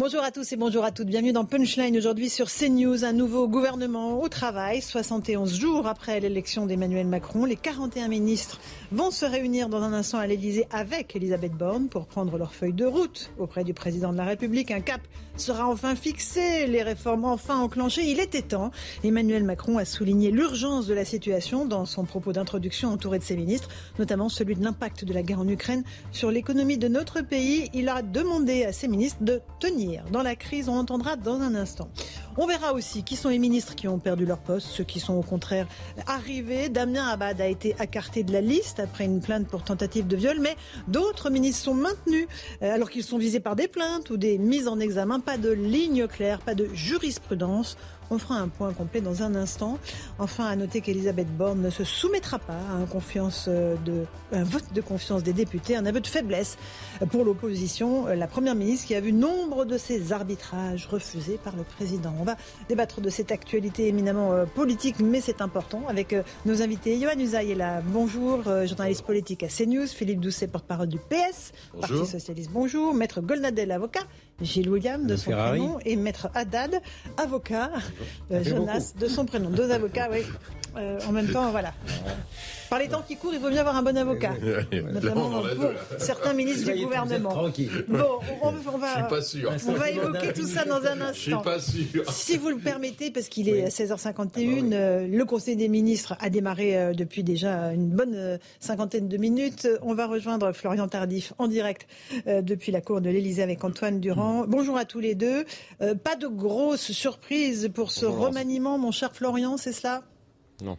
Bonjour à tous et bonjour à toutes. Bienvenue dans Punchline aujourd'hui sur CNews. Un nouveau gouvernement au travail. 71 jours après l'élection d'Emmanuel Macron, les 41 ministres vont se réunir dans un instant à l'Elysée avec Elisabeth Borne pour prendre leur feuille de route auprès du président de la République. Un cap sera enfin fixé, les réformes enfin enclenchées. Il était temps. Emmanuel Macron a souligné l'urgence de la situation dans son propos d'introduction entouré de ses ministres, notamment celui de l'impact de la guerre en Ukraine sur l'économie de notre pays. Il a demandé à ses ministres de tenir dans la crise. On entendra dans un instant. On verra aussi qui sont les ministres qui ont perdu leur poste, ceux qui sont au contraire arrivés. Damien Abad a été écarté de la liste après une plainte pour tentative de viol, mais d'autres ministres sont maintenus euh, alors qu'ils sont visés par des plaintes ou des mises en examen. Pas de ligne claire, pas de jurisprudence. On fera un point complet dans un instant. Enfin, à noter qu'Elisabeth Borne ne se soumettra pas à un, confiance euh, de, un vote de confiance des députés, un aveu de faiblesse pour l'opposition. La première ministre qui a vu nombre de ses arbitrages refusés par le président. On va débattre de cette actualité éminemment euh, politique, mais c'est important, avec euh, nos invités. Johan Usaï est là. Bonjour, journaliste politique à CNews. Philippe Doucet, porte-parole du PS, Parti Socialiste. Bonjour. Maître Golnadel, avocat. Gilles William de son prénom et Maître Haddad, avocat. Euh, Jonas de son prénom. Deux avocats, oui. Euh, en même temps, voilà. Par les temps qui courent, il vaut mieux avoir un bon avocat, notamment pour certains ministres du gouvernement. Bon, on, va, pas sûr. on va évoquer tout ça dans un instant. Je suis pas sûr. Si vous le permettez, parce qu'il est 16h51, ah euh, le Conseil des ministres a démarré depuis déjà une bonne cinquantaine de minutes. On va rejoindre Florian Tardif en direct depuis la cour de l'Élysée avec Antoine Durand. Bonjour à tous les deux. Pas de grosses surprises pour ce remaniement, mon cher Florian, c'est cela? Non.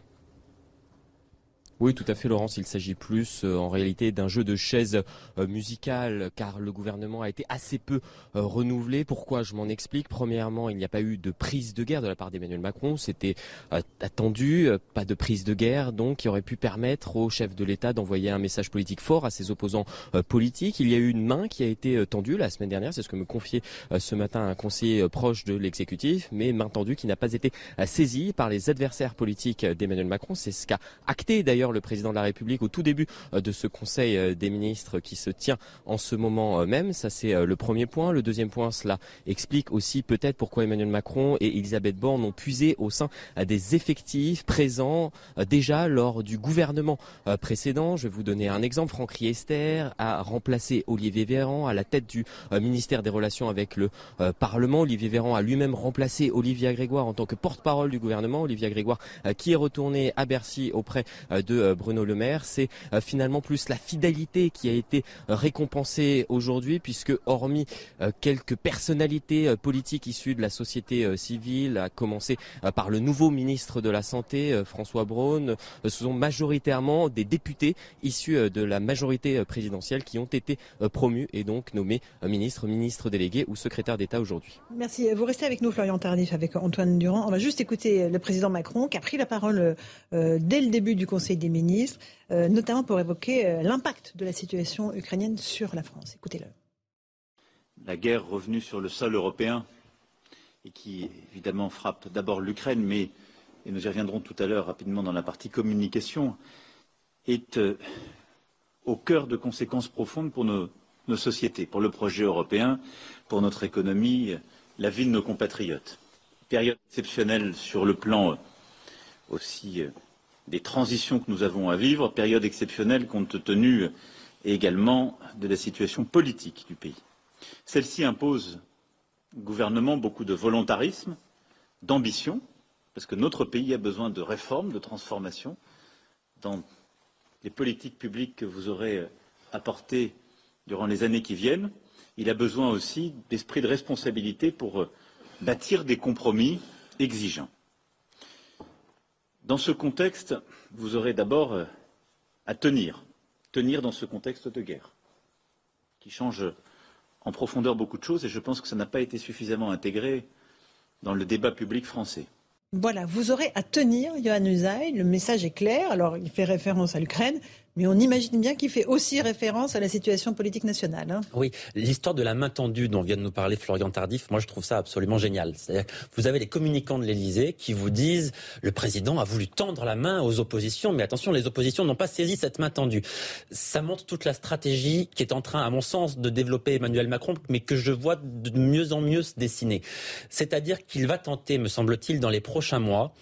Oui, tout à fait, Laurence. Il s'agit plus euh, en réalité d'un jeu de chaises euh, musicales, car le gouvernement a été assez peu euh, renouvelé. Pourquoi Je m'en explique? Premièrement, il n'y a pas eu de prise de guerre de la part d'Emmanuel Macron. C'était attendu, pas de prise de guerre, donc qui aurait pu permettre au chef de l'État d'envoyer un message politique fort à ses opposants politiques. Il y a eu une main qui a été tendue la semaine dernière, c'est ce que me confiait ce matin un conseiller proche de l'exécutif, mais main tendue qui n'a pas été saisie par les adversaires politiques d'Emmanuel Macron. C'est ce qu'a acté d'ailleurs le président de la République au tout début euh, de ce Conseil euh, des ministres qui se tient en ce moment euh, même. Ça, c'est le premier point. Le deuxième point, cela explique aussi peut-être pourquoi Emmanuel Macron et Elisabeth Borne ont puisé au sein des effectifs présents déjà lors du gouvernement précédent. Je vais vous donner un exemple. Franck Riester a remplacé Olivier Véran à la tête du ministère des Relations avec le Parlement. Olivier Véran a lui-même remplacé Olivier Grégoire en tant que porte-parole du gouvernement. Olivier Grégoire qui est retourné à Bercy auprès de euh, Bruno Le Maire. C'est euh, finalement plus la fidélité qui a été euh, récompensée aujourd'hui, puisque hormis quelques personnalités politiques issues de la société civile, à commencer par le nouveau ministre de la Santé, François Braun, ce sont majoritairement des députés issus de la majorité présidentielle qui ont été promus et donc nommés ministres, ministres délégués ou secrétaires d'État aujourd'hui. Merci. Vous restez avec nous, Florian Tardif, avec Antoine Durand. On va juste écouter le président Macron qui a pris la parole dès le début du Conseil des ministres, euh, notamment pour évoquer euh, l'impact de la situation ukrainienne sur la France. Écoutez-le. La guerre revenue sur le sol européen et qui évidemment frappe d'abord l'Ukraine, mais, et nous y reviendrons tout à l'heure rapidement dans la partie communication, est euh, au cœur de conséquences profondes pour nos, nos, sociétés, pour le projet européen, pour notre économie, la vie de nos compatriotes. Période exceptionnelle sur le plan aussi des transitions que nous avons à vivre, période exceptionnelle compte tenu également de la situation politique du pays. Celle-ci impose au gouvernement beaucoup de volontarisme, d'ambition, parce que notre pays a besoin de réformes, de transformations dans les politiques publiques que vous aurez apportées durant les années qui viennent. il a besoin aussi d'esprit de responsabilité pour bâtir des compromis exigeants. Dans ce contexte, vous aurez d'abord à tenir, tenir dans ce contexte de guerre, qui change en profondeur beaucoup de choses, et je pense que ça n'a pas été suffisamment intégré dans le débat public français. Voilà, vous aurez à tenir, Johan Usaï. Le message est clair. Alors, il fait référence à l'Ukraine, mais on imagine bien qu'il fait aussi référence à la situation politique nationale. Hein. Oui, l'histoire de la main tendue dont vient de nous parler Florian Tardif, moi je trouve ça absolument génial. C'est-à-dire que vous avez les communicants de l'Élysée qui vous disent le président a voulu tendre la main aux oppositions, mais attention, les oppositions n'ont pas saisi cette main tendue. Ça montre toute la stratégie qui est en train, à mon sens, de développer Emmanuel Macron, mais que je vois de mieux en mieux se dessiner. C'est-à-dire qu'il va tenter, me semble-t-il, dans les prochains mois,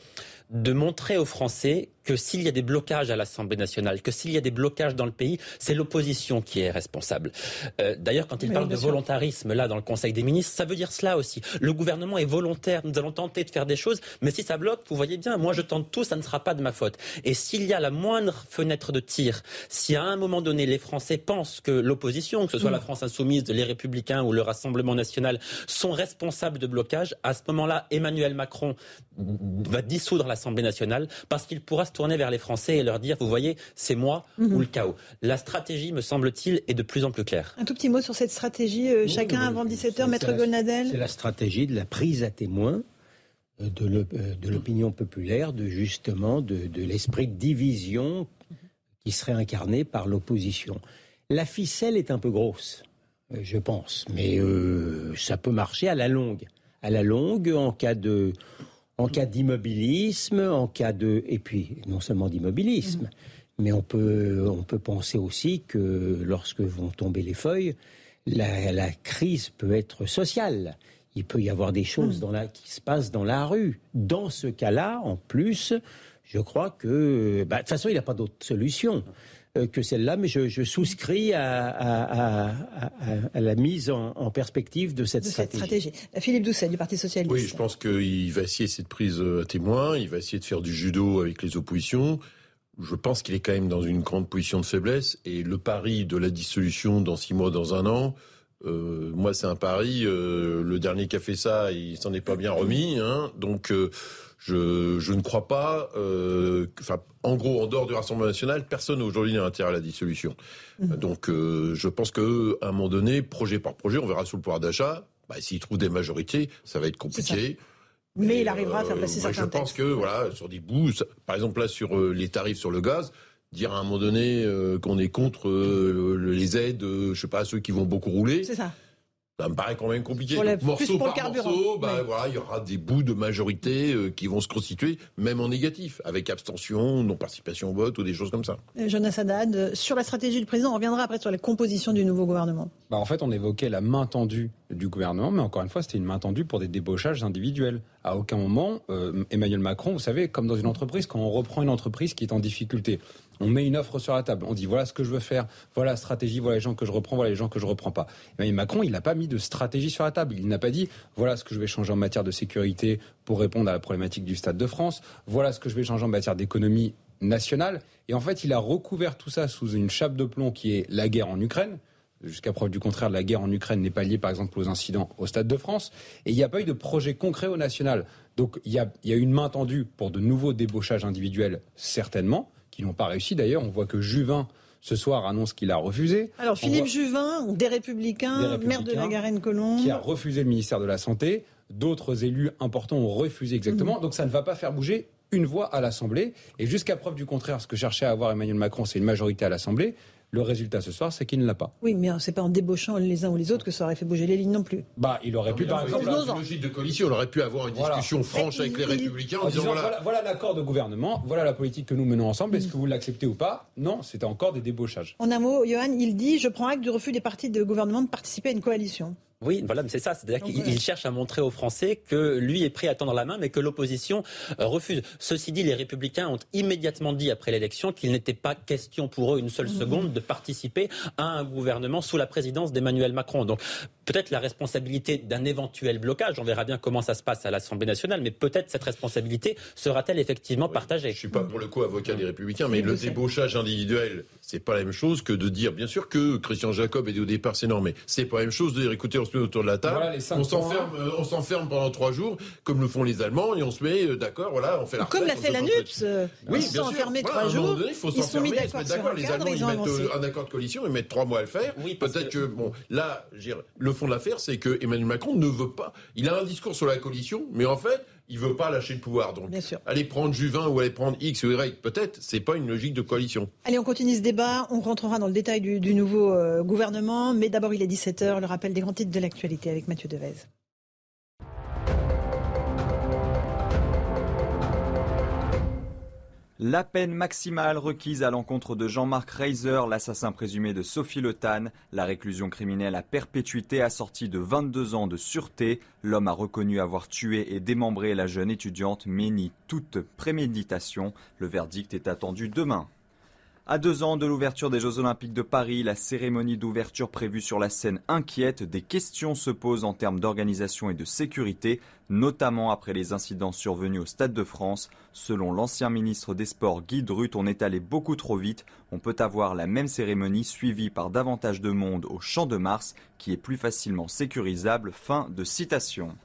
de montrer aux Français que s'il y a des blocages à l'Assemblée nationale, que s'il y a des blocages dans le pays, c'est l'opposition qui est responsable. Euh, d'ailleurs, quand il parle de volontarisme là dans le Conseil des ministres, ça veut dire cela aussi. Le gouvernement est volontaire. Nous allons tenter de faire des choses, mais si ça bloque, vous voyez bien, moi je tente tout, ça ne sera pas de ma faute. Et s'il y a la moindre fenêtre de tir, si à un moment donné les Français pensent que l'opposition, que ce soit la mm. France insoumise, les Républicains ou le Rassemblement national, sont responsables de blocage, à ce moment-là, Emmanuel Macron va dissoudre l'Assemblée nationale parce qu'il pourra se tourner vers les Français et leur dire, vous voyez, c'est moi ou le chaos. La stratégie, me semble-t-il, est de plus en plus claire. Un tout petit mot sur cette stratégie, euh, chacun avant 17h, Maître Gonadel. C'est la stratégie de la prise à témoin euh, euh, de l'opinion populaire, de justement de, l'esprit de division qui serait incarné par l'opposition. La ficelle est un peu grosse, je pense, mais ça peut marcher à la longue. À la longue, en cas de, en cas d'immobilisme, en cas de... Et puis, non seulement d'immobilisme, mais on peut, on peut penser aussi que lorsque vont tomber les feuilles, la, crise peut être sociale. Il peut y avoir des choses mm. dans la, qui se passent dans la rue. Dans ce cas-là, en plus, je crois que... Bah, de toute façon, il n'y a pas d'autre solution. Euh, que celle-là, mais je, souscris à, la mise en, perspective de cette, stratégie. Philippe Doucet, du Parti Socialiste. Oui, je pense qu'il va essayer cette prise à témoin, il va essayer de faire du judo avec les oppositions. Je pense qu'il est quand même dans une grande position de faiblesse, et le pari de la dissolution dans six mois, dans un an, euh, moi, c'est un pari. Euh, le dernier qui a fait ça, il s'en est pas bien remis. Hein, donc, je, je ne crois pas. Euh, enfin, en gros, en dehors du Rassemblement national, personne aujourd'hui n'a intérêt à la dissolution. Mmh. Donc, euh, je pense que à un moment donné, projet par projet, on verra sur le pouvoir d'achat. Bah, S'il trouve des majorités, ça va être compliqué. Mais il arrivera à faire passer euh, certains Je pense que voilà, sur des bouts, par exemple là sur euh, les tarifs sur le gaz, dire à un moment donné euh, qu'on est contre les aides, je sais pas, à ceux qui vont beaucoup rouler. C'est ça ça me paraît quand même compliqué. morceau par morceau, bah, voilà, il y aura des bouts de majorité euh, qui vont se constituer, même en négatif, avec abstention, non-participation au vote ou des choses comme ça. Euh, Jonas Haddad, euh, sur la stratégie du président, on reviendra après sur la composition du nouveau gouvernement. Bah, en fait, on évoquait la main tendue du gouvernement, mais encore une fois, c'était une main tendue pour des débauchages individuels. À aucun moment, Emmanuel Macron, vous savez, comme dans une entreprise, quand on reprend une entreprise qui est en difficulté, on met une offre sur la table. On dit voilà ce que je veux faire, voilà la stratégie, voilà les gens que je reprends, voilà les gens que je reprends pas. Mais Macron, il n'a pas mis de stratégie sur la table. Il n'a pas dit voilà ce que je vais changer en matière de sécurité pour répondre à la problématique du Stade de France. Voilà ce que je vais changer en matière d'économie nationale. Et en fait, il a recouvert tout ça sous une chape de plomb qui est la guerre en Ukraine. Jusqu'à preuve du contraire, la guerre en Ukraine n'est pas liée, par exemple, aux incidents au Stade de France. Et il n'y a pas eu de projet concret au national. Donc il y a, il y a une main tendue pour de nouveaux débauchages individuels, certainement qui n'ont pas réussi d'ailleurs. On voit que Juvin ce soir annonce qu'il a refusé. Alors Philippe Juvin, des républicains, maire de la Garenne-Colombe. Qui a refusé le ministère de la Santé. D'autres élus importants ont refusé exactement. Mhm. Donc ça ne va pas faire bouger une voix à l'Assemblée. Et jusqu'à preuve du contraire, ce que cherchait à avoir Emmanuel Macron, c'est une majorité à l'Assemblée. Le résultat ce soir, c'est qu'il ne l'a pas. Oui, mais c'est pas en débauchant les uns ou les autres que ça aurait fait bouger les lignes non plus. Bah, il aurait pu, par exemple, dans une logique de coalition, on aurait pu avoir une discussion franche avec les Républicains en, disant, voilà, voilà l'accord de gouvernement, voilà la politique que nous menons ensemble. Est-ce que vous l'acceptez ou pas? Non, c'était encore des débauchages. En un mot, Johan, il dit je prends acte du refus des partis de gouvernement de participer à une coalition. Oui, voilà, mais c'est ça. C'est-à-dire qu'il cherche à montrer aux Français que lui est prêt à tendre la main, mais que l'opposition euh, refuse. Ceci dit, les Républicains ont immédiatement dit après l'élection qu'il n'était pas question pour eux une seule mhm. seconde de participer à un gouvernement sous la présidence d'Emmanuel Macron. Donc peut-être la responsabilité d'un éventuel blocage, on verra bien comment ça se passe à l'Assemblée nationale, mais peut-être cette responsabilité sera-t-elle effectivement partagée. Je ne suis pas pour le coup avocat des Républicains, mais le débauchage individuel, c'est pas la même chose que de dire, bien sûr que Christian Jacob est au départ, c'est non, mais c'est pas la même chose de dire, écoutez, autour de la table. on s'enferme, euh, on s'enferme pendant trois jours, comme le font les Allemands, et on se met euh, d'accord. Voilà, on fait la Comme l'a fait la NUPS. Euh, oui, ils sont enfermés trois jours. il faut s'enfermer, se mettre d'accord. Les Allemands, ils mettent un accord de coalition, ils mettent trois mois à le faire. Peut-être que bon, là, le fond de l'affaire, c'est que Emmanuel Macron ne veut pas. Il a un discours sur la coalition, mais en fait, il veut pas lâcher le pouvoir. Donc, aller prendre Juvin ou aller prendre X ou Y, peut-être, c'est pas une logique de coalition. Allez, on continue ce débat. On rentrera dans le détail du, nouveau euh, gouvernement. Mais d'abord, il est 17h. Le rappel des grands titres de l'actualité avec Mathieu Devez. La peine maximale requise à l'encontre de Jean-Marc Reiser, l'assassin présumé de Sophie Le la réclusion criminelle à perpétuité assortie de 22 ans de sûreté. L'homme a reconnu avoir tué et démembré la jeune étudiante, mais nie toute préméditation. Le verdict est attendu demain. À deux ans de l'ouverture des Jeux Olympiques de Paris, la cérémonie d'ouverture prévue sur la scène inquiète. Des questions se posent en termes d'organisation et de sécurité, notamment après les incidents survenus au Stade de France. Selon l'ancien ministre des Sports Guy Drut, on est allé beaucoup trop vite. On peut avoir la même cérémonie suivie par davantage de monde au Champ de Mars, qui est plus facilement sécurisable. Fin de citation.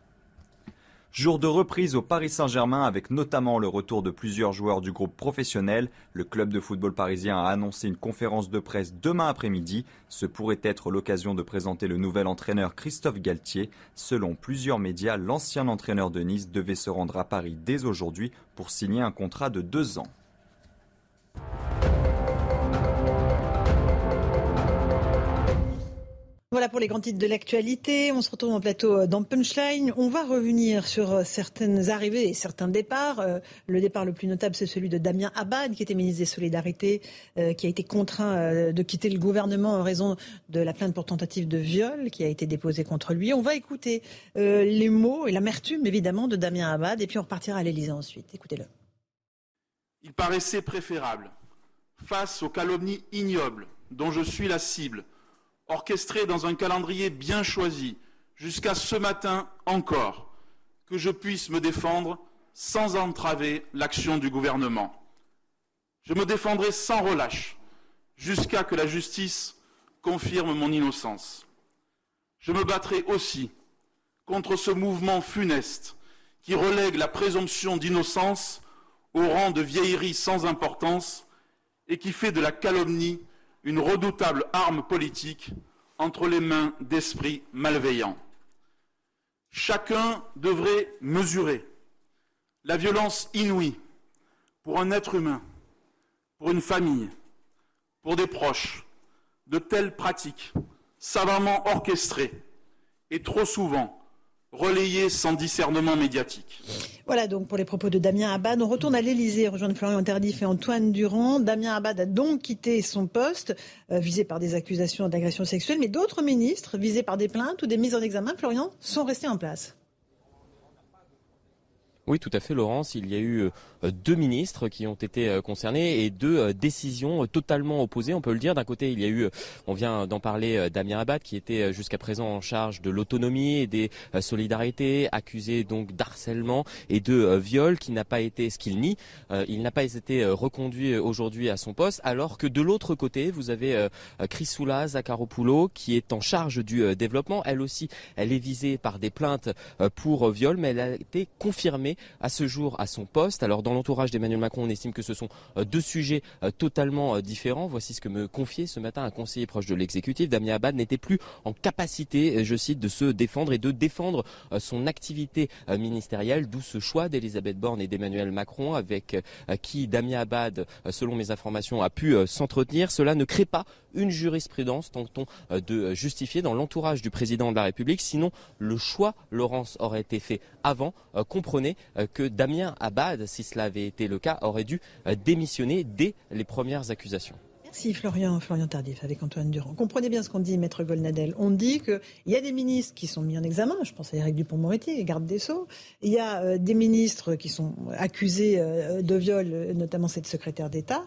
Jour de reprise au Paris Saint-Germain avec notamment le retour de plusieurs joueurs du groupe professionnel. Le club de football parisien a annoncé une conférence de presse demain après-midi. Ce pourrait être l'occasion de présenter le nouvel entraîneur Christophe Galtier. Selon plusieurs médias, l'ancien entraîneur de Nice devait se rendre à Paris dès aujourd'hui pour signer un contrat de deux ans. Voilà pour les grands titres de l'actualité. On se retrouve en plateau euh, dans Punchline. On va revenir sur euh, certaines arrivées et certains départs. Euh, le départ le plus notable, c'est celui de Damien Abad, qui était ministre des Solidarités, qui a été contraint de quitter le gouvernement en raison de la plainte pour tentative de viol qui a été déposée contre lui. On va écouter les mots et l'amertume, évidemment, de Damien Abad, et puis on repartira à l'Élysée ensuite. Écoutez-le. Il paraissait préférable, face aux calomnies ignobles dont je suis la cible, orchestré dans un calendrier bien choisi, jusqu'à ce matin encore, que je puisse me défendre sans entraver l'action du gouvernement. Je me défendrai sans relâche jusqu'à que la justice confirme mon innocence. Je me battrai aussi contre ce mouvement funeste qui relègue la présomption d'innocence au rang de vieillerie sans importance et qui fait de la calomnie une redoutable arme politique entre les mains d'esprits malveillants. Chacun devrait mesurer la violence inouïe pour un être humain, pour une famille, pour des proches, de telles pratiques savamment orchestrées et trop souvent relayées sans discernement médiatique. Voilà donc pour les propos de Damien Abad. On retourne à l'Elysée, rejoindre Florian Tardif et Antoine Durand. Damien Abad a donc quitté son poste, euh, visé par des accusations d'agression sexuelle, mais d'autres ministres, visés par des plaintes ou des mises en examen, Florian, sont restés en place. Oui, tout à fait, Laurence. Il y a eu euh, deux ministres qui ont été euh, concernés et deux euh, décisions totalement opposées, on peut le dire. D'un côté, il y a eu, on vient d'en parler, Damien Abad, qui était jusqu'à présent en charge de l'autonomie et des solidarités, accusé donc d'harcèlement et de viol, qui n'a pas été, ce qu'il nie, il n'a pas été reconduit aujourd'hui à son poste, alors que de l'autre côté, vous avez Chrysoula Zakharopoulou, qui est en charge du développement. Elle aussi, elle est visée par des plaintes pour viol, mais elle a été confirmée à ce jour à son poste. Alors dans l'entourage d'Emmanuel Macron, on estime que ce sont euh, deux sujets euh, totalement euh, différents. Voici ce que me confiait ce matin un conseiller proche de l'exécutif. Damien Abad n'était plus en capacité, je cite, de se défendre et de défendre son activité ministérielle, d'où ce choix d'Elisabeth Borne et d'Emmanuel Macron avec qui Damien Abad, selon mes informations, a pu s'entretenir. Cela ne crée pas une jurisprudence, tentons de justifier dans l'entourage du président de la République. Sinon, le choix, Laurence, aurait été fait avant. Comprenez que Damien Abad, si cela avait été le cas, aurait dû euh, démissionner dès les premières accusations. Si, Florian, Florian Tardif, avec Antoine Durand. Comprenez bien ce qu'on dit, Maître Golnadel. On dit qu'il y a des ministres qui sont mis en examen, je pense à Éric Dupont-Moretti, garde des Sceaux. Il y a euh, des ministres qui sont accusés euh, de viol, euh, notamment cette secrétaire d'État.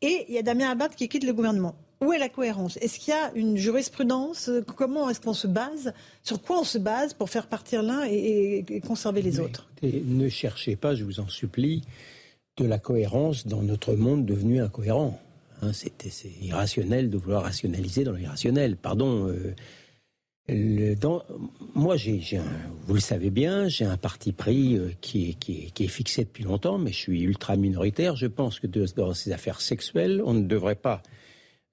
Et il y a Damien Abad qui quitte le gouvernement. Où est la cohérence? Est-ce qu'il y a une jurisprudence? Comment est-ce qu'on se base? Sur quoi on se base pour faire partir l'un et, conserver les autres? Ne cherchez pas, je vous en supplie, de la cohérence dans notre monde devenu incohérent. Hein, c'est irrationnel de vouloir rationaliser dans l'irrationnel. Pardon. Euh, le, dans, moi, j'ai, vous le savez bien, j'ai un parti pris euh, qui, est, qui, qui, est, fixé depuis longtemps, mais je suis ultra minoritaire. Je pense que dans ces affaires sexuelles, on ne devrait pas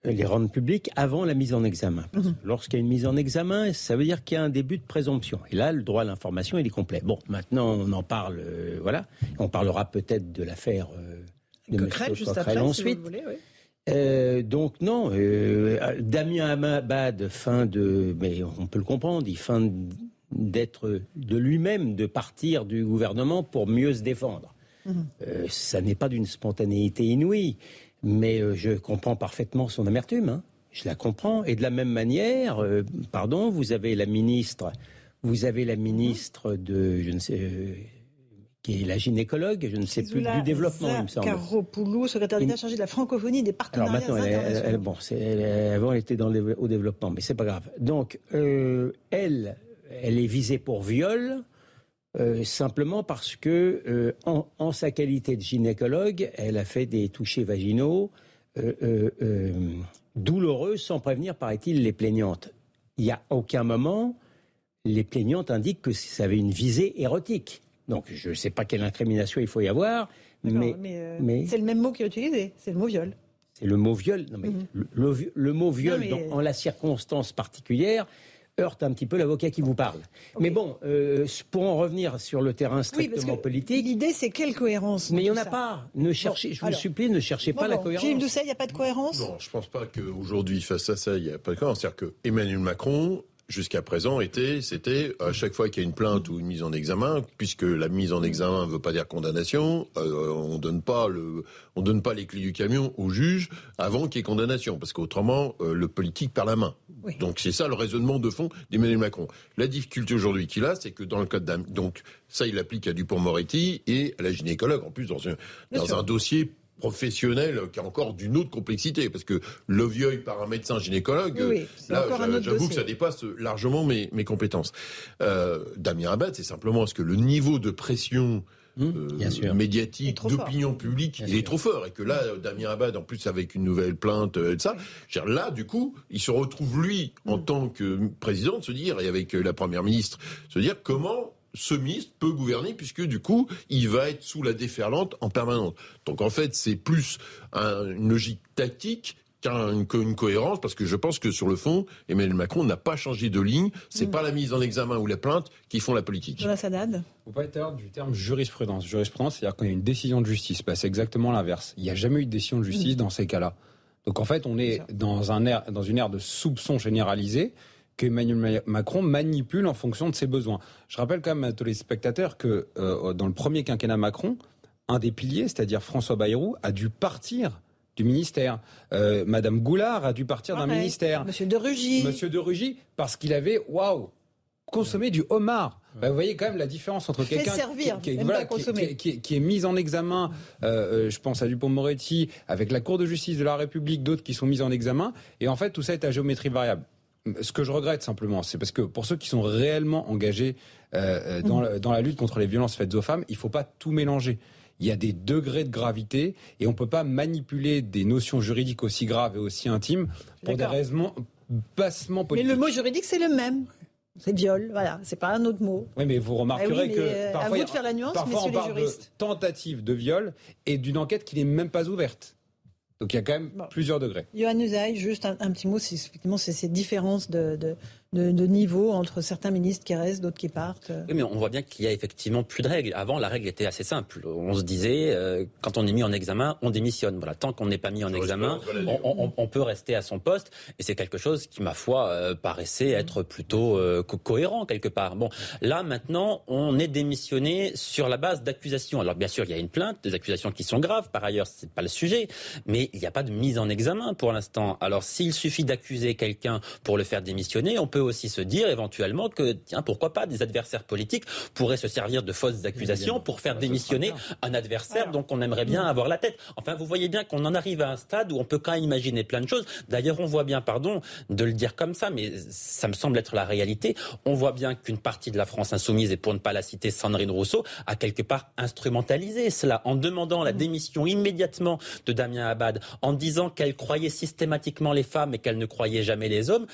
les rendre publiques avant la mise en examen. Mhm. Lorsqu'il y a une mise en examen, ça veut dire qu'il y a un début de présomption. Et là, le droit à l'information, il est complet. Bon, maintenant, on en parle, euh, voilà. On parlera peut-être de l'affaire euh, de Coquerel, juste après, ensuite. Si euh, donc non, Damien Abad, fin de, mais on peut le comprendre, il fin d'être de lui-même, de partir du gouvernement pour mieux se défendre. Mhm. ça n'est pas d'une spontanéité inouïe. Mais euh, je comprends parfaitement son amertume. Hein. Je la comprends. Et de la même manière, euh, pardon, vous avez la ministre, vous avez la ministre de, je ne sais, euh, qui est la gynécologue, je ne sais plus, du développement, il me semble. Caropoulou, secrétaire d'État chargé de la francophonie des partenariats Alors maintenant, elle, elle, bon, avant, elle était dans au développement, mais c'est pas grave. Donc, elle, elle est visée pour viol. Euh, simplement parce que, euh, en, sa qualité de gynécologue, elle a fait des touchés vaginaux euh, douloureux sans prévenir, paraît-il, les plaignantes. Il n'y a aucun moment, les plaignantes indiquent que ça avait une visée érotique. Donc, je ne sais pas quelle incrimination il faut y avoir, mais, mais, c'est le même mot qui est utilisé, c'est le mot viol. C'est le mot viol. Non, mais mhm. le, mot viol, en la circonstance particulière, heurte un petit peu l'avocat qui vous parle. Mais bon, euh, pour en revenir sur le terrain strictement politique. L'idée, c'est quelle cohérence Mais il n'y en a pas. Ne cherchez, je vous supplie, ne cherchez pas la cohérence. Gilles Doucet, il n'y a pas de cohérence? Non, je ne pense pas qu'aujourd'hui, face à ça, il n'y a pas de cohérence. C'est-à-dire que Emmanuel Macron jusqu'à présent était, c'était à chaque fois qu'il y a une plainte ou une mise en examen, puisque la mise en examen ne veut pas dire condamnation, euh, on donne pas le, on donne pas les clés du camion au juge avant qu'il y ait condamnation, parce qu'autrement euh, le politique perd la main. Donc c'est ça le raisonnement de fond d'Emmanuel Macron. La difficulté aujourd'hui qu'il a, c'est que dans le cas d'un, donc ça il applique à Dupont-Moretti et à la gynécologue en plus dans un, dans un dossier professionnel qui est encore d'une autre complexité, parce que le vieux par un médecin gynécologue, là, j'avoue que ça dépasse largement mes, mes compétences. Euh, Damien Abad, c'est simplement est-ce que le niveau de pression mmh, euh, médiatique, d'opinion publique, il est trop fort. Et que là, Damien Abad, en plus avec une nouvelle plainte euh, et de ça, là, du coup, il se retrouve, lui, en mmh. tant que président, de se dire, et avec la première ministre, se dire comment ce ministre peut gouverner puisque du coup, il va être sous la déferlante en permanence. Donc en fait, c'est plus une logique tactique qu'une cohérence, parce que je pense que sur le fond, Emmanuel Macron n'a pas changé de ligne. C'est mm. pas la mise en examen ou la plainte qui font la politique. la Sadad Vous pas être du terme jurisprudence. Jurisprudence, c'est-à-dire quand il y a une décision de justice. Bah, c'est exactement l'inverse. Il n'y a jamais eu de décision de justice mm. dans ces cas-là. Donc en fait, on est dans, un dans une ère de soupçon généralisé qu'Emmanuel Macron manipule en fonction de ses besoins. Je rappelle quand même à tous les spectateurs que euh, dans le premier quinquennat Macron, un des piliers, c'est-à-dire François Bayrou, a dû partir du ministère. Euh, Madame Goulard a dû partir d'un ministère. Monsieur de Rugy. Monsieur de Rugy, parce qu'il avait, waouh, consommé du homard. Bah, vous voyez quand même la différence entre quelqu'un qui, qui, est mis en examen, euh, je pense à Dupont-Moretti, avec la Cour de justice de la République, d'autres qui sont mis en examen, et en fait tout ça est à géométrie variable ce que je regrette simplement, c'est parce que pour ceux qui sont réellement engagés euh, euh, dans, la, lutte contre les violences faites aux femmes, il ne faut pas tout mélanger. Il y a des degrés de gravité et on ne peut pas manipuler des notions juridiques aussi graves et aussi intimes pour des raisons bassement politiques. Mais le mot juridique, c'est le même. C'est viol, voilà, c'est pas un autre mot. Oui, mais vous remarquerez ah que euh, parfois, à vous de faire la nuance, parfois on parle de tentative de viol et d'une enquête qui n'est même pas ouverte. Donc il y a quand même plusieurs degrés. Johan Usaï, juste un, petit mot, c'est effectivement c'est ces différences de, de, niveau entre certains ministres qui restent, d'autres qui partent. Oui, mais on voit bien qu'il y a effectivement plus de règles. Avant, la règle était assez simple. On se disait, euh, quand on est mis en examen, on démissionne. Voilà, tant qu'on n'est pas mis en examen, on, peut rester à son poste. Et c'est quelque chose qui, ma foi, euh, paraissait être plutôt euh, cohérent quelque part. Bon, là maintenant, on est démissionné sur la base d'accusations. Alors bien sûr, il y a une plainte, des accusations qui sont graves. Par ailleurs, c'est pas le sujet, mais il n'y a pas de mise en examen pour l'instant. Alors s'il suffit d'accuser quelqu'un pour le faire démissionner, on peut aussi se dire éventuellement que, tiens, pourquoi pas, des adversaires politiques pourraient se servir de fausses accusations pour faire démissionner un adversaire dont on aimerait bien avoir la tête. Enfin, vous voyez bien qu'on en arrive à un stade où on peut quand même imaginer plein de choses. D'ailleurs, on voit bien, pardon de le dire comme ça, mais ça me semble être la réalité. On voit bien qu'une partie de la France insoumise, et pour ne pas la citer, Sandrine Rousseau, a quelque part instrumentalisé cela en demandant la démission immédiatement de Damien Abad, en disant qu'elle croyait systématiquement les femmes et qu'elle ne croyait jamais les hommes,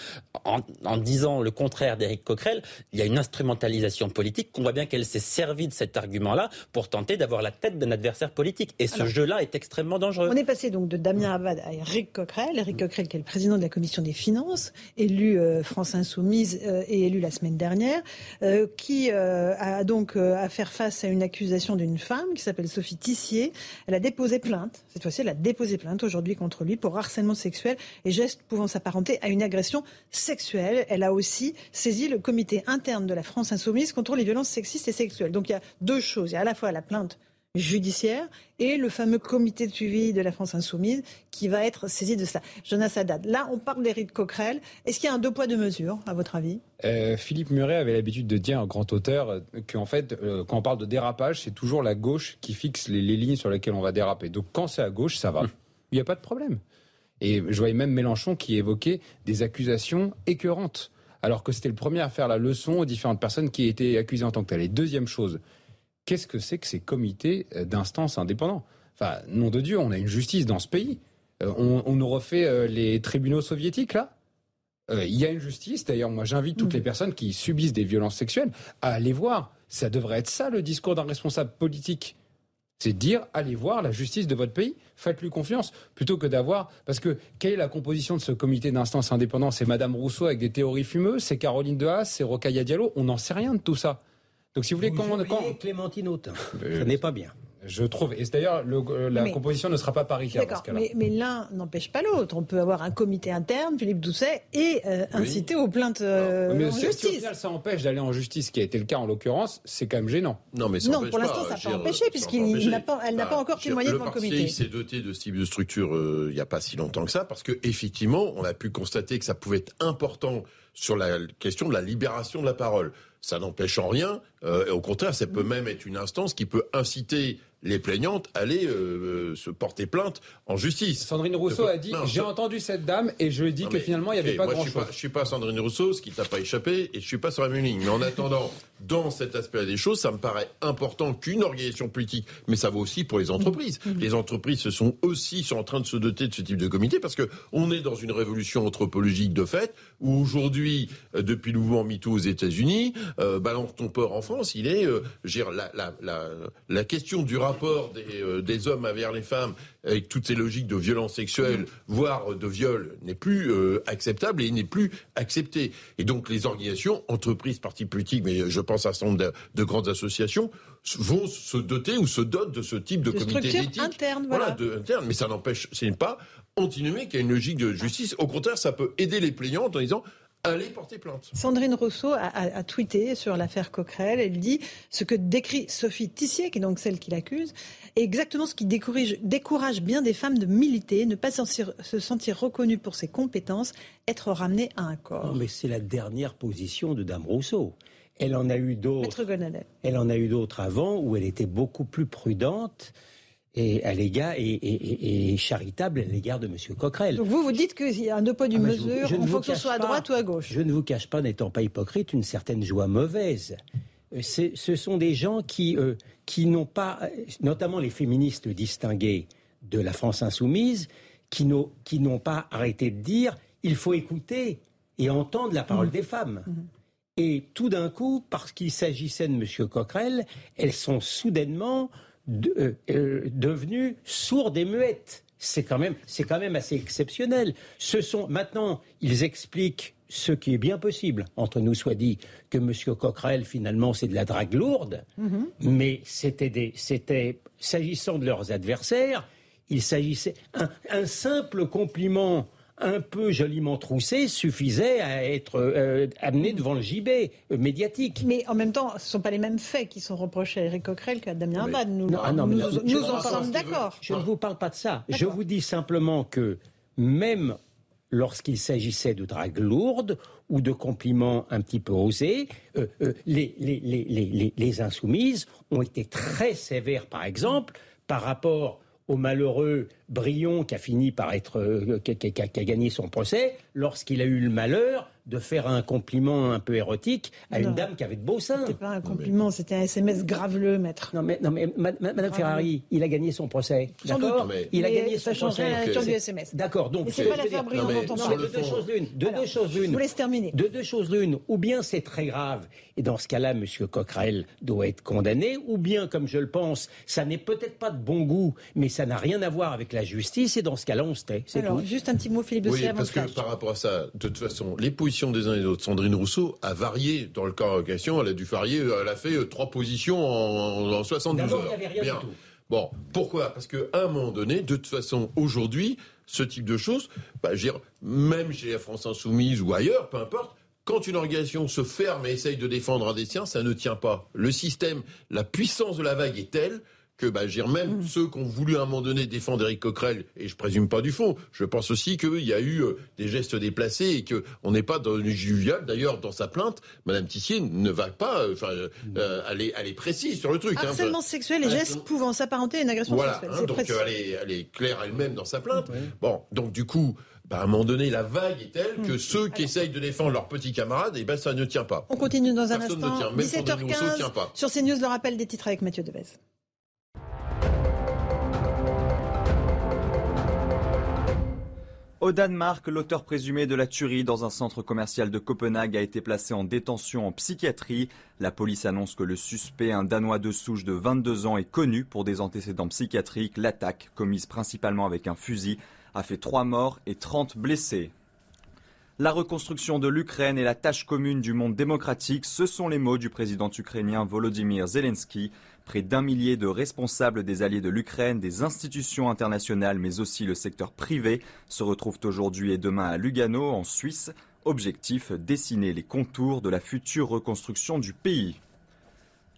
en, en disant disant le contraire d'Éric Coquerel, il y a une instrumentalisation politique qu'on voit bien qu'elle s'est servie de cet argument-là pour tenter d'avoir la tête d'un adversaire politique. Et ce jeu-là est extrêmement dangereux. On est passé donc de Damien Abad à Éric Coquerel. Éric Coquerel qui est le président de la commission des finances, élu euh, France Insoumise euh, et élu la semaine dernière, euh, qui a donc à faire face à une accusation d'une femme qui s'appelle Sophie Tissier. Elle a déposé plainte. Cette fois-ci, elle a déposé plainte aujourd'hui contre lui pour harcèlement sexuel et gestes pouvant s'apparenter à une agression sexuelle. Elle a aussi saisi le comité interne de la France insoumise contre les violences sexistes et sexuelles. Donc il y a deux choses. Il y a à la fois la plainte judiciaire et le fameux comité de suivi de la France insoumise qui va être saisi de ça. Jonas Haddad, là on parle d'Éric Coquerel. Est-ce qu'il y a un deux poids deux mesures à votre avis? Euh, Philippe Muret avait l'habitude de dire, un grand auteur, euh, qu'en fait euh, quand on parle de dérapage, c'est toujours la gauche qui fixe les, lignes sur lesquelles on va déraper. Donc quand c'est à gauche, ça va. Hum. Il n'y a pas de problème. Et je voyais même Mélenchon qui évoquait des accusations écœurantes alors que c'était le premier à faire la leçon aux différentes personnes qui étaient accusées en tant que telles. Et deuxième chose, qu'est-ce que c'est que ces comités euh, d'instances indépendants? Enfin, nom de Dieu, on a une justice dans ce pays. Euh, on, nous refait euh, les tribunaux soviétiques, là? Il y a une justice. D'ailleurs, moi, j'invite toutes mm. les personnes qui subissent des violences sexuelles à aller voir. Ça devrait être ça, le discours d'un responsable politique. C'est de dire, allez voir la justice de votre pays, faites-lui confiance, plutôt que d'avoir... Parce que quelle est la composition de ce comité d'instance indépendant? C'est Madame Rousseau avec des théories fumeuses, c'est Caroline Dehas, c'est Rocaille Diallo, on n'en sait rien de tout ça. Donc si vous voulez... Quand, quand... Clémentine Autain, euh, ça n'est pas bien. Je trouve. Et d'ailleurs, euh, la composition ne sera pas paritaire. D'accord, mais, mais l'un n'empêche pas l'autre. On peut avoir un comité interne, Philippe Doucet, et euh, inciter aux plaintes euh, mais en justice. Si au final ça empêche d'aller en justice, ce qui a été le cas en l'occurrence, c'est quand même gênant. Non, mais non, pour l'instant, ça n'a pas empêché, puisqu'elle n'a pas, elle n'a pas encore témoigné devant le comité. Il s'est doté de ce type de structure il n'y a pas si longtemps que ça, parce qu'effectivement, on a pu constater que ça pouvait être important sur la question de la libération de la parole. Ça n'empêche en rien, et au contraire, ça peut même être une instance qui peut inciter les plaignantes allaient euh, euh, se porter plainte en justice. Sandrine Rousseau a dit J'ai entendu cette dame et je lui ai dit que finalement il n'y avait pas grand-chose. Je ne suis, pas Sandrine Rousseau, ce qui t'a pas échappé, et je suis pas sur la même ligne. Mais en attendant, dans cet aspect des choses, ça me paraît important qu'une organisation politique, mais ça vaut aussi pour les entreprises. Mmh. Les entreprises se sont aussi sont en train de se doter de ce type de comité parce que on est dans une révolution anthropologique de fait où aujourd'hui, euh, depuis le mouvement MeToo aux États-Unis, balance ton port en France, il est, la, la, la, la question du rapport euh, des, hommes envers les femmes avec toutes ces logiques de violence sexuelle, voire de viol, n'est plus euh, acceptable et n'est plus accepté. Et donc les organisations, entreprises, partis politiques, mais je pense à un certain nombre de, grandes associations, vont se doter ou se dotent de ce type de, de comité d'éthique. interne, voilà. de, interne, mais ça n'empêche, ce n'est pas antinomique à une logique de justice. Au contraire, ça peut aider les plaignantes en disant Porter plainte. Sandrine Rousseau a, tweeté sur l'affaire Coquerel. Elle dit ce que décrit Sophie Tissier, qui est donc celle qui l'accuse, est exactement ce qui décourage, décourage bien des femmes de militer, ne pas se sentir reconnues pour ses compétences, être ramenées à un corps. Non, mais c'est la dernière position de Dame Rousseau. Elle en a eu d'autres. Elle en a eu d'autres avant où elle était beaucoup plus prudente et à l'égard et, charitable à l'égard de M. Coquerel. Donc vous vous dites qu'il y a un deux poids d'une ah, mesure, il faut que ce soit à droite ou à gauche. Je ne vous cache pas, n'étant pas hypocrite, une certaine joie mauvaise. Euh, ce sont des gens qui, euh, qui n'ont pas, notamment les féministes distingués de la France insoumise, qui n'ont pas arrêté de dire il faut écouter et entendre la parole mmh. des femmes. Mmh. Et tout d'un coup, parce qu'il s'agissait de M. Coquerel, elles sont soudainement de, euh, euh, devenues sourdes et muettes. c'est quand même, c'est quand même assez exceptionnel. Ce sont maintenant, ils expliquent ce qui est bien possible, entre nous soit dit, que M. Coquerel, finalement, c'est de la drague lourde, Mhm. mais c'était des, c'était, s'agissant de leurs adversaires, il s'agissait, un, un simple compliment un peu joliment troussé suffisait à être euh, amené devant le gibet euh, médiatique. Mais en même temps, ce ne sont pas les mêmes faits qui sont reprochés à Eric Coquerel qu'à Damien Abad. Nous, Non, ah non, nous, non, nous je- en sommes d'accord. Je ne vous parle pas de ça. Je vous dis simplement que même lorsqu'il s'agissait de drague lourde ou de compliments un petit peu osés, euh, euh, les- les insoumises ont été très sévères, par exemple, par rapport au malheureux Brion qui a fini par être, euh, qui, a, qui a gagné son procès, lorsqu'il a eu le malheur de faire un compliment un peu érotique à Non. une dame qui avait de beaux seins. C'était pas un compliment, c'était un SMS graveleux, maître. Non mais, non, mais ma- ma- Madame Ferrari, il a gagné son procès. D'accord doute. Il a Mais gagné ça son changerait procès. nature Ok. du SMS. D'accord, donc Mais c'est pas l'affaire mais dont on mais de deux choses l'une. De deux choses Je l'une. vous laisse terminer. De deux choses l'une. Ou bien c'est très grave, et dans ce cas-là, M. Coquerel doit être condamné, ou bien, comme je le pense, ça n'est peut-être pas de bon goût, mais ça n'a rien à voir avec la justice, et dans ce cas-là, on se tait. C'est tout. juste un petit mot, Philippe Oui, Dossier, avant parce de que par rapport à ça, de toute façon, les positions des uns et des autres, Sandrine Rousseau a varié dans le cas en question. Elle a dû varier, elle a fait euh, trois positions en, en 72 D'abord, heures. il n'y avait rien Bien. du tout. Bon, pourquoi? Parce qu'à un moment donné, de toute façon, aujourd'hui, ce type de choses, bah, dire, même chez la France Insoumise ou ailleurs, peu importe, quand une organisation se ferme et essaye de défendre un des siens, ça ne tient pas. Le système, la puissance de la vague est telle que bah, dire, même ceux qui ont voulu à un moment donné défendre Eric Coquerel, et je présume pas du fond, je pense aussi qu'il y a eu euh, des gestes déplacés et qu'on n'est pas dans une juviale. D'ailleurs, dans sa plainte, Madame Tissier ne va pas, euh, enfin, euh, euh, elle, est, elle est précise sur le truc. hein. Harcèlement sexuel et gestes pouvant s'apparenter à une agression Voilà, sexuelle. hein, donc précis. elle, est, elle est claire elle-même dans sa plainte. Bon, donc du coup, bah, à un moment donné, la vague est telle que ceux qui essayent de défendre leurs petits camarades, et ben ça ne tient pas. On continue dans un Personne ne instant. tient, même ne tient 17h15 pas. sur CNews, le rappel des titres avec Mathieu Devez. Au Danemark, l'auteur présumé de la tuerie dans un centre commercial de Copenhague a été placé en détention en psychiatrie. La police annonce que le suspect, un Danois de souche de 22 ans, est connu pour des antécédents psychiatriques. L'attaque, commise principalement avec un fusil, a fait 3 morts et 30 blessés. La reconstruction de l'Ukraine est la tâche commune du monde démocratique, ce sont les mots du président ukrainien Volodymyr Zelensky. Près d'un millier de responsables des alliés de l'Ukraine, des institutions internationales, mais aussi le secteur privé, se retrouvent aujourd'hui et demain à Lugano, en Suisse. Objectif, dessiner les contours de la future reconstruction du pays.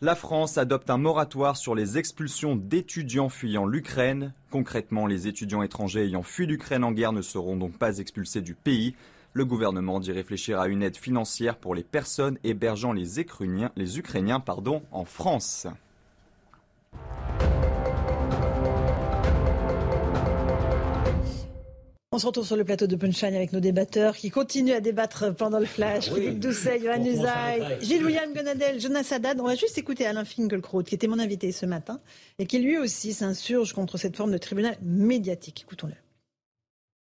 La France adopte un moratoire sur les expulsions d'étudiants fuyant l'Ukraine. Concrètement, les étudiants étrangers ayant fui l'Ukraine en guerre ne seront donc pas expulsés du pays. Le gouvernement dit réfléchir à une aide financière pour les personnes hébergeant les Ukrainiens, les Ukrainiens pardon, en France. On se retrouve sur le plateau de Punchline avec nos débatteurs qui continuent à débattre pendant le flash. Oui. Philippe Doucet, Johan Usaï, rentrer. Gilles William Gonadel, Jonas Haddad. On va juste écouter Alain Finkielkraut, qui était mon invité ce matin et qui lui aussi s'insurge contre cette forme de tribunal médiatique. Écoutons-le.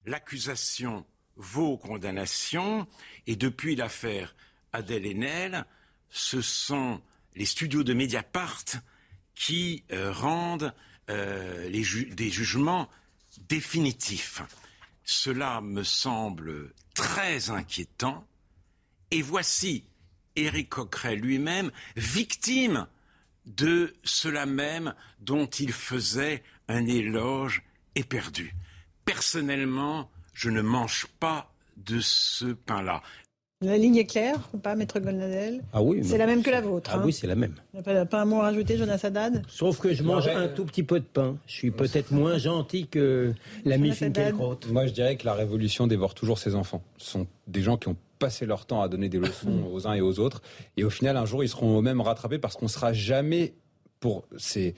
L'accusation vaut condamnation et depuis l'affaire Adèle Haenel, ce sont les studios de Mediapart qui euh, rendent euh, les des jugements définitifs. Cela me semble très inquiétant. Et voici Éric Coquerel lui-même victime de cela même dont il faisait un éloge éperdu. Personnellement, je ne mange pas de ce pain-là. La ligne est claire ou pas, Maître Gonadel Ah oui. C'est la même que la vôtre. Ah hein. oui, c'est la même. Il n'y a pas, pas un mot à rajouter, Jonas Haddad Sauf que je mange Ouais. un tout petit peu de pain. Je suis peut-être moins gentil que l'ami. Finkielkraut. Moi, je dirais que la révolution dévore toujours ses enfants. Ce sont des gens qui ont passé leur temps à donner des leçons aux uns et aux autres. Et au final, un jour, ils seront eux-mêmes rattrapés parce qu'on sera jamais pour ces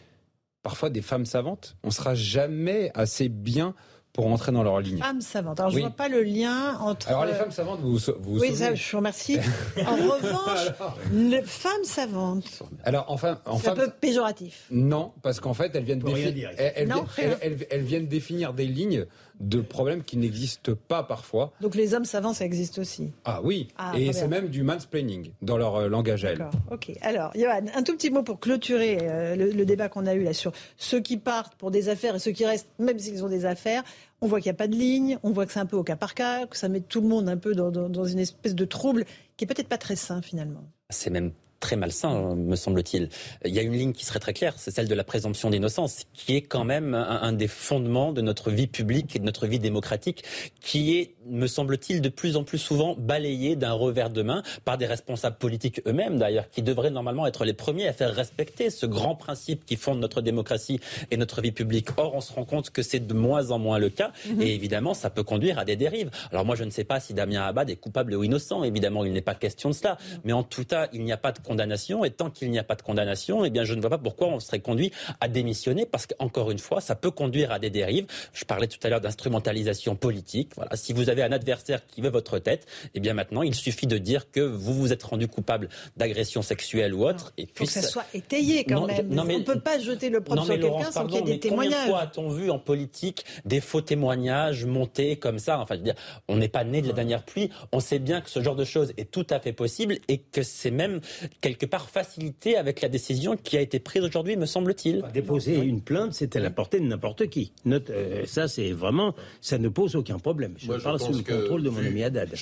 parfois des femmes savantes. On sera jamais assez bien pour entrer dans leur ligne. Femme savante. Alors, je Oui. vois pas le lien entre. Alors les euh, femmes savantes, vous vous, vous Oui, ça, je vous remercie. En revanche, les femmes savantes, Alors enfin, en c'est un peu péjoratif. Non, parce qu'en fait, elles viennent, Peut rien défi- dire ici. elles, elles Non, viennent- rien. elles- elles- elles viennent définir des lignes de problèmes qui n'existent pas parfois. Donc les hommes savants, ça existe aussi. Ah oui, ah, et c'est même du mansplaining dans leur euh, langage à elles. Ok. Alors, Johan, un tout petit mot pour clôturer euh, le, débat qu'on a eu là sur ceux qui partent pour des affaires et ceux qui restent, même s'ils ont des affaires. On voit qu'il n'y a pas de ligne, on voit que c'est un peu au cas par cas, que ça met tout le monde un peu dans, une espèce de trouble qui est peut-être pas très sain finalement. C'est même très malsain, me semble-t-il. Il y a une ligne qui serait très claire, c'est celle de la présomption d'innocence, qui est quand même un, des fondements de notre vie publique et de notre vie démocratique, qui est, me semble-t-il, de plus en plus souvent balayé d'un revers de main par des responsables politiques eux-mêmes, d'ailleurs, qui devraient normalement être les premiers à faire respecter ce grand principe qui fonde notre démocratie et notre vie publique. Or, on se rend compte que c'est de moins en moins le cas, mhm. et évidemment, ça peut conduire à des dérives. Alors moi, je ne sais pas si Damien Abad est coupable ou innocent, évidemment, il n'est pas question de cela, mais en tout cas, il n'y a pas de condamnation. Et tant qu'il n'y a pas de condamnation, eh bien, je ne vois pas pourquoi on serait conduit à démissionner, parce qu'encore une fois, ça peut conduire à des dérives. Je parlais tout à l'heure d'instrumentalisation politique. Voilà, si vous avez un adversaire qui veut votre tête, eh bien maintenant, il suffit de dire que vous vous êtes rendu coupable d'agression sexuelle ou autre. Et puis, Faut que ça, soit étayé quand même. on ne peut pas jeter le propre sur quelqu'un sans qu'il y ait des témoignages. Combien de fois a-t-on vu en politique des faux témoignages montés comme ça? Enfin, je veux dire, on n'est pas né de la dernière pluie. On sait bien que ce genre de choses est tout à fait possible et que c'est même quelque part facilité avec la décision qui a été prise aujourd'hui, me semble-t-il. Déposer une plainte, c'est à la portée de n'importe qui. Note, euh, ça, c'est vraiment, ça ne pose aucun problème. Je parle sous le contrôle de mon ami Haddad.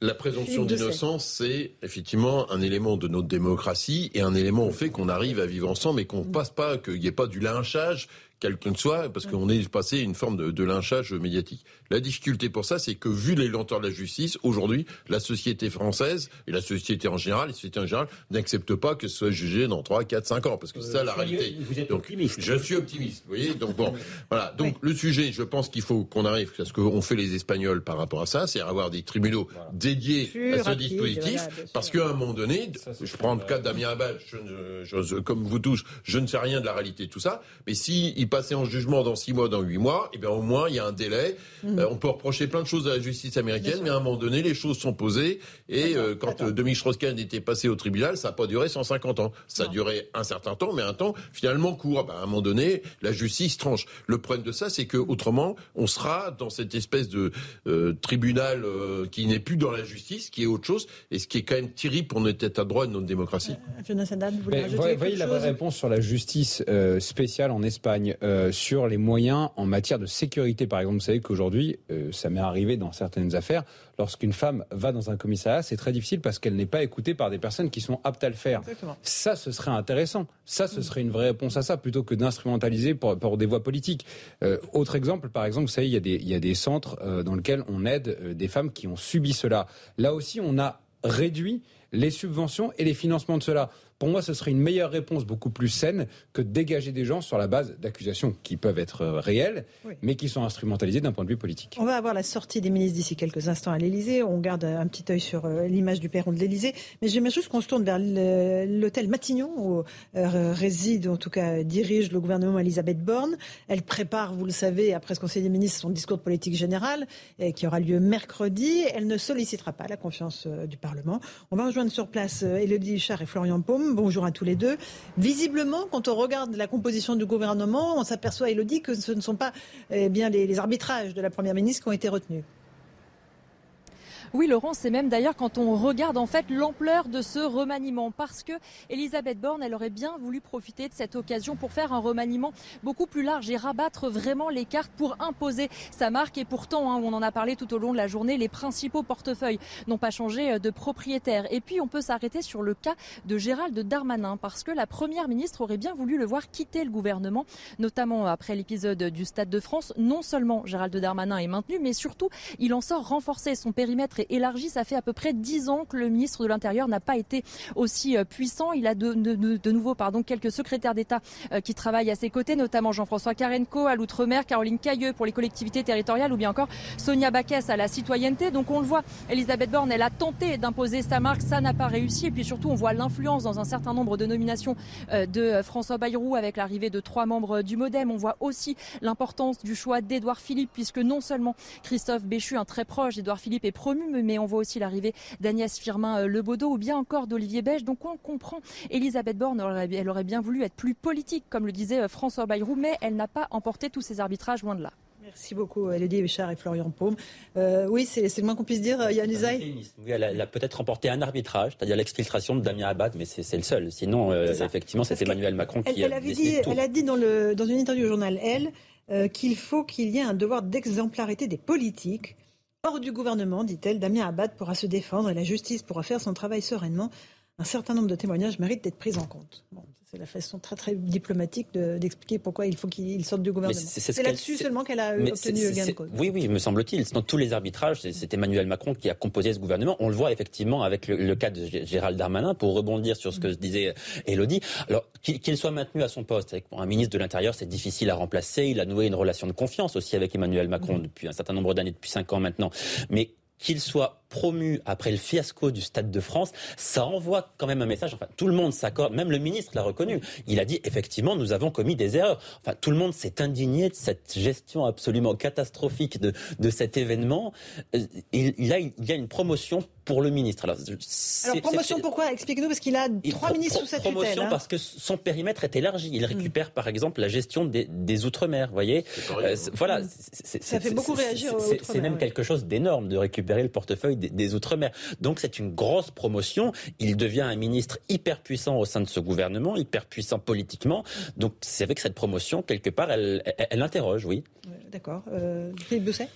La présomption d'innocence, c'est effectivement un élément de notre démocratie et un élément au fait qu'on arrive à vivre ensemble et qu'on ne passe pas, qu'il n'y ait pas du lynchage, quelqu'un que soit, parce qu'on est passé une forme de, de, lynchage médiatique. La difficulté pour ça, c'est que vu les lenteurs de la justice, aujourd'hui, la société française et la société en général, la société en général, n'acceptent pas que ce soit jugé dans 3, 4, 5 ans, parce que c'est ça la réalité. Vous êtes optimiste. Je suis optimiste, vous voyez. Donc bon, voilà. Donc le sujet, je pense qu'il faut qu'on arrive à ce qu'ont fait les Espagnols par rapport à ça, c'est avoir des tribunaux dédiés à ce dispositif, parce qu'à un moment donné, je prends le cas de Damien Abad, je, comme vous tous, je ne sais rien de la réalité de tout ça, mais si passer en jugement dans six mois, dans huit mois, eh bien au moins il y a un délai. Euh, on peut reprocher plein de choses à la justice américaine, mais à un moment donné, les choses sont posées. Et euh, quand euh, Dominique Strauss-Kahn était passé au tribunal, ça n'a pas duré 150 ans. Ça a duré un certain temps, mais un temps finalement court. Ben, à un moment donné, la justice tranche. Le problème de ça, c'est que autrement, on sera dans cette espèce de tribunal qui n'est plus dans la justice, qui est autre chose, et ce qui est quand même terrible pour notre état de droit et notre démocratie. vous voyez la vraie réponse sur la justice spéciale en Espagne. Euh, sur les moyens en matière de sécurité. Par exemple, vous savez qu'aujourd'hui, euh, ça m'est arrivé dans certaines affaires, lorsqu'une femme va dans un commissariat, c'est très difficile parce qu'elle n'est pas écoutée par des personnes qui sont aptes à le faire. Ça, ce serait intéressant. Ça, ce serait une vraie réponse à ça, plutôt que d'instrumentaliser pour, des voies politiques. Euh, autre exemple, par exemple, vous savez, il y a des, il y a des centres dans lesquels on aide des femmes qui ont subi cela. Là aussi, on a réduit les subventions et les financements de cela. Pour moi, ce serait une meilleure réponse, beaucoup plus saine, que de dégager des gens sur la base d'accusations qui peuvent être euh, réelles, mais qui sont instrumentalisées d'un point de vue politique. On va avoir la sortie des ministres d'ici quelques instants à l'Elysée. On garde un petit œil sur euh, l'image du perron de l'Elysée. Mais j'aimerais juste qu'on se tourne vers l'hôtel Matignon, où euh, réside, en tout cas dirige le gouvernement Elisabeth Borne. Elle prépare, vous le savez, après ce Conseil des ministres, son discours de politique générale, qui aura lieu mercredi. Elle ne sollicitera pas la confiance du Parlement. On va rejoindre sur place Élodie Huchard et Florian Paume. Bonjour à tous les deux. Visiblement, quand on regarde la composition du gouvernement, on s'aperçoit, Elodie, que ce ne sont pas eh bien, les arbitrages de la Première ministre qui ont été retenus. Oui, Laurent, c'est même d'ailleurs quand on regarde en fait l'ampleur de ce remaniement, parce que Elisabeth Borne, elle aurait bien voulu profiter de cette occasion pour faire un remaniement beaucoup plus large et rabattre vraiment les cartes pour imposer sa marque. Et pourtant, hein, on en a parlé tout au long de la journée, les principaux portefeuilles n'ont pas changé euh, de propriétaire. Et puis, on peut s'arrêter sur le cas de Gérald Darmanin, parce que la première ministre aurait bien voulu le voir quitter le gouvernement, notamment après l'épisode du Stade de France. Non seulement Gérald Darmanin est maintenu, mais surtout, il en sort renforcé son périmètre élargi. Ça fait à peu près dix ans que le ministre de l'Intérieur n'a pas été aussi euh, puissant. Il a de, de, nouveau pardon, quelques secrétaires d'État euh, qui travaillent à ses côtés, notamment Jean-François Carenco à l'outre-mer, Caroline Cailleux pour les collectivités territoriales ou bien encore Sonia Baquès à la citoyenneté. Donc on le voit, Elisabeth Borne, elle a tenté d'imposer sa marque, ça n'a pas réussi. Et puis surtout, on voit l'influence dans un certain nombre de nominations euh, de François Bayrou avec l'arrivée de trois membres du Modem. On voit aussi l'importance du choix d'Édouard Philippe, puisque non seulement Christophe Béchu, un très proche d'Édouard Philippe, est promu, mais on voit aussi l'arrivée d'Agnès Firmin euh, Lebaudot ou bien encore d'Olivier Beige. Donc on comprend, Elisabeth Borne, elle aurait bien voulu être plus politique, comme le disait euh, François Bayrou, mais elle n'a pas emporté tous ces arbitrages loin de là. Merci beaucoup, Elodie Béchard et Florian Paume. Euh, oui, c'est le moins qu'on puisse dire, Yann Usaï Oui, elle a, peut-être remporté un arbitrage, c'est-à-dire l'exfiltration de Damien Abad, mais c'est le seul. Sinon, euh, effectivement, c'est Emmanuel Macron qui elle, a dit, Elle a dit dans, le, dans une interview au journal Elle euh, qu'il faut qu'il y ait un devoir d'exemplarité des politiques. Hors du gouvernement, dit-elle, Damien Abad pourra se défendre et la justice pourra faire son travail sereinement. Un certain nombre de témoignages méritent d'être pris en compte. Bon, c'est la façon très très diplomatique d'expliquer pourquoi il faut qu'il sorte du gouvernement. C'est là-dessus seulement qu'elle a obtenu gain de cause. Oui, oui, me semble-t-il. Dans tous les arbitrages, c'est Emmanuel Macron qui a composé ce gouvernement. On le voit effectivement avec le, cas de Gérald Darmanin, pour rebondir sur ce que disait Elodie. Alors, qu'il soit maintenu à son poste, avec un ministre de l'Intérieur, c'est difficile à remplacer. Il a noué une relation de confiance aussi avec Emmanuel Macron depuis un certain nombre d'années, depuis cinq ans maintenant. Mais qu'il soit promu après le fiasco du Stade de France, ça envoie quand même un message. Enfin, tout le monde s'accorde, même le ministre l'a reconnu. Il a dit effectivement, nous avons commis des erreurs. Enfin, tout le monde s'est indigné de cette gestion absolument catastrophique de, de cet événement. Euh, il, il, a, il y a une promotion pour le ministre. Alors, Alors promotion pourquoi? Expliquez-nous, parce qu'il a trois ministres sous sa tutelle. Promotion hein. parce que son périmètre est élargi. Il récupère, par exemple, la gestion des, des Outre-mer, vous voyez euh, Voilà. Ça fait beaucoup réagir C'est même quelque chose d'énorme de récupérer le portefeuille des, Outre-mer. Donc c'est une grosse promotion. Il devient un ministre hyper puissant au sein de ce gouvernement, hyper puissant politiquement. Donc c'est avec cette promotion, quelque part, elle, elle, interroge, oui. D'accord. Euh, Philippe Bousset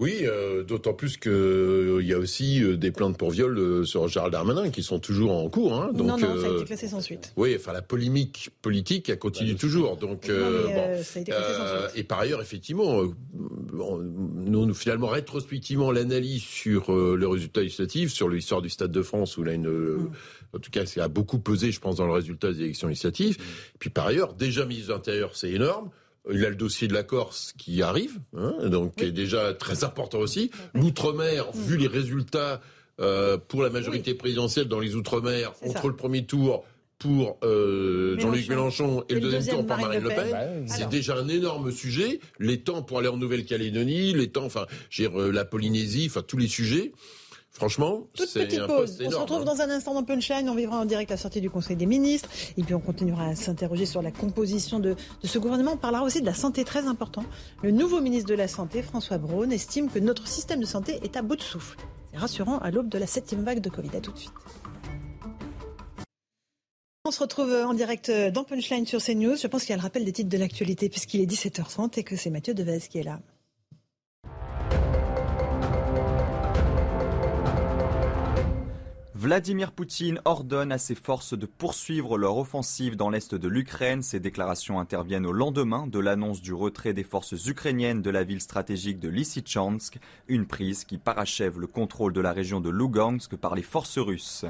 oui, euh, d'autant plus qu'il euh, y a aussi euh, des plaintes pour viol sur Gérald Darmanin qui sont toujours en cours. Hein, donc, non, non, ça a été classé sans suite. Oui, enfin la polémique politique, elle continue toujours. Donc, bon, ça a été classé sans suite. Et par ailleurs, effectivement, nous, finalement, rétrospectivement, l'analyse sur le résultat législatif, sur l'histoire du Stade de France, où là, une, en tout cas, ça a beaucoup pesé, je pense, dans le résultat des élections législatives. Mm. Puis par ailleurs, déjà ministre de l'Intérieur, c'est énorme. Il a le dossier de la Corse qui arrive, hein, donc qui est déjà très important aussi. L'outre-mer, vu les résultats euh, pour la majorité présidentielle dans les outre-mer entre le premier tour pour euh, Jean-Luc Mélenchon et, le deuxième, tour pour Marine Le Pen, c'est déjà un énorme sujet. Les temps pour aller en Nouvelle-Calédonie, les temps, enfin, euh, la Polynésie, enfin tous les sujets. Franchement, toute petite pause. On se retrouve dans un instant dans Punchline. On vivra en direct la sortie du Conseil des ministres. Et puis on continuera à s'interroger sur la composition de, ce gouvernement. On parlera aussi de la santé, très important. Le nouveau ministre de la Santé, François Braun, estime que notre système de santé est à bout de souffle. C'est rassurant à l'aube de la septième vague de Covid. À tout de suite. On se retrouve en direct dans Punchline sur CNews. Je pense qu'il y a le rappel des titres de l'actualité puisqu'il est 17h30 et que c'est Mathieu Devez qui est là. Vladimir Poutine ordonne à ses forces de poursuivre leur offensive dans l'est de l'Ukraine. Ces déclarations interviennent au lendemain de l'annonce du retrait des forces ukrainiennes de la ville stratégique de Lysychansk, une prise qui parachève le contrôle de la région de Lugansk par les forces russes.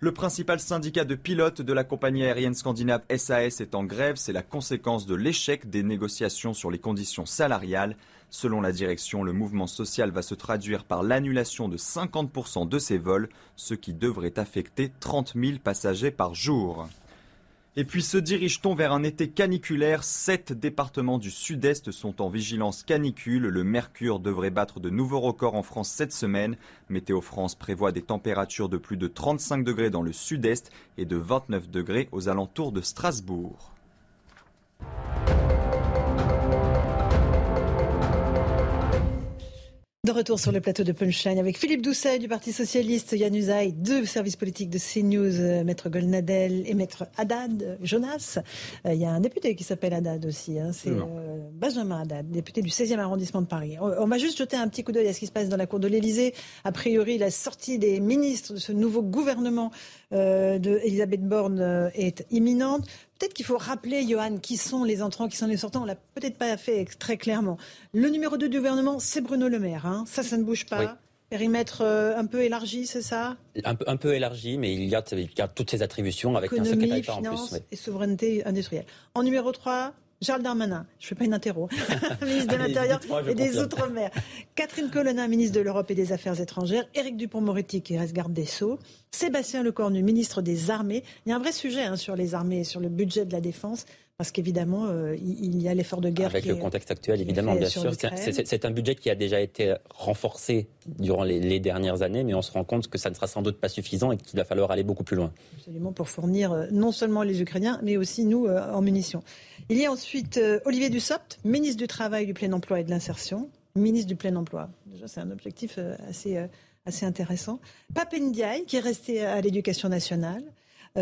Le principal syndicat de pilotes de la compagnie aérienne scandinave SAS est en grève. C'est la conséquence de l'échec des négociations sur les conditions salariales. Selon la direction, le mouvement social va se traduire par l'annulation de 50% de ces vols, ce qui devrait affecter 30 000 passagers par jour. Et puis se dirige-t-on vers un été caniculaire? Sept départements du sud-est sont en vigilance canicule. Le mercure devrait battre de nouveaux records en France cette semaine. Météo France prévoit des températures de plus de 35 degrés dans le sud-est et de 29 degrés aux alentours de Strasbourg. De retour sur le plateau de Punchline avec Philippe Doucet du Parti Socialiste, Yann Usaï, deux services politiques de CNews, euh, Maître Golnadel et Maître Haddad euh, Jonas. Euh, il y a un député qui s'appelle Haddad aussi, hein, c'est Benjamin Haddad, député du 16e arrondissement de Paris. On, va juste jeter un petit coup d'œil à ce qui se passe dans la cour de l'Élysée. A priori, la sortie des ministres de ce nouveau gouvernement euh, de Elisabeth Borne est imminente. Peut-être qu'il faut rappeler, Johan, qui sont les entrants, qui sont les sortants. On l'a peut-être pas fait très clairement. Le numéro 2 du gouvernement, c'est Bruno Le Maire. Hein. Ça, ça ne bouge pas. Périmètre euh, un peu élargi, c'est ça? Un peu, un peu élargi, mais il y, a, toutes ces attributions avec un secrétaire en plus. et souveraineté industrielle. En numéro 3, Charles Darmanin, je ne fais pas une interro, ministre de l'Intérieur et des Outre-mer. Catherine Colonna, ministre de l'Europe et des Affaires étrangères. Éric Dupont-Moretti, qui reste garde des Sceaux. Sébastien Lecornu, ministre des Armées. Il y a un vrai sujet hein, sur les armées, sur le budget de la défense. Parce qu'évidemment, euh, il y a l'effort de guerre. Avec le contexte actuel, évidemment, bien sûr. C'est un budget qui a déjà été renforcé durant les, dernières années, mais on se rend compte que ça ne sera sans doute pas suffisant et qu'il va falloir aller beaucoup plus loin. Absolument, pour fournir euh, non seulement les Ukrainiens, mais aussi nous euh, en munitions. Il y a ensuite euh, Olivier Dussopt, ministre du Travail, du Plein Emploi et de l'Insertion. Ministre du Plein Emploi. Déjà, c'est un objectif assez, assez intéressant. Pape Ndiaye, qui est resté à l'Éducation nationale.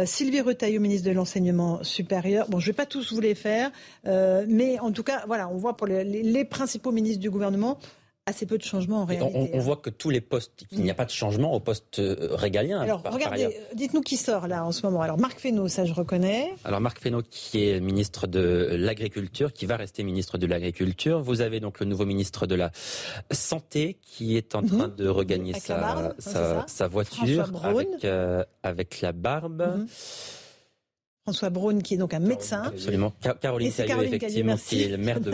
Sylvie Retailleau, ministre de l'Enseignement supérieur. Bon, je ne vais pas tous vous les faire, mais en tout cas, voilà, on voit pour les principaux ministres du gouvernement, assez peu de changements en réalité. On, on, voit que tous les postes, qu'il n'y a pas de changement au poste euh, régalien. Alors, regardez, dites-nous qui sort là en ce moment. Alors, Marc Fesneau, ça je reconnais. Alors, Marc Fesneau, qui est ministre de l'Agriculture, qui va rester ministre de l'Agriculture. Vous avez donc le nouveau ministre de la Santé qui est en train mhm. de regagner sa, sa, voiture avec, euh, avec, la barbe. Mhm. François Braun, qui est donc un médecin. Absolument. Caroline Caillot, effectivement, qui est le maire de,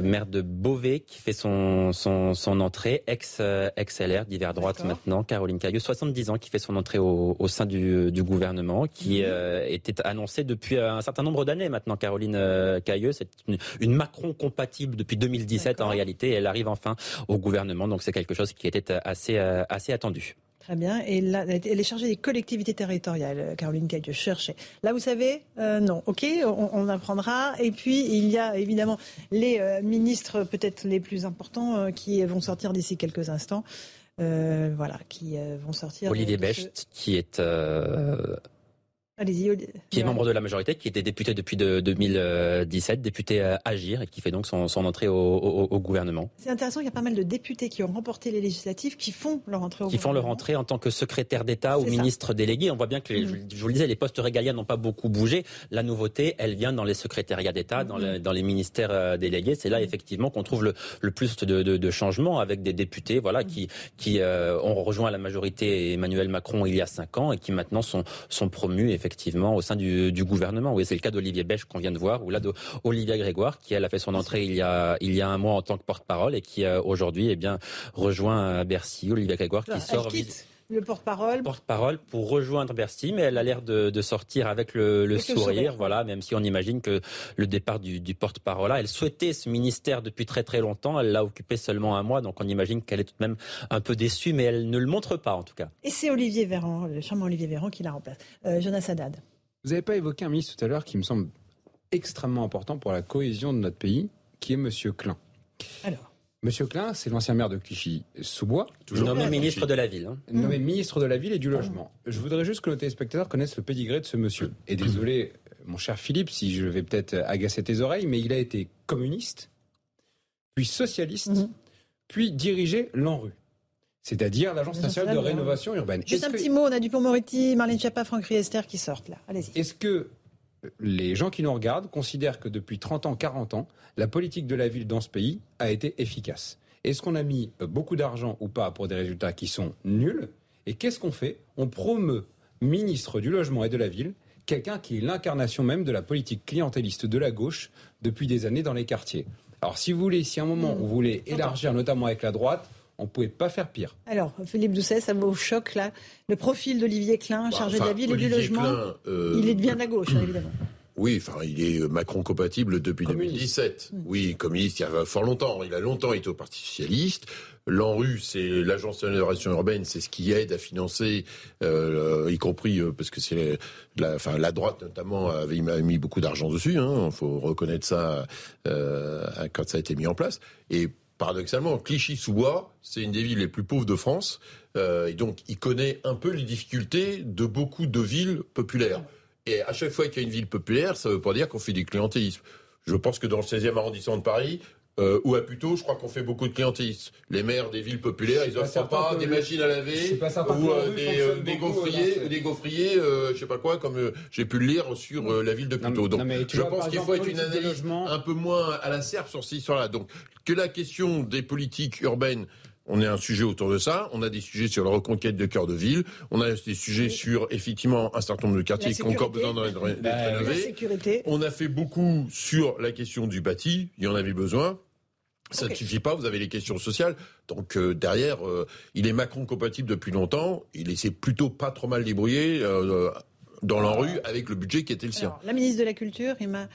maire de Beauvais, qui fait son, son, son entrée, ex-LR, divers droite maintenant. Caroline Caillot, 70 ans, qui fait son entrée au, au sein du, du, gouvernement, qui mhm. euh, était annoncée depuis un certain nombre d'années maintenant. Caroline euh, Cailleux, c'est une, une, Macron compatible depuis 2017 en réalité. Elle arrive enfin au gouvernement, donc c'est quelque chose qui était assez, euh, assez attendu. Très bien. Et là, elle est chargée des collectivités territoriales, euh, Caroline Cailleux. Cherchez. Là, vous savez, euh, non. OK, on, apprendra. Et puis, il y a évidemment les euh, ministres peut-être les plus importants qui vont sortir d'ici quelques instants. voilà, qui vont sortir. Olivier Becht, qui est qui est membre de la majorité, qui était député depuis de, 2017, député à Agir, et qui fait donc son, entrée au, gouvernement. C'est intéressant, il y a pas mal de députés qui ont remporté les législatives qui font leur entrée au qui gouvernement. Qui font leur entrée en tant que secrétaire d'État ou ministre délégué. On voit bien que, les, mm. je vous le disais, les postes régaliens n'ont pas beaucoup bougé. La nouveauté, elle vient dans les secrétariats d'État, dans, mm. dans, les ministères euh, délégués. C'est là, mm. effectivement, qu'on trouve le, plus de, changements avec des députés voilà, qui, qui euh, ont rejoint la majorité Emmanuel Macron il y a cinq ans et qui maintenant sont, sont promus, effectivement effectivement au sein du, gouvernement. Oui, c'est le cas d'Olivier Bèche qu'on vient de voir, ou là d'Olivia Grégoire, qui elle a fait son entrée il y a, il y a un mois en tant que porte-parole et qui euh, aujourd'hui eh bien rejoint Bercy. Olivia Grégoire qui sort le porte-parole. Porte-parole pour rejoindre Bercy, mais elle a l'air de, sortir avec le, sourire, voilà, même si on imagine que le départ du, porte-parole, elle souhaitait ce ministère depuis très très longtemps, elle l'a occupé seulement un mois, donc on imagine qu'elle est tout de même un peu déçue, mais elle ne le montre pas en tout cas. Et c'est Olivier Véran, le charmant Olivier Véran qui la remplace. Euh, Jonas Haddad. Vous n'avez pas évoqué un ministre tout à l'heure qui me semble extrêmement important pour la cohésion de notre pays, qui est Monsieur Klein. Alors Monsieur Klein, c'est l'ancien maire de Clichy-sous-Bois. Nommé ministre de la ville. Hein. Nommé ministre de la ville et du logement. Je voudrais juste que nos téléspectateurs connaissent le pédigré de ce monsieur. Et désolé, mon cher Philippe, si je vais peut-être agacer tes oreilles, mais il a été communiste, puis socialiste, mhm. puis dirigé l'ANRU. C'est-à-dire l'Agence nationale de rénovation urbaine. Juste un petit mot, on a Dupont-Moretti, Marlène Schiappa, Franck Riester qui sortent là. Allez-y. Est-ce que les gens qui nous regardent considèrent que depuis 30 ans, 40 ans, la politique de la ville dans ce pays a été efficace. Est-ce qu'on a mis euh, beaucoup d'argent ou pas pour des résultats qui sont nuls? Et qu'est-ce qu'on fait? On promeut ministre du logement et de la ville quelqu'un qui est l'incarnation même de la politique clientéliste de la gauche depuis des années dans les quartiers. Alors si vous voulez, si à un moment mmh. vous voulez élargir notamment avec la droite, on ne pouvait pas faire pire. Alors, Philippe Doucet, ça au choc, là. Le profil d'Olivier Klein, bah, chargé de la ville et du logement, euh, il est bien de la gauche, hein, évidemment. Oui, enfin, il est Macron compatible depuis 2017. Mm. Oui, communiste, il y a fort longtemps. Il a longtemps été au Parti socialiste. L'ANRU, c'est l'agence de rénovation urbaine, c'est ce qui aide à financer, euh, y compris euh, parce que c'est la, enfin, la droite notamment avait mis beaucoup d'argent dessus. Il hein, faut reconnaître ça euh, quand ça a été mis en place. Et paradoxalement, Clichy-sous-Bois, c'est une des villes les plus pauvres de France, euh, et donc il connaît un peu les difficultés de beaucoup de villes populaires. Et à chaque fois qu'il y a une ville populaire, ça ne veut pas dire qu'on fait du clientélisme. Je pense que dans le 16e arrondissement de Paris, euh, ou à plutôt, je crois qu'on fait beaucoup de clientélisme. Les maires des villes populaires, ils offrent pas, des machines à laver ou euh, des, euh, des, gaufriers, des gaufriers, je sais pas quoi, comme j'ai pu le lire sur la ville de Puteaux. Donc, je pense qu'il faut être une analyse un peu moins à la serpe sur ces histoires-là. Donc, que la question des politiques urbaines on est un sujet autour de ça. On a des sujets sur la reconquête de cœur de ville. On a des sujets sur, effectivement, un certain nombre de quartiers qui ont encore besoin d'être rénovés. On a fait beaucoup sur la question du bâti. Il y en avait besoin. Ça ne suffit pas, vous avez les questions sociales. Donc euh, derrière, euh, il est Macron compatible depuis longtemps. Il s'est plutôt pas trop mal débrouillé euh, dans la rue avec le budget qui était le sien. la ministre de la Culture, Emma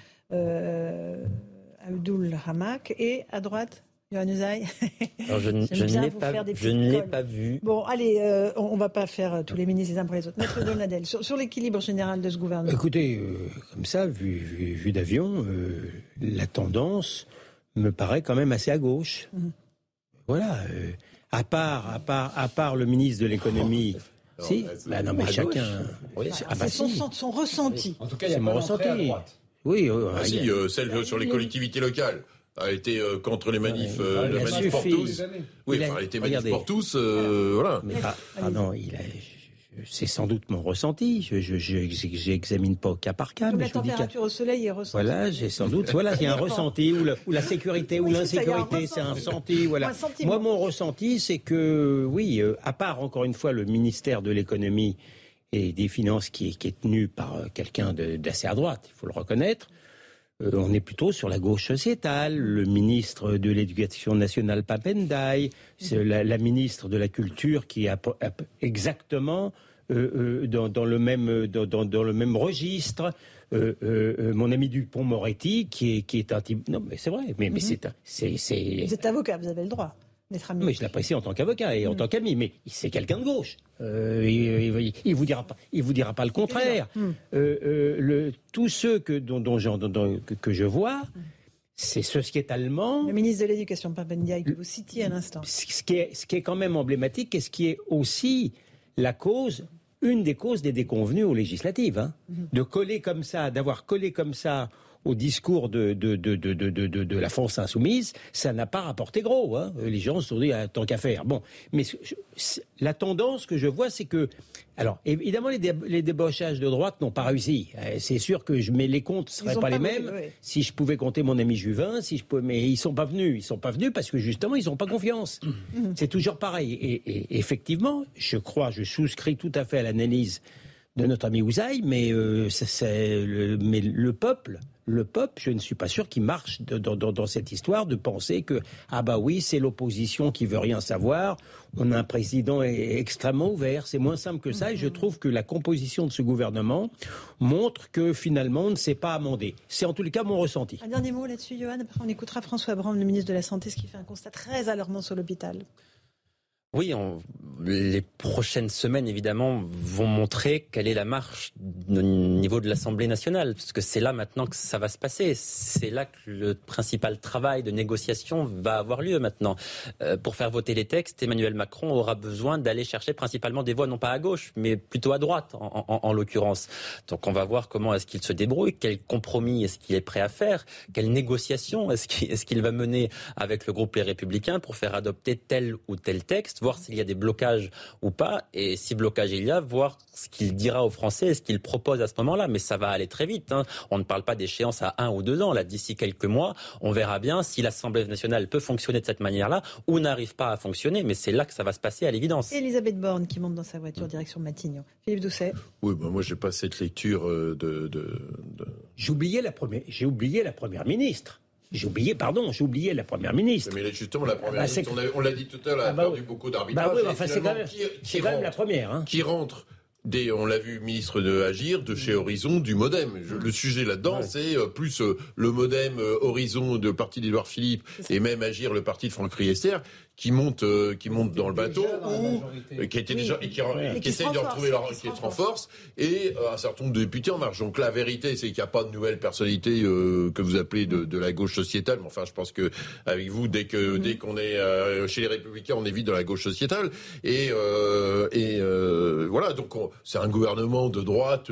Abdul Hamak, et à droite Alors, je, ne- je ne pas, faire des je ne l'ai pas vu. Bon, allez, euh, on on va pas faire tous les ministres les uns pour les autres. Maître Donadel, sur, sur l'équilibre général de ce gouvernement. Écoutez, euh, comme ça, vu, vu, vu d'avion, euh, la tendance me paraît quand même assez à gauche. Mhm. Voilà. euh, à part, à part, à part le ministre de l'économie. si, bah, non mais chacun. Oui. Ah, c'est bah son, si. son- son ressenti. En tout cas, il y a mon d'entrée à ressenti. droite. Oui, euh, Ah si, a- euh, celle sur les collectivités locales a été euh, contre les manifs, euh, la il a manif pour tous. Oui, Il a- enfin, elle était manif pour tous, euh, voilà. Mais pas- pardon, il a- c'est sans doute mon ressenti. Je je- je- j'examine pas au cas par cas, Donc mais la je température au soleil est ressentie. Voilà, j'ai sans doute. Voilà, il y a un ressenti ou, la sécurité ou Oui, a l'insécurité, c'est un ressenti. Voilà. Un. Moi, mon ressenti, c'est que oui, euh, à part encore une fois le ministère de l'économie et des finances qui est, qui est tenu par euh, quelqu'un d'assez à droite, il faut le reconnaître. euh, on est plutôt sur la gauche sociétale. Le ministre de l'Éducation nationale, Papendai, c'est la, la ministre de la Culture qui à peu- exactement euh, euh, dans, dans le même, dans, le même registre. Euh, mon ami Dupont-Moretti, qui est, qui est un type. Non, mais c'est vrai, mais, mais c'est un- c'est. c'est- Vous êtes avocat, vous avez le droit d'être ami. mais je l'apprécie en tant qu'avocat et en tant qu'ami, mais c'est quelqu'un de gauche. Euh, il, il- vous dira pas, il vous dira pas le contraire. Euh, euh, le, tous ceux que, dont, dont que, que je vois, c'est sociétalement. Le ministre de l'Éducation, Papendiaï, que vous citiez à l'instant. Ce qui, est, ce qui est quand même emblématique et ce qui est aussi la cause, une des causes des déconvenus aux législatives. hein. De coller comme ça, d'avoir collé comme ça au discours de, de, de, de, de, de- de la France insoumise, ça n'a pas rapporté gros. hein. Les gens se sont dit, ah, tant qu'à faire. Bon, mais la tendance que je vois, c'est que... Alors, évidemment, les, dé- les débauchages de droite n'ont pas réussi. Euh, C'est sûr que je mets les comptes, ce ne seraient pas, pas les mêmes. Si je pouvais compter mon ami Juvin, si je pouvais, mais ils sont pas venus. Ils sont pas venus parce que justement, ils n'ont pas confiance. C'est toujours pareil. Et, et- effectivement, je crois, je souscris tout à fait à l'analyse de notre ami Ouzaï, mais, euh, ça- c'est le, mais le peuple, le peuple, je ne suis pas sûr qu'il marche dans, dans- dans cette histoire de penser que ah bah oui, c'est l'opposition qui veut rien savoir. On a un président e- extrêmement ouvert. C'est moins simple que ça. Et je trouve que la composition de ce gouvernement montre que finalement, on ne s'est pas amendé. C'est en tous les cas mon ressenti. Un dernier mot là-dessus, Johan. Après, on écoutera François Brand, le ministre de la Santé, ce qui fait un constat très alarmant sur l'hôpital. Oui, les prochaines semaines, évidemment, vont montrer quelle est la marche au niveau de l'Assemblée nationale, parce que c'est là maintenant que ça va se passer. C'est là que le principal travail de négociation va avoir lieu maintenant. Euh, pour faire voter les textes, Emmanuel Macron aura besoin d'aller chercher principalement des voix, non pas à gauche, mais plutôt à droite, en, en- en l'occurrence. Donc on va voir comment est-ce qu'il se débrouille, quel compromis est-ce qu'il est prêt à faire, quelle négociation est-ce qu'il est-ce qu'il va mener avec le groupe Les Républicains pour faire adopter tel ou tel texte, voir s'il y a des blocages ou pas, et si blocage il y a, voir ce qu'il dira aux Français et ce qu'il propose à ce moment-là. Mais ça va aller très vite. hein. On ne parle pas d'échéance à un ou deux ans. Là, d'ici quelques mois, on verra bien si l'Assemblée nationale peut fonctionner de cette manière-là ou n'arrive pas à fonctionner. Mais c'est là que ça va se passer à l'évidence. Elisabeth Borne qui monte dans sa voiture direction Matignon. Philippe Doucet. Oui, bah, moi, j'ai pas cette lecture euh, de. de, de- J'ai oublié la première, j'ai oublié la première ministre. J'ai oublié, pardon, j'ai oublié la première ministre. Mais justement, la première bah, ministre, on l'a dit tout à l'heure, elle Ah, a bah perdu oui. beaucoup d'arbitrage. Bah oui, et enfin, c'est quand même- qui- quand la première, hein. Qui rentre des, on l'a vu, ministre de Agir, de chez Horizon, du Modem. Je- le sujet là-dedans, c'est euh, plus euh, le Modem euh, Horizon de parti d'Édouard Philippe et même Agir, le parti de Franck Riester, qui monte, euh, qui monte dans le bateau ou euh, qui était déjà et qui, Et qui qui se essaye de retrouver leur qui se qui se renforce. renforce et euh, un certain nombre de députés en marche. Donc la vérité, c'est qu'il n'y a pas de nouvelle personnalité euh, que vous appelez de, de la gauche sociétale. Mais enfin, je pense que avec vous, dès que dès qu'on est euh, chez les Républicains, on est vite dans la gauche sociétale. Et euh, et euh, voilà. Donc on- c'est un gouvernement de droite.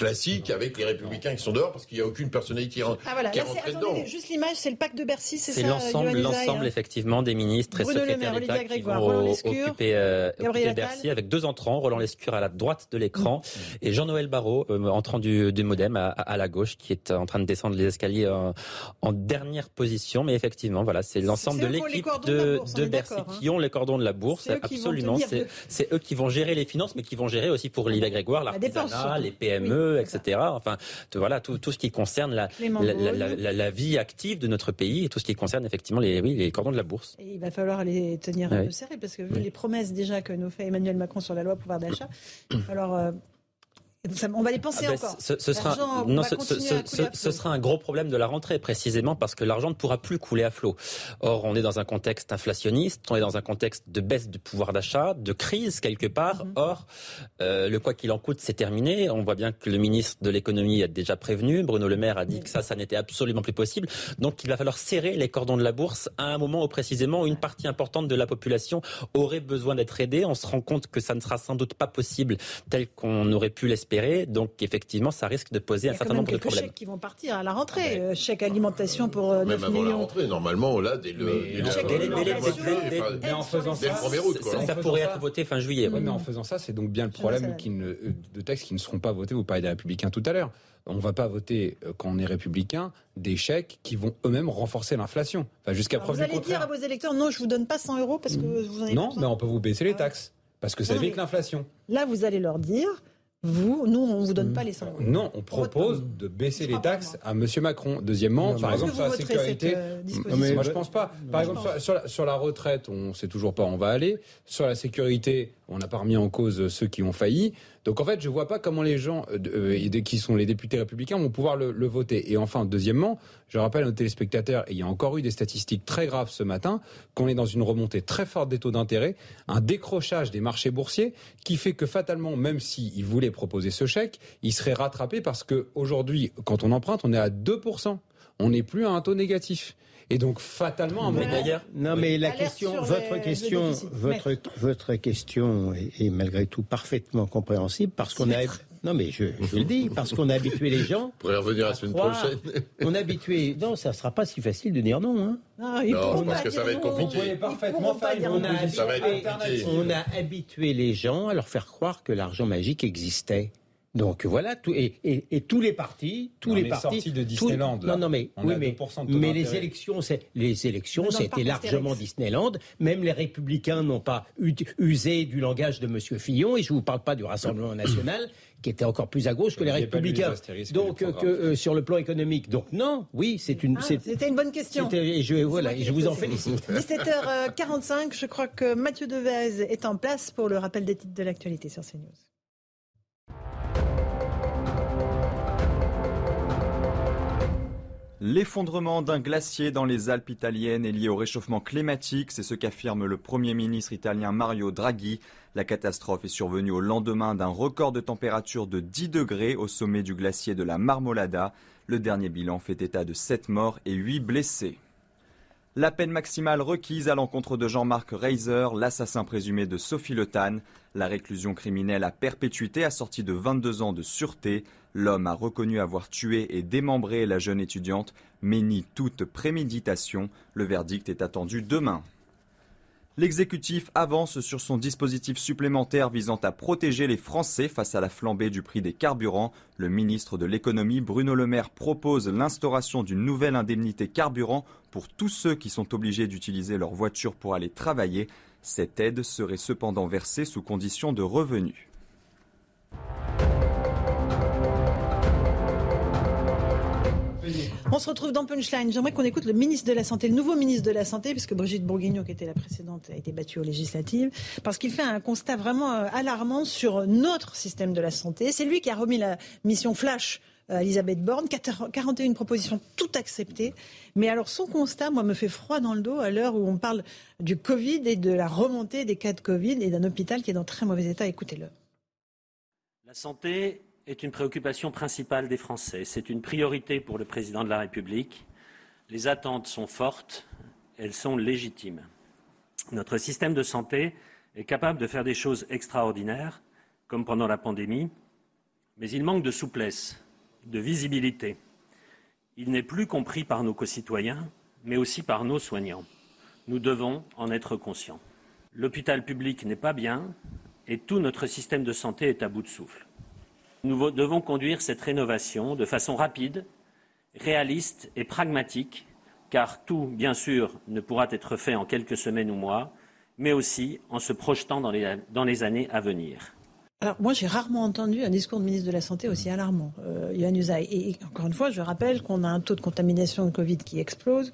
Classique avec les républicains qui sont dehors parce qu'il n'y a aucune personnalité Ah voilà, qui est rentrée attendez, dedans. juste l'image, c'est le pacte de Bercy, c'est, C'est ça l'ensemble, l'ensemble hein effectivement des ministres et Bruno secrétaires d'État qui Grégoire, vont Roland occuper, euh, occuper. Bercy avec deux entrants, Roland Lescure à la droite de l'écran et Jean-Noël Barrot euh, entrant du, du Modem à, à la gauche qui est en train de descendre les escaliers en, en dernière position. Mais effectivement, voilà, c'est l'ensemble de l'équipe de de, bourse, Bercy hein. qui ont les cordons de la bourse. C'est eux qui vont Absolument, c'est eux qui vont gérer les finances, mais qui vont gérer aussi pour Olivia Grégoire La dépense, l'artisanat, les PME, Oui, etc. Enfin, tout, voilà, tout, tout ce qui concerne la, la, vie active de notre pays et tout ce qui concerne effectivement les, oui, les cordons de la bourse. Et il va falloir les tenir un Ouais. peu serrés parce que vu les promesses déjà que nous fait Emmanuel Macron sur la loi pouvoir d'achat, alors on va les penser ah ben, encore. Ce, sera, non, ce, sera un gros problème de la rentrée, précisément parce que l'argent ne pourra plus couler à flot. Or, on est dans un contexte inflationniste, on est dans un contexte de baisse du pouvoir d'achat, de crise quelque part. Mhm. Or, euh, le quoi qu'il en coûte, c'est terminé. On voit bien que le ministre de l'économie a déjà prévenu. Bruno Le Maire a dit que ça, ça n'était absolument plus possible. Donc, il va falloir serrer les cordons de la bourse à un moment où précisément une partie importante de la population aurait besoin d'être aidée. On se rend compte que ça ne sera sans doute pas possible tel qu'on aurait pu l'espérer donc effectivement, ça risque de poser un certain nombre de problèmes. chèques qui vont partir à la rentrée. Ah ben. chèque alimentation pour 9 Même avant la rentrée, normalement, là, dès le, mais en faisant ça, ça pourrait être voté fin juillet. Oui, mais en faisant ça, c'est donc bien le problème de textes qui ne seront pas votés. Vous parlez des républicains tout à l'heure on ne va pas voter, euh, quand on est républicain, des chèques qui vont eux-mêmes renforcer l'inflation. Enfin, jusqu'à preuve Vous allez dire à vos électeurs, non, je vous donne pas 100 euros parce que vous en avez Non, mais on peut vous baisser les taxes. Parce que ça évite l'inflation. Là, vous allez leur dire, vous, nous, on ne vous donne pas les 100 euros. Non, on propose de baisser les taxes à M. Macron. Deuxièmement, par exemple, sur la sécurité. Euh, mais moi, je pense pas. Par exemple, sur, la, sur, la, retraite, on ne sait toujours pas où on va aller. Sur la sécurité, on n'a pas remis en cause ceux qui ont failli. Donc en fait, je ne vois pas comment les gens euh, euh, qui sont les députés républicains vont pouvoir le, voter. Et enfin, deuxièmement, je rappelle à nos téléspectateurs, et il y a encore eu des statistiques très graves ce matin, qu'on est dans une remontée très forte des taux d'intérêt, un décrochage des marchés boursiers qui fait que fatalement, même s'ils voulaient proposer ce chèque, il serait rattrapé parce qu'aujourd'hui, quand on emprunte, on est à 2%. On n'est plus à un taux négatif. Et donc fatalement, un moment. Non, mais la question, votre question, votre votre question est, malgré tout parfaitement compréhensible parce qu'on a. Non, mais je, je le dis, parce qu'on a habitué les gens. On pourrait revenir la semaine prochaine. On a habitué. Non, ça ne sera pas si facile de dire non. Hein. Non, non parce que ça va être compliqué. parfaitement faire on, a ça va être compliqué. on a habitué les gens à leur faire croire que l'argent magique existait. Donc voilà, tout, et, et, et, tous les partis, tous les partis. de Disneyland. non, non, mais, oui, mais, mais les élections, c'est, les élections, c'était largement Disneyland. Même les républicains n'ont pas usé du langage de Monsieur Fillon, et je vous parle pas du Rassemblement national, qui était encore plus à gauche que les républicains. Donc, que, euh, sur le plan économique. Donc non, oui, c'est une. Ah, c'était une bonne question. Et je, voilà, et je vous en félicite. 17h45, je crois que Mathieu Devez est en place pour le rappel des titres de l'actualité sur CNews. L'effondrement d'un glacier dans les Alpes italiennes est lié au réchauffement climatique, c'est ce qu'affirme le Premier ministre italien Mario Draghi. La catastrophe est survenue au lendemain d'un record de température de 10 degrés au sommet du glacier de la Marmolada. Le dernier bilan fait état de 7 morts et 8 blessés. La peine maximale requise à l'encontre de Jean-Marc Reiser, l'assassin présumé de Sophie Le La réclusion criminelle à perpétuité assortie de 22 ans de sûreté. L'homme a reconnu avoir tué et démembré la jeune étudiante, mais nie toute préméditation. Le verdict est attendu demain. L'exécutif avance sur son dispositif supplémentaire visant à protéger les Français face à la flambée du prix des carburants. Le ministre de l'économie Bruno Le Maire propose l'instauration d'une nouvelle indemnité carburant pour tous ceux qui sont obligés d'utiliser leur voiture pour aller travailler. Cette aide serait cependant versée sous condition de revenus. On se retrouve dans Punchline. J'aimerais qu'on écoute le ministre de la Santé, le nouveau ministre de la Santé, puisque Brigitte Bourguignon, qui était la précédente, a été battue aux législatives, parce qu'il fait un constat vraiment euh, alarmant sur notre système de la santé. C'est lui qui a remis la mission Flash à Elisabeth Borne, 41 propositions toutes acceptées. Mais alors son constat, moi, me fait froid dans le dos à l'heure où on parle du Covid et de la remontée des cas de Covid et d'un hôpital qui est dans très mauvais état. Écoutez-le. La santé est une préoccupation principale des Français. C'est une priorité pour le président de la République. Les attentes sont fortes, elles sont légitimes. Notre système de santé est capable de faire des choses extraordinaires, comme pendant la pandémie, mais il manque de souplesse, de visibilité. Il n'est plus compris par nos concitoyens, mais aussi par nos soignants. Nous devons en être conscients. L'hôpital public n'est pas bien et tout notre système de santé est à bout de souffle. Nous devons conduire cette rénovation de façon rapide, réaliste et pragmatique, car tout, bien sûr, ne pourra être fait en quelques semaines ou mois, mais aussi en se projetant dans les, années à venir. Alors moi j'ai rarement entendu un discours de ministre de la Santé aussi alarmant, euh, Yann Et, encore une fois, je rappelle qu'on a un taux de contamination de Covid qui explose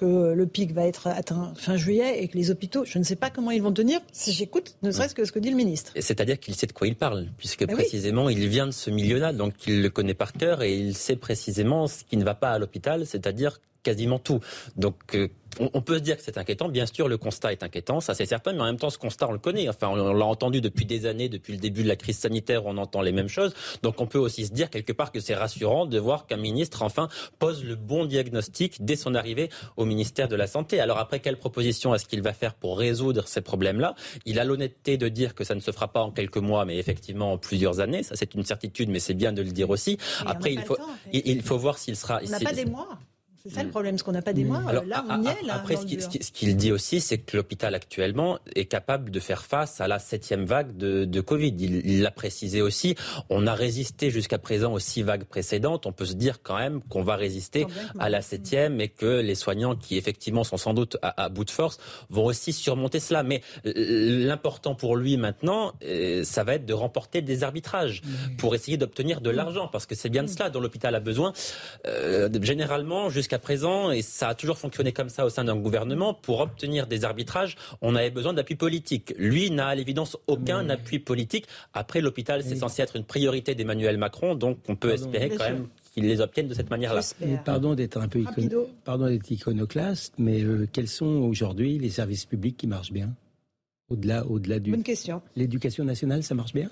que le pic va être atteint fin juillet et que les hôpitaux, je ne sais pas comment ils vont tenir si j'écoute ne serait-ce que ce que dit le ministre. C'est-à-dire qu'il sait de quoi il parle, puisque ben précisément il vient de ce milieu-là, donc il le connaît par cœur et il sait précisément ce qui ne va pas à l'hôpital, c'est-à-dire quasiment tout. Donc euh, on, peut se dire que c'est inquiétant. Bien sûr, le constat est inquiétant, ça c'est certain, mais en même temps, ce constat, on le connaît. Enfin, on, l'a entendu depuis des années, depuis le début de la crise sanitaire, on entend les mêmes choses. Donc on peut aussi se dire quelque part que c'est rassurant de voir qu'un ministre, enfin, pose le bon diagnostic dès son arrivée au ministère de la Santé. Alors après, quelle proposition est-ce qu'il va faire pour résoudre ces problèmes-là? Il a l'honnêteté de dire que ça ne se fera pas en quelques mois, mais effectivement en plusieurs années. Ça, c'est une certitude, mais c'est bien de le dire aussi. après, il faut, il, faut voir s'il sera... On n'a pas des mois c'est ça le mm. problème, ce qu'on n'a pas des mois. là, on y est. Là, après, ce qu'il dit aussi, c'est que l'hôpital actuellement est capable de faire face à la septième vague de, de Covid. Il l'a précisé aussi. On a résisté jusqu'à présent aux six vagues précédentes. On peut se dire quand même qu'on va résister à la septième et que les soignants, qui effectivement sont sans doute à, bout de force, vont aussi surmonter cela. Mais l'important pour lui maintenant, euh, ça va être de remporter des arbitrages pour essayer d'obtenir de l'argent, parce que c'est bien de cela dont l'hôpital a besoin. Euh, généralement, jusqu'à jusqu'à présent, et ça a toujours fonctionné comme ça au sein d'un gouvernement, pour obtenir des arbitrages, on avait besoin d'appui politique. Lui n'a à l'évidence aucun appui politique. Après, l'hôpital, c'est censé être une priorité d'Emmanuel Macron, donc on peut espérer quand même qu'il les obtienne de cette manière-là. Pardon d'être un peu pardon d'être iconoclaste, mais euh, quels sont aujourd'hui les services publics qui marchent bien? Au-delà, au-delà du. Bonne question. L'éducation nationale, ça marche bien?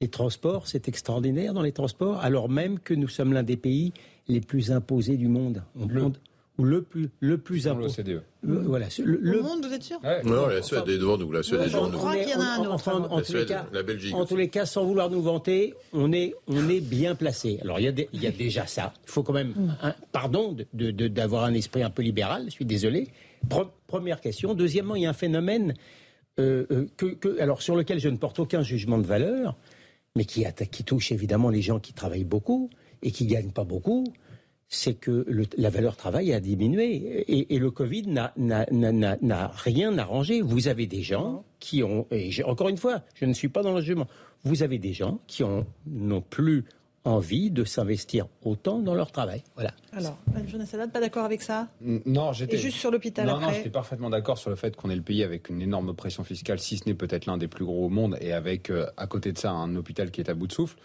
Les transports, c'est extraordinaire dans les transports, alors même que nous sommes l'un des pays les plus imposés du monde. le. Ou le plus, le plus imposé. Le, voilà, le, monde, vous êtes sûr Non, la Suède est devant nous. La Suède est devant nous. Je crois qu'il y en a un autre. En, tous les cas, la Belgique. En tous les cas, sans vouloir nous vanter, on est, on est bien placé. Alors, il y, a il y a déjà ça. Il faut quand même, un, pardon, d'avoir de, un esprit un peu libéral. Je suis désolé. première question. Deuxièmement, il y a un phénomène euh, euh, que, que, alors sur lequel je ne porte aucun jugement de valeur, mais qui, qui touche évidemment les gens qui travaillent beaucoup et qui gagnent pas beaucoup, c'est que la valeur travail a diminué et, le Covid n'a rien arrangé. Vous avez des gens qui ont, et encore une fois, je ne suis pas dans le jugement, vous avez des gens qui n'ont plus envie de s'investir autant dans leur travail. Voilà. Alors, Jonas Sadat, pas d'accord avec ça? Non, j'étais. juste sur l'hôpital Non, non, j'étais parfaitement d'accord sur le fait qu'on est le pays avec une énorme pression fiscale, si ce n'est peut-être l'un des plus gros au monde, et avec, euh, à côté de ça, un hôpital qui est à bout de souffle.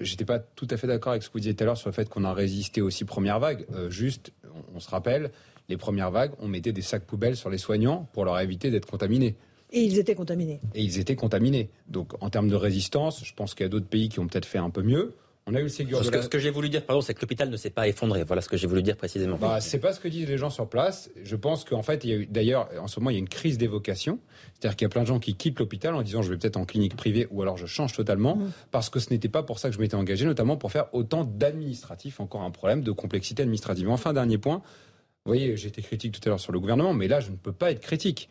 J'étais pas tout à fait d'accord avec ce que vous disiez tout à l'heure sur le fait qu'on a résisté aux six premières vagues. Euh, juste, on, se rappelle, les premières vagues, on mettait des sacs poubelles sur les soignants pour leur éviter d'être contaminés. Et ils étaient contaminés. Et ils étaient contaminés. Donc en termes de résistance, je pense qu'il y a d'autres pays qui ont peut-être fait un peu mieux. On a eu le Ségur ce, que, ce que j'ai voulu dire, pardon, c'est que l'hôpital ne s'est pas effondré. Voilà ce que j'ai voulu dire précisément. Bah, c'est pas ce que disent les gens sur place. Je pense qu'en fait, il y a eu, d'ailleurs, en ce moment, il y a une crise d'évocation. C'est-à-dire qu'il y a plein de gens qui quittent l'hôpital en disant je vais peut-être en clinique privée ou alors je change totalement mmh. parce que ce n'était pas pour ça que je m'étais engagé, notamment pour faire autant d'administratifs. Encore un problème de complexité administrative. Enfin, dernier point. Vous voyez, été critique tout à l'heure sur le gouvernement, mais là, je ne peux pas être critique.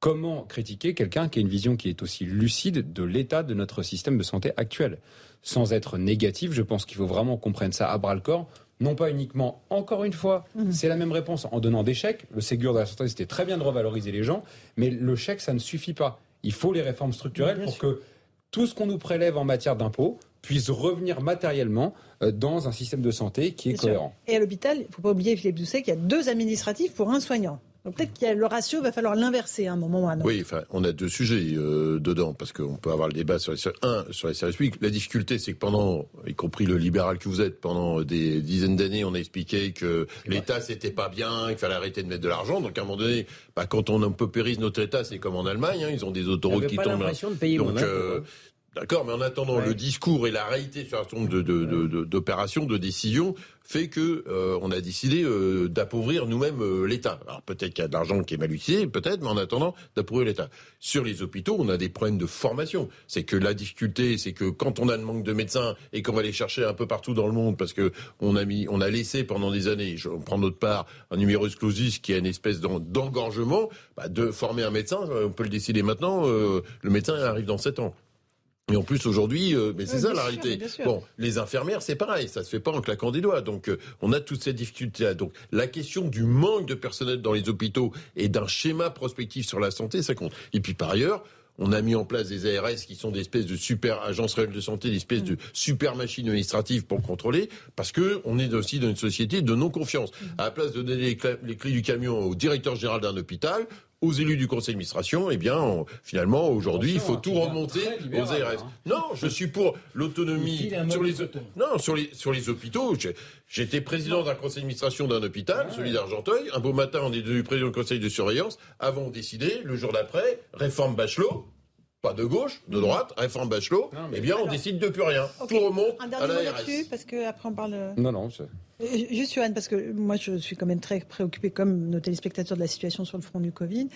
Comment critiquer quelqu'un qui a une vision qui est aussi lucide de l'état de notre système de santé actuel Sans être négatif, je pense qu'il faut vraiment qu'on prenne ça à bras le corps. Non pas uniquement, encore une fois, mhm. c'est la même réponse en donnant des chèques. Le Ségur de la santé, c'était très bien de revaloriser les gens, mais le chèque, ça ne suffit pas. Il faut les réformes structurelles pour que tout ce qu'on nous prélève en matière d'impôts puisse revenir matériellement euh, dans un système de santé qui est cohérent. Et à l'hôpital, il ne faut pas oublier, Philippe Doucet, qu'il y a deux administratifs pour un soignant peut-être que le ratio va falloir l'inverser à un moment ou à un autre. Oui, enfin, on a deux sujets euh, dedans, parce qu'on peut avoir le débat sur les, un, sur les services publics. La difficulté, c'est que pendant, y compris le libéral que vous êtes, pendant des dizaines d'années, on a expliqué que l'État, c'était pas bien, qu'il fallait arrêter de mettre de l'argent. Donc, à un moment donné, bah, quand on paupérise notre État, c'est comme en Allemagne, hein, ils ont des autoroutes qui tombent. De payer donc, euh, D'accord, mais en attendant, le discours et la réalité sur un certain nombre d'opérations, de, de, de, décisions, fait que euh, on a décidé euh, d'appauvrir nous-mêmes euh, l'État. Alors peut-être qu'il y a de l'argent qui est mal utilisé, peut-être, mais en attendant, d'appauvrir l'État. Sur les hôpitaux, on a des problèmes de formation. C'est que la difficulté, c'est que quand on a un manque de médecins et qu'on va les chercher un peu partout dans le monde, parce que on a mis, on a laissé pendant des années, je prends notre part, un numerus clausus qui est une espèce d'engorgement, bah, de former un médecin, on peut le décider maintenant, le médecin arrive dans 7 ans. Et en plus aujourd'hui, euh, mais c'est ça la réalité. Bon, les infirmières, c'est pareil, ça se fait pas en claquant des doigts. Donc euh, on a toutes ces difficultés-là. Donc la question du manque de personnel dans les hôpitaux et d'un schéma prospectif sur la santé, ça compte. Et puis par ailleurs, On a mis en place des ARS qui sont des espèces de super agences réelles de santé, des espèces de super machines administratives pour contrôler, parce que on est aussi dans une société de non-confiance. À la place de donner les clés du camion au directeur général d'un hôpital, aux élus du conseil d'administration, eh bien, on- finalement, aujourd'hui, il faut tout hein, tu remonter libéral, aux ARS. hein. Non, je suis pour l'autonomie sur les coton. non sur les sur les hôpitaux. J'étais président d'un conseil d'administration d'un hôpital, celui d'Argenteuil. Un beau matin, on est devenu président du conseil de surveillance. Avons décidé le jour d'après réforme Bachelot. Pas de gauche, de droite, réforme Bachelot. Eh bien, on décide de plus rien. Ok. Tout remonte Un à dernier mot la là-dessus, RS. parce que après on parle. euh, Non, non, c'est- Euh, Juste Johan, parce que moi je suis quand même très préoccupé comme nos téléspectateurs de la situation sur le front du Covid.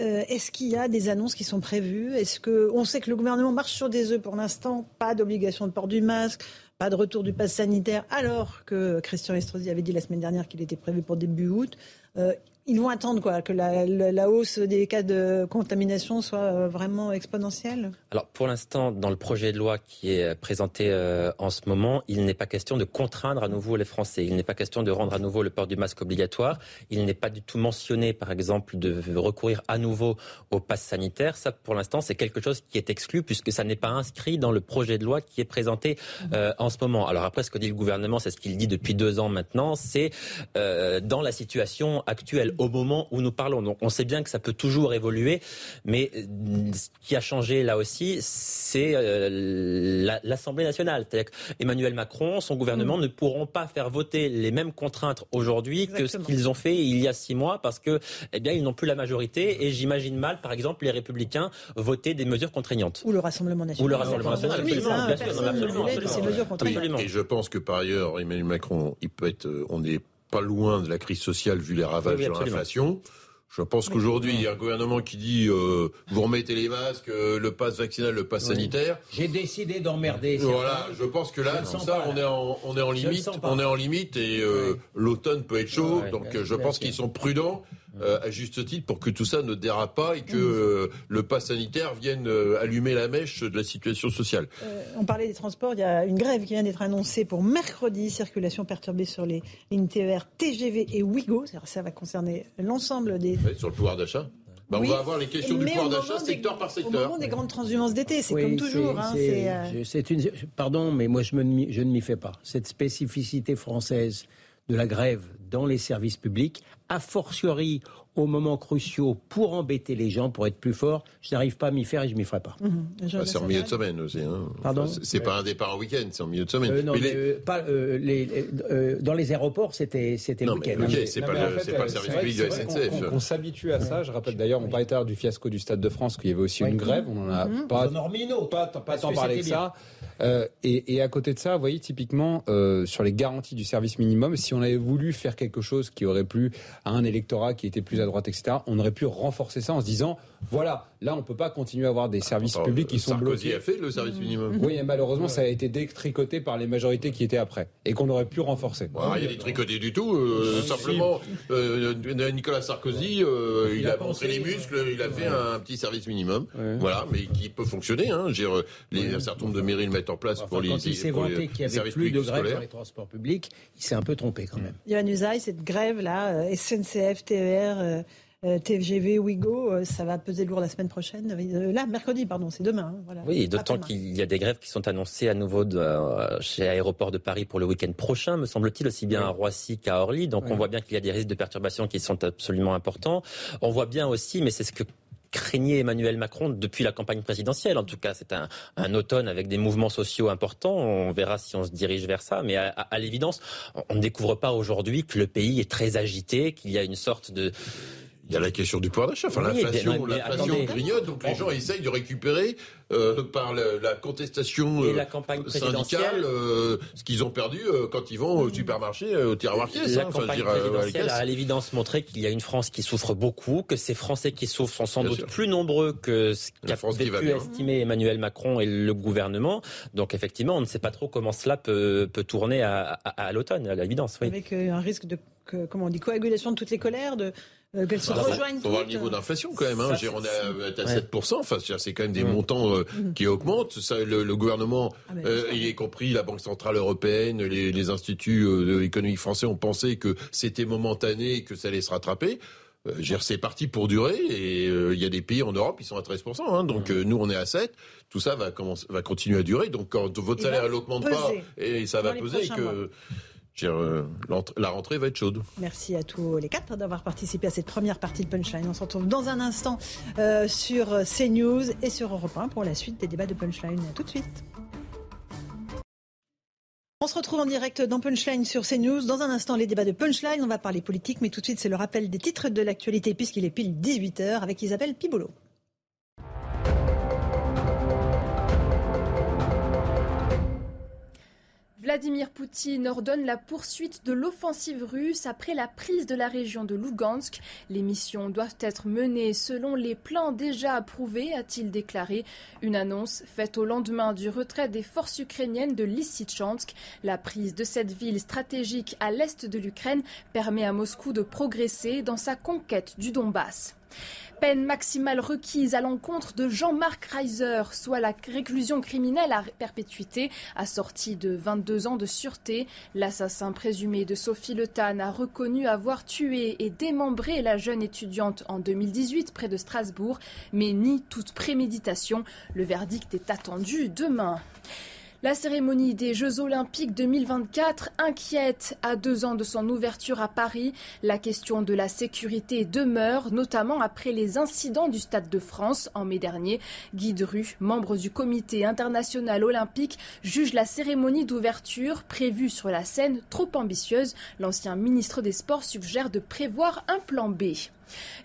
Euh, Est-ce qu'il y a des annonces qui sont prévues? Est-ce que on sait que le gouvernement marche sur des œufs pour l'instant Pas d'obligation de port du masque, pas de retour du pass sanitaire, alors que Christian Estrosi avait dit la semaine dernière qu'il était prévu pour début août? Euh, ils vont attendre quoi que la, hausse des cas de contamination soit euh, vraiment exponentielle. Alors pour l'instant, dans le projet de loi qui est présenté euh, en ce moment, il n'est pas question de contraindre à nouveau les Français. Il n'est pas question de rendre à nouveau le port du masque obligatoire. Il n'est pas du tout mentionné, par exemple, de recourir à nouveau au pass sanitaire. Ça, pour l'instant, c'est quelque chose qui est exclu puisque ça n'est pas inscrit dans le projet de loi qui est présenté euh, en ce moment. Alors après, ce que dit le gouvernement, c'est ce qu'il dit depuis deux ans maintenant, c'est euh, dans la situation actuelle, au moment où nous parlons. Donc on sait bien que ça peut toujours évoluer, mais euh, ce qui a changé là aussi, c'est euh, la- l'Assemblée nationale. C'est-à-dire qu'Emmanuel Macron, son gouvernement ne pourront pas faire voter les mêmes contraintes aujourd'hui que ce qu'ils ont fait il y a six mois parce que, eh bien, ils n'ont plus la majorité et j'imagine mal, par exemple, les Républicains voter des mesures contraignantes. Ou le Rassemblement national. Ou le Rassemblement national, absolument, absolument. Et je pense que par ailleurs, Emmanuel Macron, il peut être, euh, on n'est pas loin de la crise sociale vu les ravages Oui, oui, de l'inflation. Je pense qu'aujourd'hui, il y a un gouvernement qui dit euh, vous remettez les masques, euh, le pass vaccinal, le pass sanitaire. J'ai décidé d'emmerder. Voilà, je pense que là, sens ça, on est en, on est en limite, on est en limite et euh, l'automne peut être chaud. Donc, je pense qu'ils sont prudents. Euh, à juste titre pour que tout ça ne dérape pas et que euh, le pass sanitaire vienne euh, allumer la mèche de la situation sociale. Euh, on parlait des transports, il y a une grève qui vient d'être annoncée pour mercredi, circulation perturbée sur les lignes TER, TGV et Ouigo. Ça va concerner l'ensemble des... Sur le pouvoir d'achat. Bah, Oui, On va avoir les questions du pouvoir au d'achat des- secteur par Au secteur. moment des grandes transhumances d'été, c'est Oui, comme toujours. c'est- hein, c'est- c'est, euh, je- c'est une, pardon, mais moi je, me, m'y- je ne m'y fais pas. Cette spécificité française de la grève dans les services publics, a fortiori aux moments cruciaux pour embêter les gens, pour être plus fort, je n'arrive pas à m'y faire et je m'y ferai pas. mhm, Bah, c'est en milieu de semaine aussi. Hein. Pardon Enfin, c'est- pas un départ en week-end, c'est en milieu de semaine. Euh, non, Mais mais, les- euh, pas, euh, les- euh, dans les aéroports, c'était c'était week-end. ok, hein. c'est pas, le, en fait, c'est pas le service public de la SNCF. Qu'on s'habitue à ça. Je rappelle d'ailleurs, on parlait tout à l'heure du fiasco du Stade de France, qu'il y avait aussi Oui. une grève. On en a Mhm. pas autre. pas, tant que parlé que ça. Euh, et, et à côté de ça, vous voyez, typiquement, euh, sur les garanties du service minimum, si on avait voulu faire quelque chose qui aurait plu à un électorat qui était plus droite, etc., on aurait pu renforcer ça en se disant, voilà, là, on peut pas continuer à avoir des services Attends, publics qui sont Sarkozy bloqués. a fait le service minimum. Oui, et malheureusement, ça a été détricoté par les majorités qui étaient après et qu'on aurait pu renforcer. Il y a des tricotés du tout. euh, simplement, euh, Nicolas Sarkozy, euh, il, Il a, a montré les muscles, il a fait un petit service minimum. Ouais. Voilà, mais qui peut fonctionner. Hein. J'ai, euh, les, Un certain nombre de mairies le mettent en place Enfin, pour les, quand il s'est vanté qu'il y avait services plus de grève dans les transports publics, il s'est un peu trompé quand même. Johan Usaï, cette grève-là, euh, SNCF, TER, euh, euh, TGV, Ouigo, euh, ça va peser lourd la semaine prochaine. Euh, là, mercredi, pardon, c'est demain. hein, voilà. Oui, d'autant qu'il y a des grèves qui sont annoncées à nouveau de, euh, chez Aéroport de Paris pour le week-end prochain, me semble-t-il, aussi bien à Roissy qu'à Orly. Donc Oui. on voit bien qu'il y a des risques de perturbation qui sont absolument importants. On voit bien aussi, mais c'est ce que craignait Emmanuel Macron depuis la campagne présidentielle. En tout cas, c'est un, un automne avec des mouvements sociaux importants. On verra si on se dirige vers ça. Mais à, à- à l'évidence, on ne découvre pas aujourd'hui que le pays est très agité, qu'il y a une sorte de, Il y a la question du pouvoir d'achat. Enfin, Oui, l'inflation, mais- mais l'inflation attendez. grignote, donc les gens essayent de récupérer euh, par la contestation Et euh, la campagne syndicale présidentielle euh, ce qu'ils ont perdu euh, quand ils vont au supermarché, euh, au tiroir caisse. La hein, campagne veux dire, euh, à la présidentielle caisse. a à l'évidence montré qu'il y a une France qui souffre beaucoup, que ces Français qui souffrent sont sans Bien doute sûr. plus nombreux que ce qu'a pu bien. estimer Emmanuel Macron et le gouvernement. Donc effectivement, on ne sait pas trop comment cela peut, peut tourner à, à- à l'automne, à l'évidence. Oui. Avec un risque de, que- comment on dit, coagulation de toutes les colères, de, euh, qu'elles se Bah, faut- rejoignent faut voir le niveau d'inflation quand même. Hein. Ça, on est à, à Ouais. 7%. Enfin, c'est- quand même des Mm. montants euh, qui augmentent. Ça, le, le gouvernement, Ah, mais euh, y compris la Banque centrale européenne, les, les instituts euh, économiques français ont pensé que c'était momentané et que ça allait se rattraper. Euh, c'est parti pour durer et euh, il y a des pays en Europe qui sont à 13%. Hein, donc euh, nous, on est à 7. Tout ça va, commencer, va continuer à durer. Donc quand votre salaire n'augmente pas et ça va peser que... la rentrée va être chaude. Merci à tous les quatre d'avoir participé à cette première partie de Punchline. On se retrouve dans un instant sur CNews et sur Europe 1 pour la suite des débats de Punchline. A tout de suite. On se retrouve en direct dans Punchline sur CNews. Dans un instant, les débats de Punchline. On va parler politique, mais tout de suite, c'est le rappel des titres de l'actualité, puisqu'il est pile 18h avec Isabelle Pibolo. Vladimir Poutine ordonne la poursuite de l'offensive russe après la prise de la région de Lugansk. Les missions doivent être menées selon les plans déjà approuvés, a-t-il déclaré. Une annonce faite au lendemain du retrait des forces ukrainiennes de Lysychansk. La prise de cette ville stratégique à l'est de l'Ukraine permet à Moscou de progresser dans sa conquête du Donbass. Peine maximale requise à l'encontre de Jean-Marc Reiser, soit la réclusion criminelle à perpétuité, assortie de 22 ans de sûreté. L'assassin présumé de Sophie Le Tan a reconnu avoir tué et démembré la jeune étudiante en 2018 près de Strasbourg, mais nie toute préméditation. Le verdict est attendu demain. La cérémonie des Jeux olympiques 2024 inquiète à deux ans de son ouverture à Paris. La question de la sécurité demeure, notamment après les incidents du Stade de France en mai dernier. Guy Dru, membre du comité international olympique, juge la cérémonie d'ouverture prévue sur la scène trop ambitieuse. L'ancien ministre des Sports suggère de prévoir un plan B.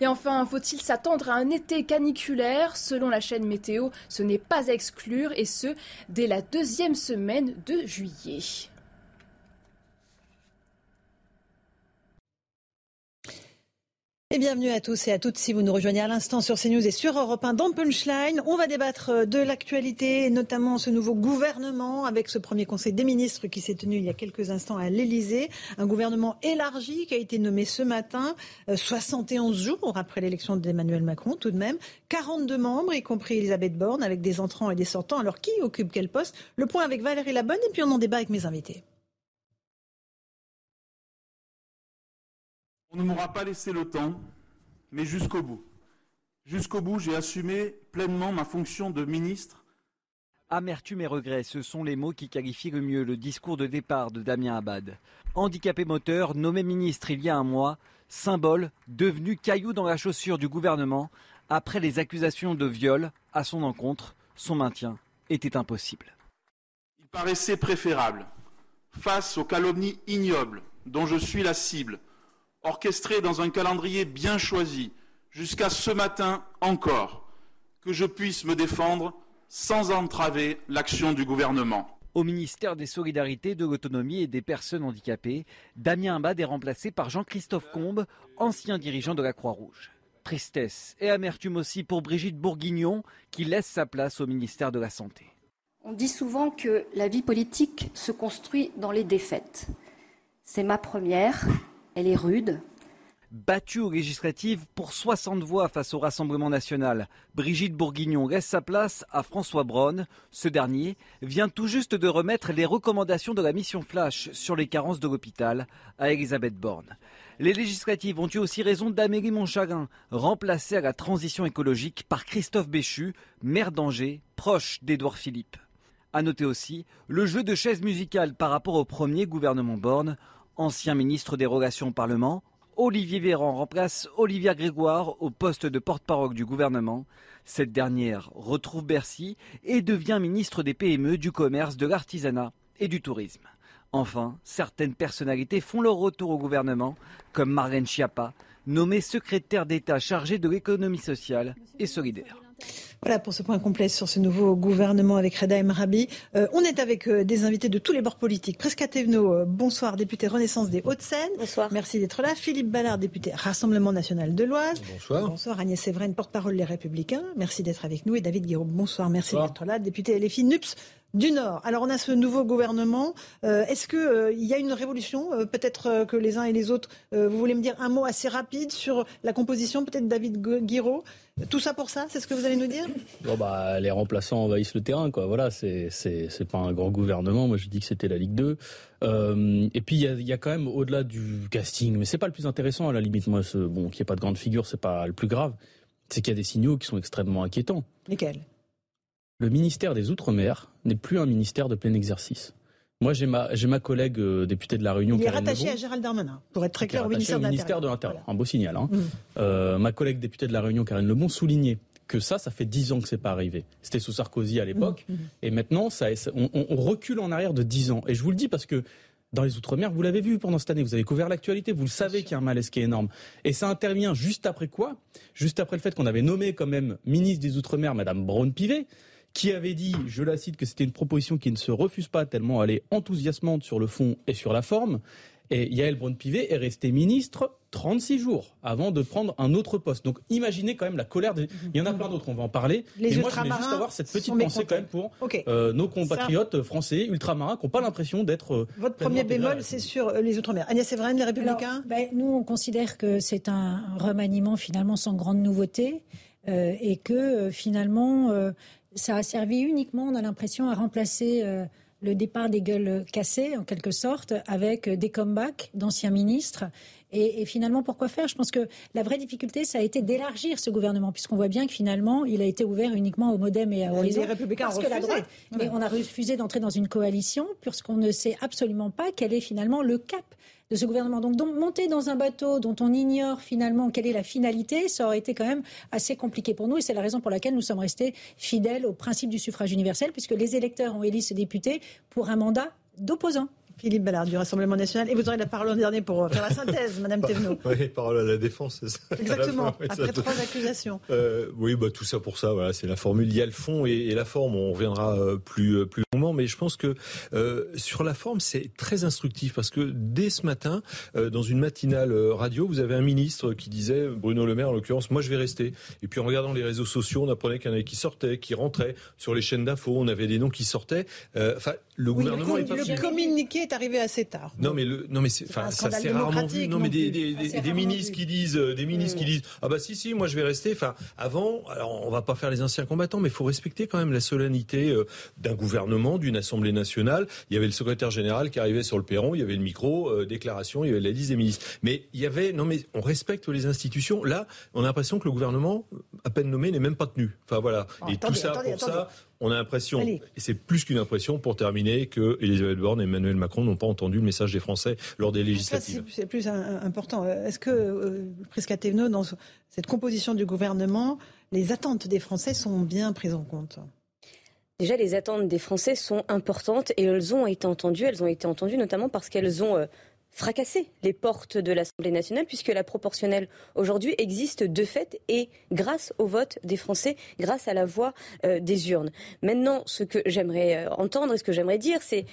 Et enfin, faut-il s'attendre à un été caniculaire Selon la chaîne météo, ce n'est pas à exclure, et ce, dès la deuxième semaine de juillet. Et bienvenue à tous et à toutes si vous nous rejoignez à l'instant sur CNews et sur Europe 1 dans Punchline. On va débattre euh, de l'actualité, notamment ce nouveau gouvernement avec ce premier conseil des ministres qui s'est tenu il y a quelques instants à l'Elysée. Un gouvernement élargi qui a été nommé ce matin, 71 euh, jours après l'élection d'Emmanuel Macron tout de même. 42 membres, y compris Elisabeth Borne, avec des entrants et des sortants. Alors qui occupe quel poste? Le point avec Valérie Labonne et puis on en débat avec mes invités. On ne m'aura pas laissé le temps, mais jusqu'au bout. Jusqu'au bout, j'ai assumé pleinement ma fonction de ministre. Amertume et regret, ce sont les mots qui qualifient le mieux le discours de départ de Damien Abad. Handicapé moteur, nommé ministre il y a un mois, symbole, devenu caillou dans la chaussure du gouvernement, après les accusations de viol à son encontre, son maintien était impossible. Il paraissait préférable, face aux calomnies ignobles dont je suis la cible, orchestré dans un calendrier bien choisi, jusqu'à ce matin encore, que je puisse me défendre sans entraver l'action du gouvernement. Au ministère des Solidarités, de l'Autonomie et des Personnes handicapées, Damien Abad est remplacé par Jean-Christophe Combe, ancien dirigeant de la Croix-Rouge. Tristesse et amertume aussi pour Brigitte Bourguignon, qui laisse sa place au ministère de la Santé. On dit souvent que la vie politique se construit dans les défaites. C'est ma première elle est rude. Battue aux législatives pour 60 voix face au Rassemblement national, Brigitte Bourguignon laisse sa place à François Braun. Ce dernier vient tout juste de remettre les recommandations de la mission Flash sur les carences de l'hôpital à Elisabeth Borne. Les législatives ont eu aussi raison d'Amélie Montcharin, remplacée à la transition écologique par Christophe Béchu, maire d'Angers, proche d'Édouard Philippe. À noter aussi le jeu de chaises musicales par rapport au premier gouvernement Borne ancien ministre des Relations au Parlement, Olivier Véran remplace Olivia Grégoire au poste de porte-parole du gouvernement. Cette dernière retrouve Bercy et devient ministre des PME, du commerce, de l'artisanat et du tourisme. Enfin, certaines personnalités font leur retour au gouvernement, comme Marlène Schiappa, nommée secrétaire d'État chargée de l'économie sociale et solidaire. Voilà pour ce point complet sur ce nouveau gouvernement avec Reda Emrabi. Euh, on est avec euh, des invités de tous les bords politiques. Presque Thévenot, euh, bonsoir, député Renaissance des Hauts-de-Seine. Bonsoir. Merci d'être là. Philippe Ballard, député Rassemblement National de l'Oise. Bonsoir. Bonsoir. Agnès Séverine, porte-parole Les Républicains. Merci d'être avec nous. Et David Guiraud, bonsoir. Merci d'être là. Député LFI NUPS du Nord. Alors on a ce nouveau gouvernement. Est-ce qu'il il y a une révolution Peut-être que les uns et les autres, vous voulez me dire un mot assez rapide sur la composition, peut-être David Guiraud? Tout ça pour ça, c'est ce que vous allez nous dire? Bon bah, les remplaçants envahissent le terrain, quoi. Voilà, c'est pas un grand gouvernement. Moi, je dis que c'était la Ligue 2. Euh, et puis il y a, quand même au-delà du casting, mais c'est pas le plus intéressant à la limite. Moi, ce, bon, qu'il n'y ait pas de grande figure, c'est pas le plus grave. C'est qu'il y a des signaux qui sont extrêmement inquiétants. Lesquels? Le ministère des Outre-mer n'est plus un ministère de plein exercice. Moi, j'ai ma, j'ai ma collègue euh, députée de la Réunion. Il est rattaché à Gérald Darmanin, pour être très clair, au ministère, de l'Intérieur. Un beau signal. Hein. Mm. Euh, ma collègue députée de la Réunion, Karine Lebon, soulignait que ça, ça fait dix ans que c'est pas arrivé. C'était sous Sarkozy à l'époque, mm. Mm. et maintenant, ça, on, on, recule en arrière de dix ans. Et je vous le dis parce que dans les Outre-mer, vous l'avez vu pendant cette année, vous avez couvert l'actualité, vous le savez qu'il y a un malaise qui est énorme. Et ça intervient juste après quoi? Juste après le fait qu'on avait nommé quand même ministre des Outre-mer, Madame Braun-Pivet, qui avait dit, je la cite, que c'était une proposition qui ne se refuse pas tellement elle est enthousiasmante sur le fond et sur la forme. Et Yael Braun-Pivet est restée ministre 36 jours avant de prendre un autre poste. Donc imaginez quand même la colère des... Il y en a plein d'autres, on va en parler. Les Mais moi, je voulais juste avoir cette petite pensée quand même pour euh, nos compatriotes français ultramarins qui n'ont pas l'impression d'être... Euh, Votre premier bémol, c'est sur euh, les Outre-mer. Agnès Séverine, les Républicains ben, Nous, on considère que c'est un remaniement finalement sans grande nouveauté et que finalement ça a servi uniquement, on a l'impression, à remplacer euh, le départ des gueules cassées, en quelque sorte, avec des comebacks d'anciens ministres. Et, finalement, pourquoi faire? Je pense que la vraie difficulté, ça a été d'élargir ce gouvernement, puisqu'on voit bien que finalement, il a été ouvert uniquement au Modem et à Horizon. Les Républicains parce que la droite, mais on a refusé d'entrer dans une coalition, puisqu'on ne sait absolument pas quel est finalement le cap de ce gouvernement. Donc, monter dans un bateau dont on ignore finalement quelle est la finalité, ça aurait été quand même assez compliqué pour nous. Et c'est la raison pour laquelle nous sommes restés fidèles au principe du suffrage universel, puisque les électeurs ont élu ce député pour un mandat d'opposants. Philippe Ballard du Rassemblement national. Et vous aurez la parole en dernier pour faire la synthèse, Madame Thévenot. Oui, parole à la défense, c'est ça. Exactement, après trois accusations. Euh, oui, bah, tout ça pour ça, voilà, c'est la formule. Il y a le fond et, la forme, on reviendra euh, plus, euh, plus longuement, mais je pense que sur la forme, c'est très instructif parce que dès ce matin, dans une matinale radio, vous avez un ministre qui disait, Bruno Le Maire en l'occurrence, moi je vais rester. Et puis en regardant les réseaux sociaux, on apprenait qu'il y en avait qui sortaient, qui rentraient. Sur les chaînes d'infos, on avait des noms qui sortaient. Enfin, le gouvernement le, est pas... communiqué est arrivé assez tard. Non, mais le, non, mais enfin, ça s'est rarement vu. Non, mais des, des, des, ministres qui disent, euh, des ministres qui disent, ah bah si, si, moi je vais rester. Enfin, avant, alors on va pas faire les anciens combattants, mais il faut respecter quand même la solennité euh, d'un gouvernement, d'une assemblée nationale. Il y avait le secrétaire général qui arrivait sur le perron, il y avait le micro, euh, déclaration, il y avait la liste des ministres. Mais il y avait, non, mais on respecte les institutions. Là, on a l'impression que le gouvernement, à peine nommé, n'est même pas tenu. Enfin voilà. Oh, et tout ça pour ça on a l'impression, et c'est plus qu'une impression pour terminer, que Elisabeth Borne et Emmanuel Macron n'ont pas entendu le message des Français lors des législatives. C'est plus important. Est-ce que, euh, Prisca dans cette composition du gouvernement, les attentes des Français sont bien prises en compte? Déjà, les attentes des Français sont importantes et elles ont été entendues. Elles ont été entendues notamment parce qu'elles ont euh, fracasser les portes de l'Assemblée nationale puisque la proportionnelle aujourd'hui existe de fait et grâce au vote des Français, grâce à la voix euh, des urnes. Maintenant, ce que j'aimerais euh, entendre et ce que j'aimerais dire, c'est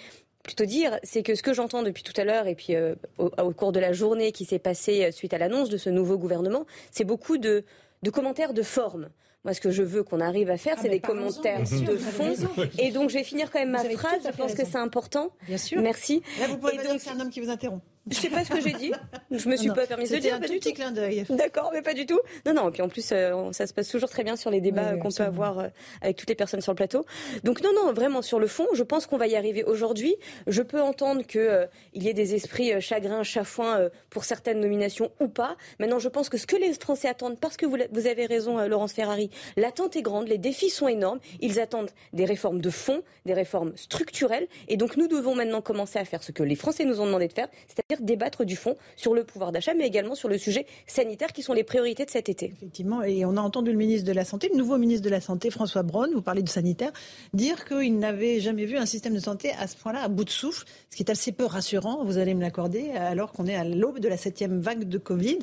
plutôt dire, c'est que ce que j'entends depuis tout à l'heure et puis euh, au, cours de la journée qui s'est passée suite à l'annonce de ce nouveau gouvernement, c'est beaucoup de, de commentaires de forme. Moi, ce que je veux qu'on arrive à faire, ah, c'est des commentaires de fond. Et donc, je vais finir quand même ma phrase. Je pense que c'est important. Bien sûr. Merci. Là, vous pouvez donc... c'est un homme qui vous interrompt. Je sais pas ce que j'ai dit. Je me suis pas permis de dire. un petit clin d'œil. D'accord, mais pas du tout. Non, non. Et puis en plus, euh, ça se passe toujours très bien sur les débats qu'on peut avoir euh, avec toutes les personnes sur le plateau. Donc non, non, vraiment sur le fond, je pense qu'on va y arriver aujourd'hui. Je peux entendre que euh, il y ait des esprits chagrins, chafouins pour certaines nominations ou pas. Maintenant, je pense que ce que les Français attendent, parce que vous, vous avez raison, Laurence Ferrari, l'attente est grande, les défis sont énormes. Ils attendent des réformes de fond, des réformes structurelles, et donc nous devons maintenant commencer à faire ce que les Français nous ont demandé de faire, c'est-à-dire débattre du fond sur le pouvoir d'achat, mais également sur le sujet sanitaire qui sont les priorités de cet été. Effectivement, et on a entendu le ministre de la Santé, le nouveau ministre de la Santé, François Braun, vous parlez de sanitaire, dire qu'il n'avait jamais vu un système de santé à ce point-là, à bout de souffle, ce qui est assez peu rassurant, vous allez me l'accorder, alors qu'on est à l'aube de la septième vague de Covid.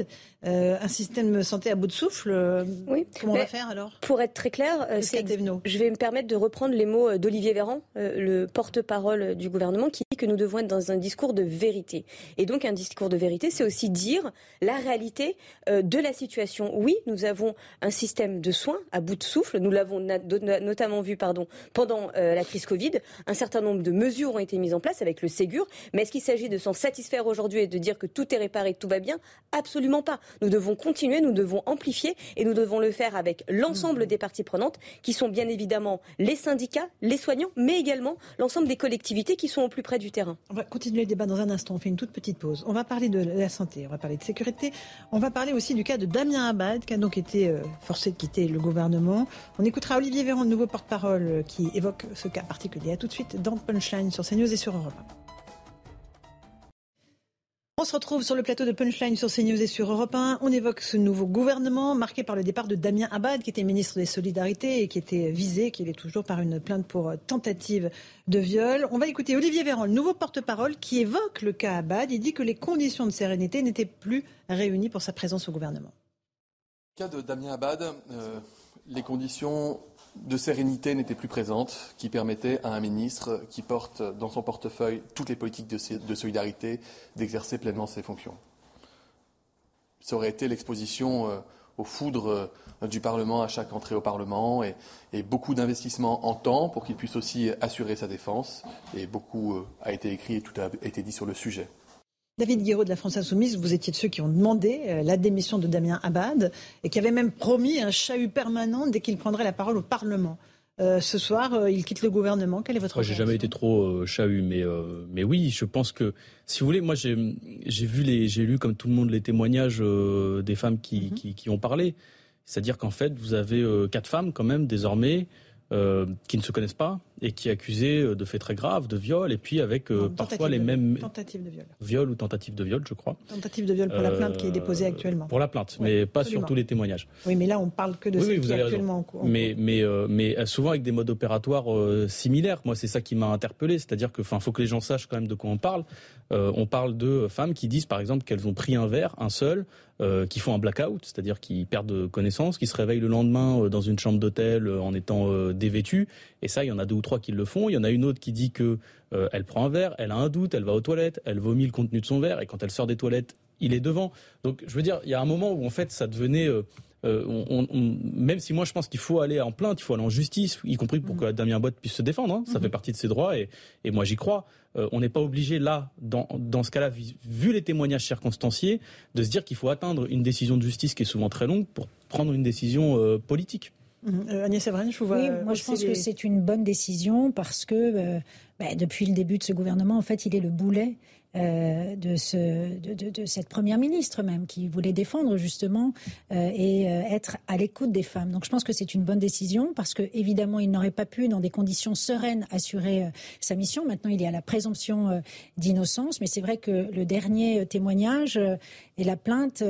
Euh, un système de santé à bout de souffle, euh, oui. comment on va faire alors? Pour être très clair, euh, je vais me permettre de reprendre les mots d'Olivier Véran, le porte-parole du gouvernement, qui dit que nous devons être dans un discours de vérité. Et donc un discours de vérité, c'est aussi dire la réalité euh, de la situation. Oui, nous avons un système de soins à bout de souffle. Nous l'avons notamment vu pardon, pendant euh, la crise Covid. Un certain nombre de mesures ont été mises en place avec le Ségur. Mais est-ce qu'il s'agit de s'en satisfaire aujourd'hui et de dire que tout est réparé, que tout va bien? Absolument pas. Nous devons continuer, nous devons amplifier et nous devons le faire avec l'ensemble mmh. des parties prenantes qui sont bien évidemment les syndicats, les soignants, mais également l'ensemble des collectivités qui sont au plus près du terrain. On va continuer le débat dans un instant. On fait une toute petite pause. On va parler de la santé, on va parler de sécurité. On va parler aussi du cas de Damien Abad, qui a donc été euh, forcé de quitter le gouvernement. On écoutera Olivier Véran, nouveau porte-parole, euh, qui évoque ce cas particulier. A tout de suite dans Punchline sur CNews et sur Europe. On se retrouve sur le plateau de Punchline sur CNews et sur Europe 1. On évoque ce nouveau gouvernement marqué par le départ de Damien Abad, qui était ministre des Solidarités et qui était visé, qui est toujours par une plainte pour tentative de viol. On va écouter Olivier Véran, le nouveau porte-parole, qui évoque le cas Abad. Il dit que les conditions de sérénité n'étaient plus réunies pour sa présence au gouvernement. Le cas de Damien Abad, euh, les conditions de sérénité n'était plus présente, qui permettait à un ministre qui porte dans son portefeuille toutes les politiques de, solidarité d'exercer pleinement ses fonctions. Ça aurait été l'exposition euh, aux foudres euh, du Parlement à chaque entrée au Parlement et, beaucoup d'investissements en temps pour qu'il puisse aussi assurer sa défense. Et beaucoup euh, a été écrit et tout a été dit sur le sujet. David Guiraud de la France Insoumise, vous étiez de ceux qui ont demandé euh, la démission de Damien Abad et qui avaient même promis un chahut permanent dès qu'il prendrait la parole au Parlement. Euh, ce soir, euh, il quitte le gouvernement. Quel est votre J'ai jamais été trop chahut, mais mais oui, je pense que si vous voulez, moi j'ai vu les j'ai lu comme tout le monde les témoignages des femmes qui, mhm. qui, ont parlé. C'est-à-dire qu'en fait, vous avez quatre femmes quand même désormais qui ne se connaissent pas, et qui est accusé euh, de faits très graves, de viol, et puis avec euh, parfois les mêmes... Tentative de viol. Viol ou tentative de viol, je crois. Tentative de viol pour la plainte qui est déposée euh, actuellement. Pour la plainte, mais pas sur tous les témoignages. Oui, mais là, on parle que de ce qui est actuellement en cours. Mais, mais, mais souvent avec des modes opératoires similaires. Moi, c'est ça qui m'a interpellé. C'est-à-dire que, faut que les gens sachent quand même de quoi on parle. on parle de femmes qui disent, par exemple, qu'elles ont pris un verre, un seul, qui font un blackout, c'est-à-dire qui perdent connaissance, qui se réveillent le lendemain dans une chambre d'hôtel en étant dévêtues. Et ça, il y en a deux ou trois qui le font. Il y en a une autre qui dit que euh, elle prend un verre, elle a un doute, elle va aux toilettes, elle vomit le contenu de son verre, et quand elle sort des toilettes, il est devant. Donc, je veux dire, il y a un moment où en fait, ça devenait euh, euh, même si moi je pense qu'il faut aller en plainte, il faut aller en justice, y compris pour mm. que Damien Boite puisse se défendre, hein. ça mm-hmm. fait partie de ses droits et, moi j'y crois. on n'est pas obligé là, dans, dans ce cas-là, vu les témoignages circonstanciés, de se dire qu'il faut atteindre une décision de justice qui est souvent très longue pour prendre une décision politique. Mhm. Euh, Agnès Evren, je vous vois. Oui, moi je pense que c'est une bonne décision parce que euh, bah, depuis le début de ce gouvernement, en fait, il est le boulet euh, de, ce, de, cette première ministre même, qui voulait défendre justement euh, et euh, être à l'écoute des femmes. Donc je pense que c'est une bonne décision parce que évidemment il n'aurait pas pu, dans des conditions sereines, assurer sa mission. Maintenant il y a la présomption d'innocence, mais c'est vrai que le dernier témoignage et la plainte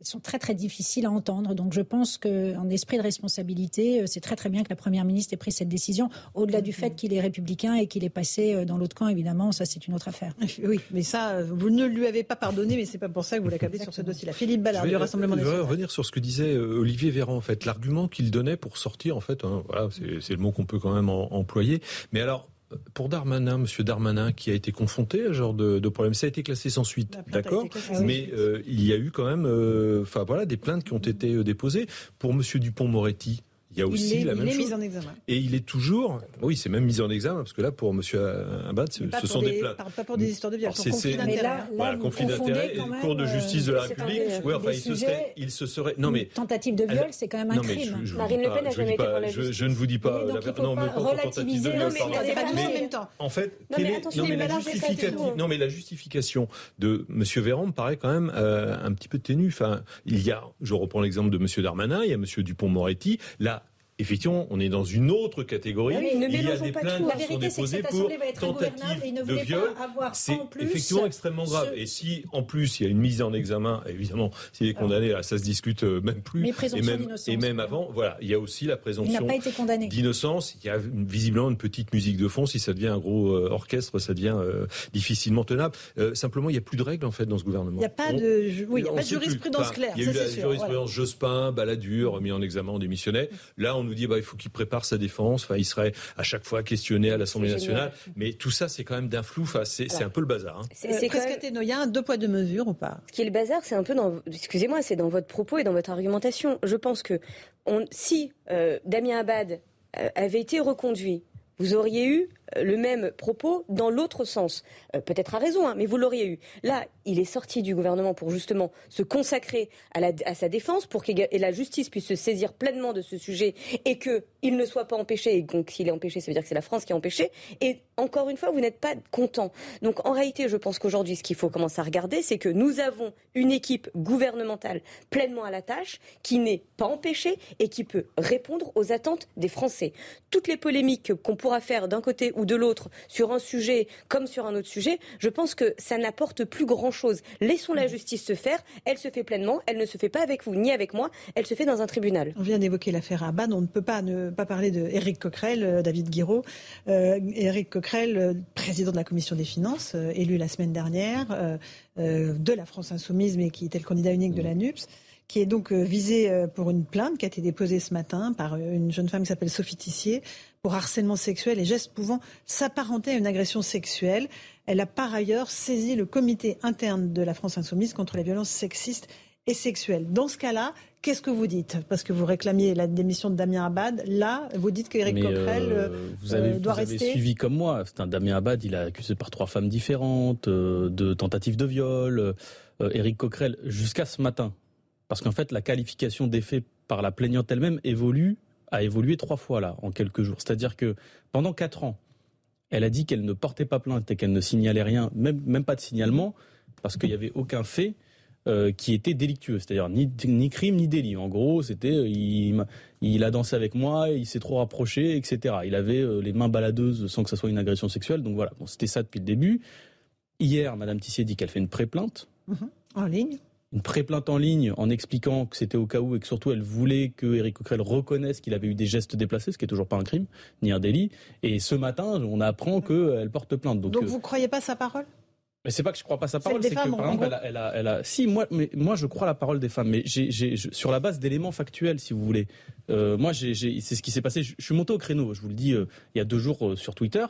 sont très très difficiles à entendre. Donc je pense qu'en esprit de responsabilité, c'est très très bien que la première ministre ait pris cette décision. Au-delà du fait qu'il est républicain et qu'il est passé dans l'autre camp, évidemment, ça c'est une autre affaire. Oui, mais ça, vous ne lui avez pas pardonné, mais c'est pas pour ça que vous l'accablez sur ce dossier-là. Philippe Ballard, du Rassemblement national. Je vais revenir sur ce que disait euh, Olivier Véran, en fait. L'argument qu'il donnait pour sortir, en fait, hein, voilà, c'est le mot qu'on peut quand même employer. Mais alors, pour Darmanin, Monsieur Darmanin, qui a été confronté à ce genre de, problème, ça a été classé sans suite, d'accord. Mais euh, il y a eu quand même, euh, enfin voilà, des plaintes qui ont été déposées pour Monsieur Dupont-Moretti. Il y a aussi la même chose. Et il est toujours, oui, c'est même mis en examen parce que là, pour Monsieur Abad, ce sont des, plaintes. Pas pour des histoires de viol, pour conflit d'intérêt. Voilà, conflit d'intérêt, Cour de justice de la République. Oui, enfin, il se serait, il se serait. Non mais tentative de viol, c'est quand même un crime. Marine Le Pen n'a jamais été pour la justice. Je ne vous dis pas. Non, mais pas tentative de viol. Mais en fait, non mais la justification de Monsieur Véran me paraît quand même un petit peu ténue. Enfin, il y a, je reprends l'exemple de Monsieur Darmanin, il y a Monsieur Dupont-Moretti. Là, effectivement, on est dans une autre catégorie. il y a des plaintes qui sont déposées pour tentative de viol. C'est effectivement extrêmement grave. Et si, en plus, il y a une mise en examen, évidemment, s'il est condamné, ça se discute euh, même plus. et même, et même avant, voilà, il y a aussi la présomption d'innocence. Il y a visiblement une petite musique de fond. Si ça devient un gros euh, orchestre, ça devient euh, difficilement tenable. simplement, il n'y a plus de règles, en fait, dans ce gouvernement. Il n'y a pas de, oui, il y a pas de jurisprudence claire. Il y a eu la jurisprudence Jospin, Balladur, mis en examen, démissionnaire. Là, on on nous dit bah il faut qu'il prépare sa défense. Enfin, il serait à chaque fois questionné à l'Assemblée nationale. Mais tout ça, c'est quand même d'un flou. Enfin, c'est un peu le bazar. Hein. C'est y a un deux poids deux mesures ou pas? Ce qui est le bazar, c'est un peu dans. Excusez-moi, c'est dans votre propos et dans votre argumentation. Je pense que on, si euh, Damien Abad euh, avait été reconduit, vous auriez eu le même propos dans l'autre sens. Euh, peut-être à raison, hein, mais vous l'auriez eu. Là, il est sorti du gouvernement pour justement se consacrer à, sa défense, pour que la justice puisse se saisir pleinement de ce sujet et qu'il ne soit pas empêché. Et donc, s'il est empêché, ça veut dire que c'est la France qui est empêchée. Et encore une fois, vous n'êtes pas content. Donc, en réalité, je pense qu'aujourd'hui, ce qu'il faut commencer à regarder, c'est que nous avons une équipe gouvernementale pleinement à la tâche, qui n'est pas empêchée et qui peut répondre aux attentes des Français. Toutes les polémiques qu'on pourra faire d'un côté ou de l'autre sur un sujet comme sur un autre sujet, je pense que ça n'apporte plus grand-chose. Laissons la justice se faire. Elle se fait pleinement. Elle ne se fait pas avec vous ni avec moi. Elle se fait dans un tribunal. On vient d'évoquer l'affaire Abad. On ne peut pas ne pas parler de Éric Coquerel, euh, David Guiraud. Euh, Éric Coquerel, euh, président de la commission des finances, élu la semaine dernière de la France Insoumise, mais qui était le candidat unique de la NUPS qui est donc visé pour une plainte qui a été déposée ce matin par une jeune femme qui s'appelle Sophie Tissier pour harcèlement sexuel et gestes pouvant s'apparenter à une agression sexuelle. Elle a par ailleurs saisi le comité interne de la France Insoumise contre les violences sexistes et sexuelles. Dans ce cas-là, qu'est-ce que vous dites? Parce que vous réclamiez la démission de Damien Abad. Là, vous dites qu'Éric Coquerel euh, euh, vous avez, doit vous rester. Avez suivi comme moi. C'est un Damien Abad. Il est accusé par trois femmes différentes euh, de tentatives de viol. Éric Coquerel, jusqu'à ce matin, parce qu'en fait, la qualification des faits par la plaignante elle-même évolue a évolué trois fois là, en quelques jours. C'est-à-dire que pendant quatre ans, elle a dit qu'elle ne portait pas plainte et qu'elle ne signalait rien, même, même pas de signalement, parce qu'il n'y avait aucun fait euh, qui était délictueux, c'est-à-dire ni, ni, crime ni délit. En gros, c'était euh, il, il, a dansé avec moi, il s'est trop rapproché, etc. Il avait euh, les mains baladeuses sans que ce soit une agression sexuelle. Donc voilà, c'était ça depuis le début. Hier, Madame Tissier dit qu'elle fait une pré-plainte. Mhm. En ligne une pré-plainte en ligne en expliquant que c'était au cas où et que surtout elle voulait que Eric Coquerel reconnaisse qu'il avait eu des gestes déplacés, ce qui est toujours pas un crime ni un délit. Et ce matin, on apprend qu'elle porte plainte. Donc, Donc euh, vous croyez pas sa parole? Mais c'est pas que je crois pas sa parole, c'est que par exemple, elle a, elle, a, si moi, mais moi je crois la parole des femmes, mais j'ai, sur la base d'éléments factuels, si vous voulez. Euh, moi, j'ai, c'est ce qui s'est passé. Je, suis monté au créneau, je vous le dis, euh, il y a deux jours sur Twitter.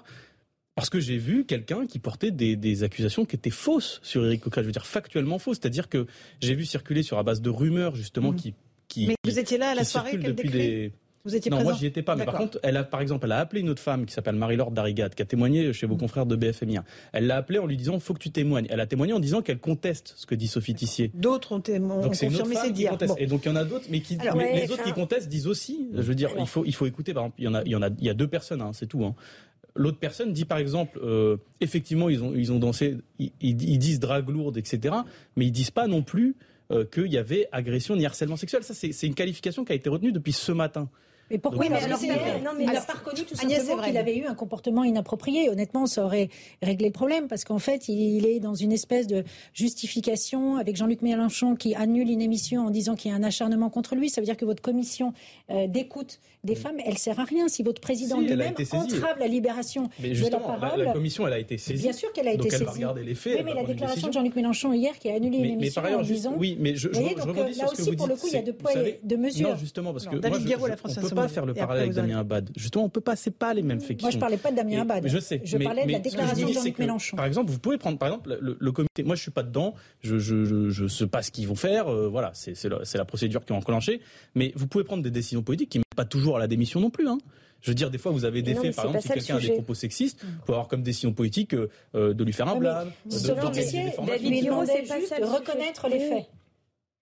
Parce que j'ai vu quelqu'un qui portait des, accusations qui étaient fausses sur Eric Coquerel. Je veux dire factuellement fausses. C'est-à-dire que j'ai vu circuler sur la base de rumeurs justement mmh. qui, qui. Mais vous étiez là à la soirée qu'elle décrit vous étiez non, moi j'y étais pas. Mais par contre, elle a, par exemple, elle a appelé une autre femme qui s'appelle Marie-Laure Darigade, qui a témoigné chez vos mmh. confrères de BFM Elle l'a appelée en lui disant, faut que tu témoignes. Elle a témoigné en disant qu'elle conteste ce que dit Sophie Tissier. D'autres ont, témoigné. Donc c'est confirmé dires. Et donc il y en a d'autres, mais qui, les autres qui contestent disent aussi. Je veux dire, il faut, il faut écouter. Par exemple, il y en a, il y en a, il y a deux personnes, hein, c'est tout. Hein. L'autre personne dit par exemple, euh, effectivement, ils ont, ils ont dansé, ils, disent drague lourde, etc. Mais ils disent pas non plus euh, qu'il y avait agression ni harcèlement sexuel. Ça, c'est une qualification qui a été retenue depuis ce matin. Mais pourquoi mais alors, non, mais il n'a pas reconnu tout simplement qu'il avait eu un comportement inapproprié. Honnêtement, ça aurait réglé le problème parce qu'en fait, il est dans une espèce de justification avec Jean-Luc Mélenchon qui annule une émission en disant qu'il y a un acharnement contre lui. Ça veut dire que votre commission euh, d'écoute des femmes, elle sert à rien si votre président lui-même entrave la libération de la parole. La, commission, elle a été saisie. Bien sûr qu'elle a été saisie. les faits. Oui, mais la déclaration de Jean-Luc Mélenchon hier qui a annulé une émission en disant. Oui, mais je, voyez, donc, là aussi, pour le coup, il y a deux poids et deux mesures. Non, justement, parce que moi, pas faire le parallèle avec Damien Abad. Justement, on peut pas, c'est pas les mêmes faits. Moi, je parlais pas de Damien Abad. Je sais. Je parlais de la déclaration de Jean-Luc Mélenchon. Par exemple, vous pouvez prendre, par exemple, le comité. Moi, je suis pas dedans. Je, je, je, sais pas ce qu'ils vont faire. Euh, voilà, c'est la procédure qui est enclenchée. Mais vous pouvez prendre des décisions politiques qui ne pas toujours à la démission non plus. Hein. Je veux dire, des fois, vous avez des faits, par exemple, si quelqu'un a des propos sexistes, vous pouvez avoir comme décision politique euh, de lui faire un blâme, d'organiser des formations. David c'est pas ça, reconnaître les faits.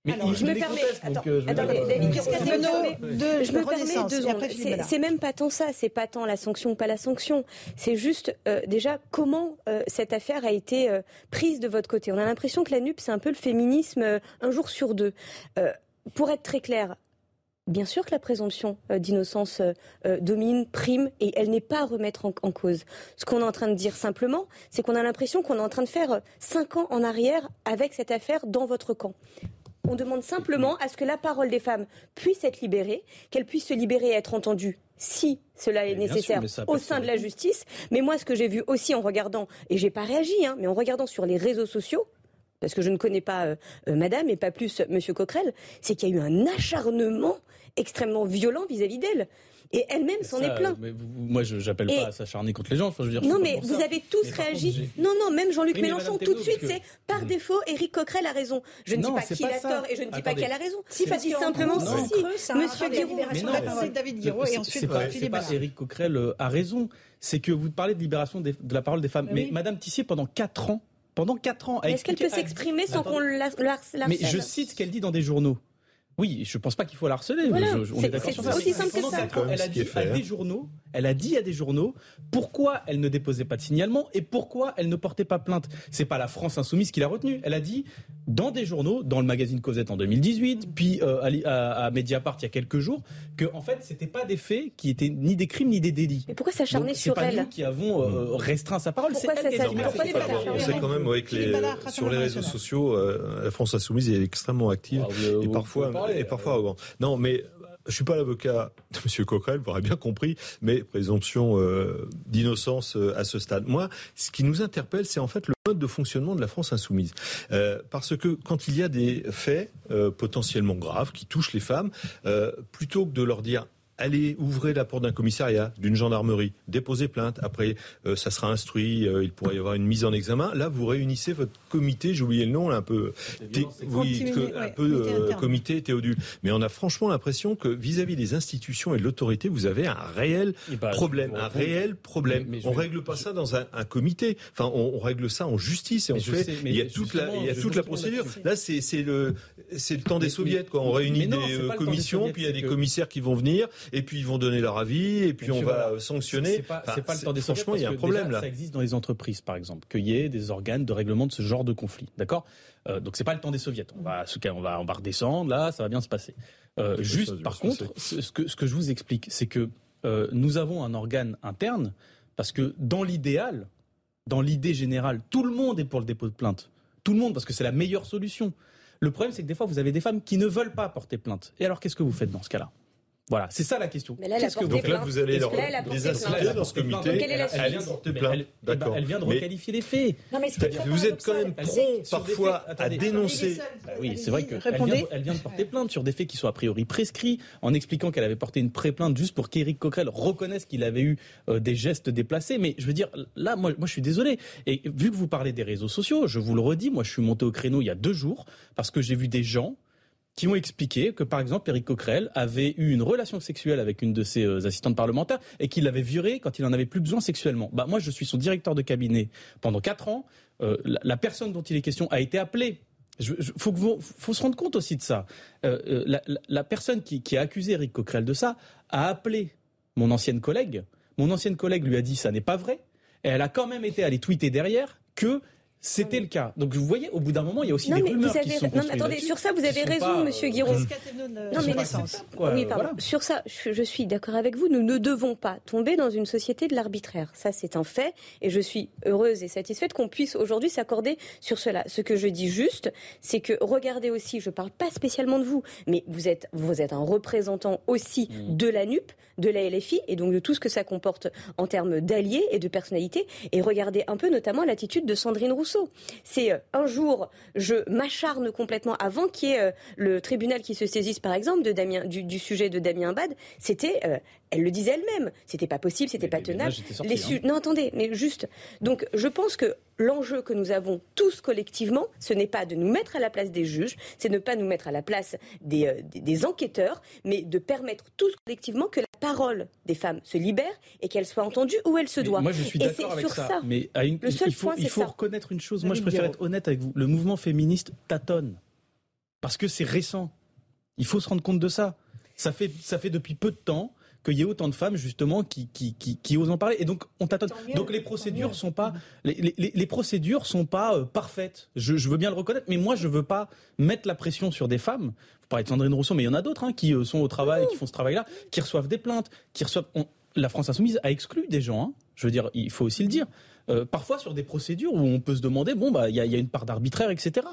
Mais Alors, je me permets. attendez, David je me permets deux secondes. C'est même pas tant ça, c'est pas tant la sanction ou pas la sanction. C'est juste euh, déjà comment euh, cette affaire a été euh, prise de votre côté? On a l'impression que la NUP c'est un peu le féminisme un jour sur deux. pour être très clair, Bien sûr que la présomption d'innocence domine, prime, et elle n'est pas à remettre en, en cause. Ce qu'on est en train de dire simplement, c'est qu'on a l'impression qu'on est en train de faire cinq ans en arrière avec cette affaire dans votre camp. On demande simplement à ce que la parole des femmes puisse être libérée, qu'elle puisse se libérer et être entendue si cela est nécessaire au sein de la justice. Mais moi, ce que j'ai vu aussi en regardant, et j'ai pas réagi, hein, mais en regardant sur les réseaux sociaux, parce que je ne connais pas euh, euh, Madame et pas plus Monsieur Coquerel, c'est qu'il y a eu un acharnement extrêmement violent vis-à-vis d'elle. Et elle-même s'en est plainte. moi, je n'appelle pas à s'acharner contre les gens. Enfin, je veux dire, non, mais vous avez tous réagi. Non, non, même Jean-Luc Mélenchon, tout de suite, c'est par défaut, Éric Coquerel a raison. Je ne dis pas qu'il a tort et je ne dis pas qu'elle a raison. Si, je dis simplement si. Monsieur Guiraud. David Guiraud et ensuite C'est pas Éric Coquerel euh, a raison. C'est que vous parlez de libération de la parole des femmes. Mais Madame Tissier, pendant 4 ans, pendant 4 ans. Est-ce qu'elle peut s'exprimer sans qu'on la Mais je cite ce qu'elle dit dans des journaux. Oui, je ne pense pas qu'il faut la harceler. on est, d'accord sur ça. aussi simple que ça. elle a dit à des journaux, elle a dit à des journaux pourquoi elle ne déposait pas de signalement et pourquoi elle ne portait pas plainte. C'est pas la France insoumise qui l'a retenue. Elle a dit dans des journaux, dans le magazine Cosette en 2018, puis euh, à, Mediapart il y a quelques jours, que en fait c'était pas des faits qui étaient ni des crimes ni des délits. Mais pourquoi s'acharner sur pas elle nous qui avons euh, restreint sa parole. C'est elle qui On sait quand même que les, sur les réseaux sociaux, euh, la France insoumise est extrêmement active ah, et parfois et parfois Non, mais je suis pas l'avocat de M. Coquerel, vous aurez bien compris, mais présomption euh, d'innocence euh, à ce stade. Moi, ce qui nous interpelle, c'est en fait le mode de fonctionnement de la France insoumise. Euh, parce que quand il y a des faits potentiellement graves qui touchent les femmes, plutôt que de leur dire allez ouvrir la porte d'un commissariat, d'une gendarmerie, déposer plainte. Après, euh, ça sera instruit, euh, il pourrait y avoir une mise en examen. Là, vous réunissez votre comité, j'ai oublié le nom, là, un peu, oui, un peu euh, comité Théodule. Mais on a franchement l'impression que vis-à-vis des institutions et de l'autorité, vous avez un réel eh ben, problème, un réel problème. On on règle pas ça dans un, comité. Enfin, on, règle ça en justice et on fait. il y a toute la, il y a toute la procédure. Là, c'est le, c'est le temps des soviets. Quoi. On réunit des commissions, puis il y a des commissaires qui vont venir et puis ils vont donner leur avis, et puis on va sanctionner. C'est pas, pas, le temps des Franchement, il y a un problème là. Ça existe dans les entreprises, par exemple, qu'il y ait des organes de règlement de ce genre de conflit. D'accord? Euh, Donc c'est pas le temps des soviets. On va, on va, on va redescendre, là, ça va bien se passer. Euh, juste, par contre, ce que, ce que je vous explique, c'est que euh, nous avons un organe interne, parce que dans l'idéal, dans l'idée générale, tout le monde est pour le dépôt de plainte. Tout le monde, parce que c'est la meilleure solution. Le problème, c'est que des fois, vous avez des femmes qui ne veulent pas porter plainte. Et alors, qu'est-ce que vous faites dans ce cas-là? Voilà, c'est ça la question. Mais là, elle a que Donc là, vous allez leur, les inciter dans ce comité. Quelle est la elle, vient de plainte. Eh ben, elle vient de requalifier les faits. Non, mais vous êtes quand même prompt parfois à dénoncer. Oui, c'est vrai qu'elle vient, elle vient de porter plainte sur des faits qui sont a priori prescrits, en expliquant qu'elle avait porté une pré-plainte juste pour qu'Éric Coquerel reconnaisse qu'il avait eu euh, des gestes déplacés. Mais je veux dire, là, moi, moi, je suis désolé. Et vu que vous parlez des réseaux sociaux, je vous le redis, moi, je suis monté au créneau il y a deux jours parce que j'ai vu des gens qui ont expliqué que, par exemple, Eric Coquerel avait eu une relation sexuelle avec une de ses euh, assistantes parlementaires et qu'il l'avait virée quand il en avait plus besoin sexuellement. Bah, moi, je suis son directeur de cabinet pendant quatre ans. Euh, la, personne dont il est question a été appelée. Il faut, se rendre compte aussi de ça. Euh, la, personne qui, qui, a accusé Eric Coquerel de ça a appelé mon ancienne collègue. Mon ancienne collègue lui a dit ça n'est pas vrai. Et elle a quand même été allée tweeter derrière que c'était le cas. Donc vous voyez, au bout d'un moment, il y a aussi des rumeurs qui sont Non, mais attendez, sur ça, vous avez raison, Monsieur Guiraud. non, mais oui, pardon. Sur ça, je, suis d'accord avec vous. Nous ne devons pas tomber dans une société de l'arbitraire. Ça, c'est un fait, et je suis heureuse et satisfaite qu'on puisse aujourd'hui s'accorder sur cela. Ce que je dis juste, c'est que regardez aussi. Je parle pas spécialement de vous, mais vous êtes vous êtes un représentant aussi mmh. de la NUP, de la LFI, et donc de tout ce que ça comporte en termes d'alliés et de personnalités. Et regardez un peu, notamment, l'attitude de Sandrine Rousseau c'est euh, un jour, je m'acharne complètement avant qu'il y ait euh, le tribunal qui se saisisse, par exemple, de Damien, du, sujet de Damien Bad. C'était, euh, elle le disait elle-même, c'était pas possible, c'était pas tenable. Hein. Non, attendez, mais juste. Donc, je pense que l'enjeu que nous avons tous collectivement, ce n'est pas de nous mettre à la place des juges, c'est de ne pas nous mettre à la place des, des, enquêteurs, mais de permettre tous collectivement que la parole des femmes se libère et qu'elle soit entendue où elle se doit. moi, je suis d'accord avec ça, Mais le seul il faut, point, il faut reconnaître une chose. Moi, je préfère être honnête avec vous. Le mouvement féministe tâtonne parce que c'est récent. Il faut se rendre compte de ça. Ça fait, ça fait depuis peu de temps qu'il y ait autant de femmes justement qui, qui, qui, osent en parler. Et donc on tâtonne. donc les procédures sont pas les, les, les, procédures sont pas euh, parfaites. Je, je, veux bien le reconnaître, mais moi je veux pas mettre la pression sur des femmes. Vous parlez de Sandrine Rousseau, mais il y en a d'autres hein, qui euh, sont au travail, qui font ce travail-là, qui reçoivent des plaintes, qui reçoivent. la France insoumise a exclu des gens. Hein. Je veux dire, il faut aussi le dire. Euh, parfois sur des procédures où on peut se demander, bon, bah, il y, a, une part d'arbitraire, etc.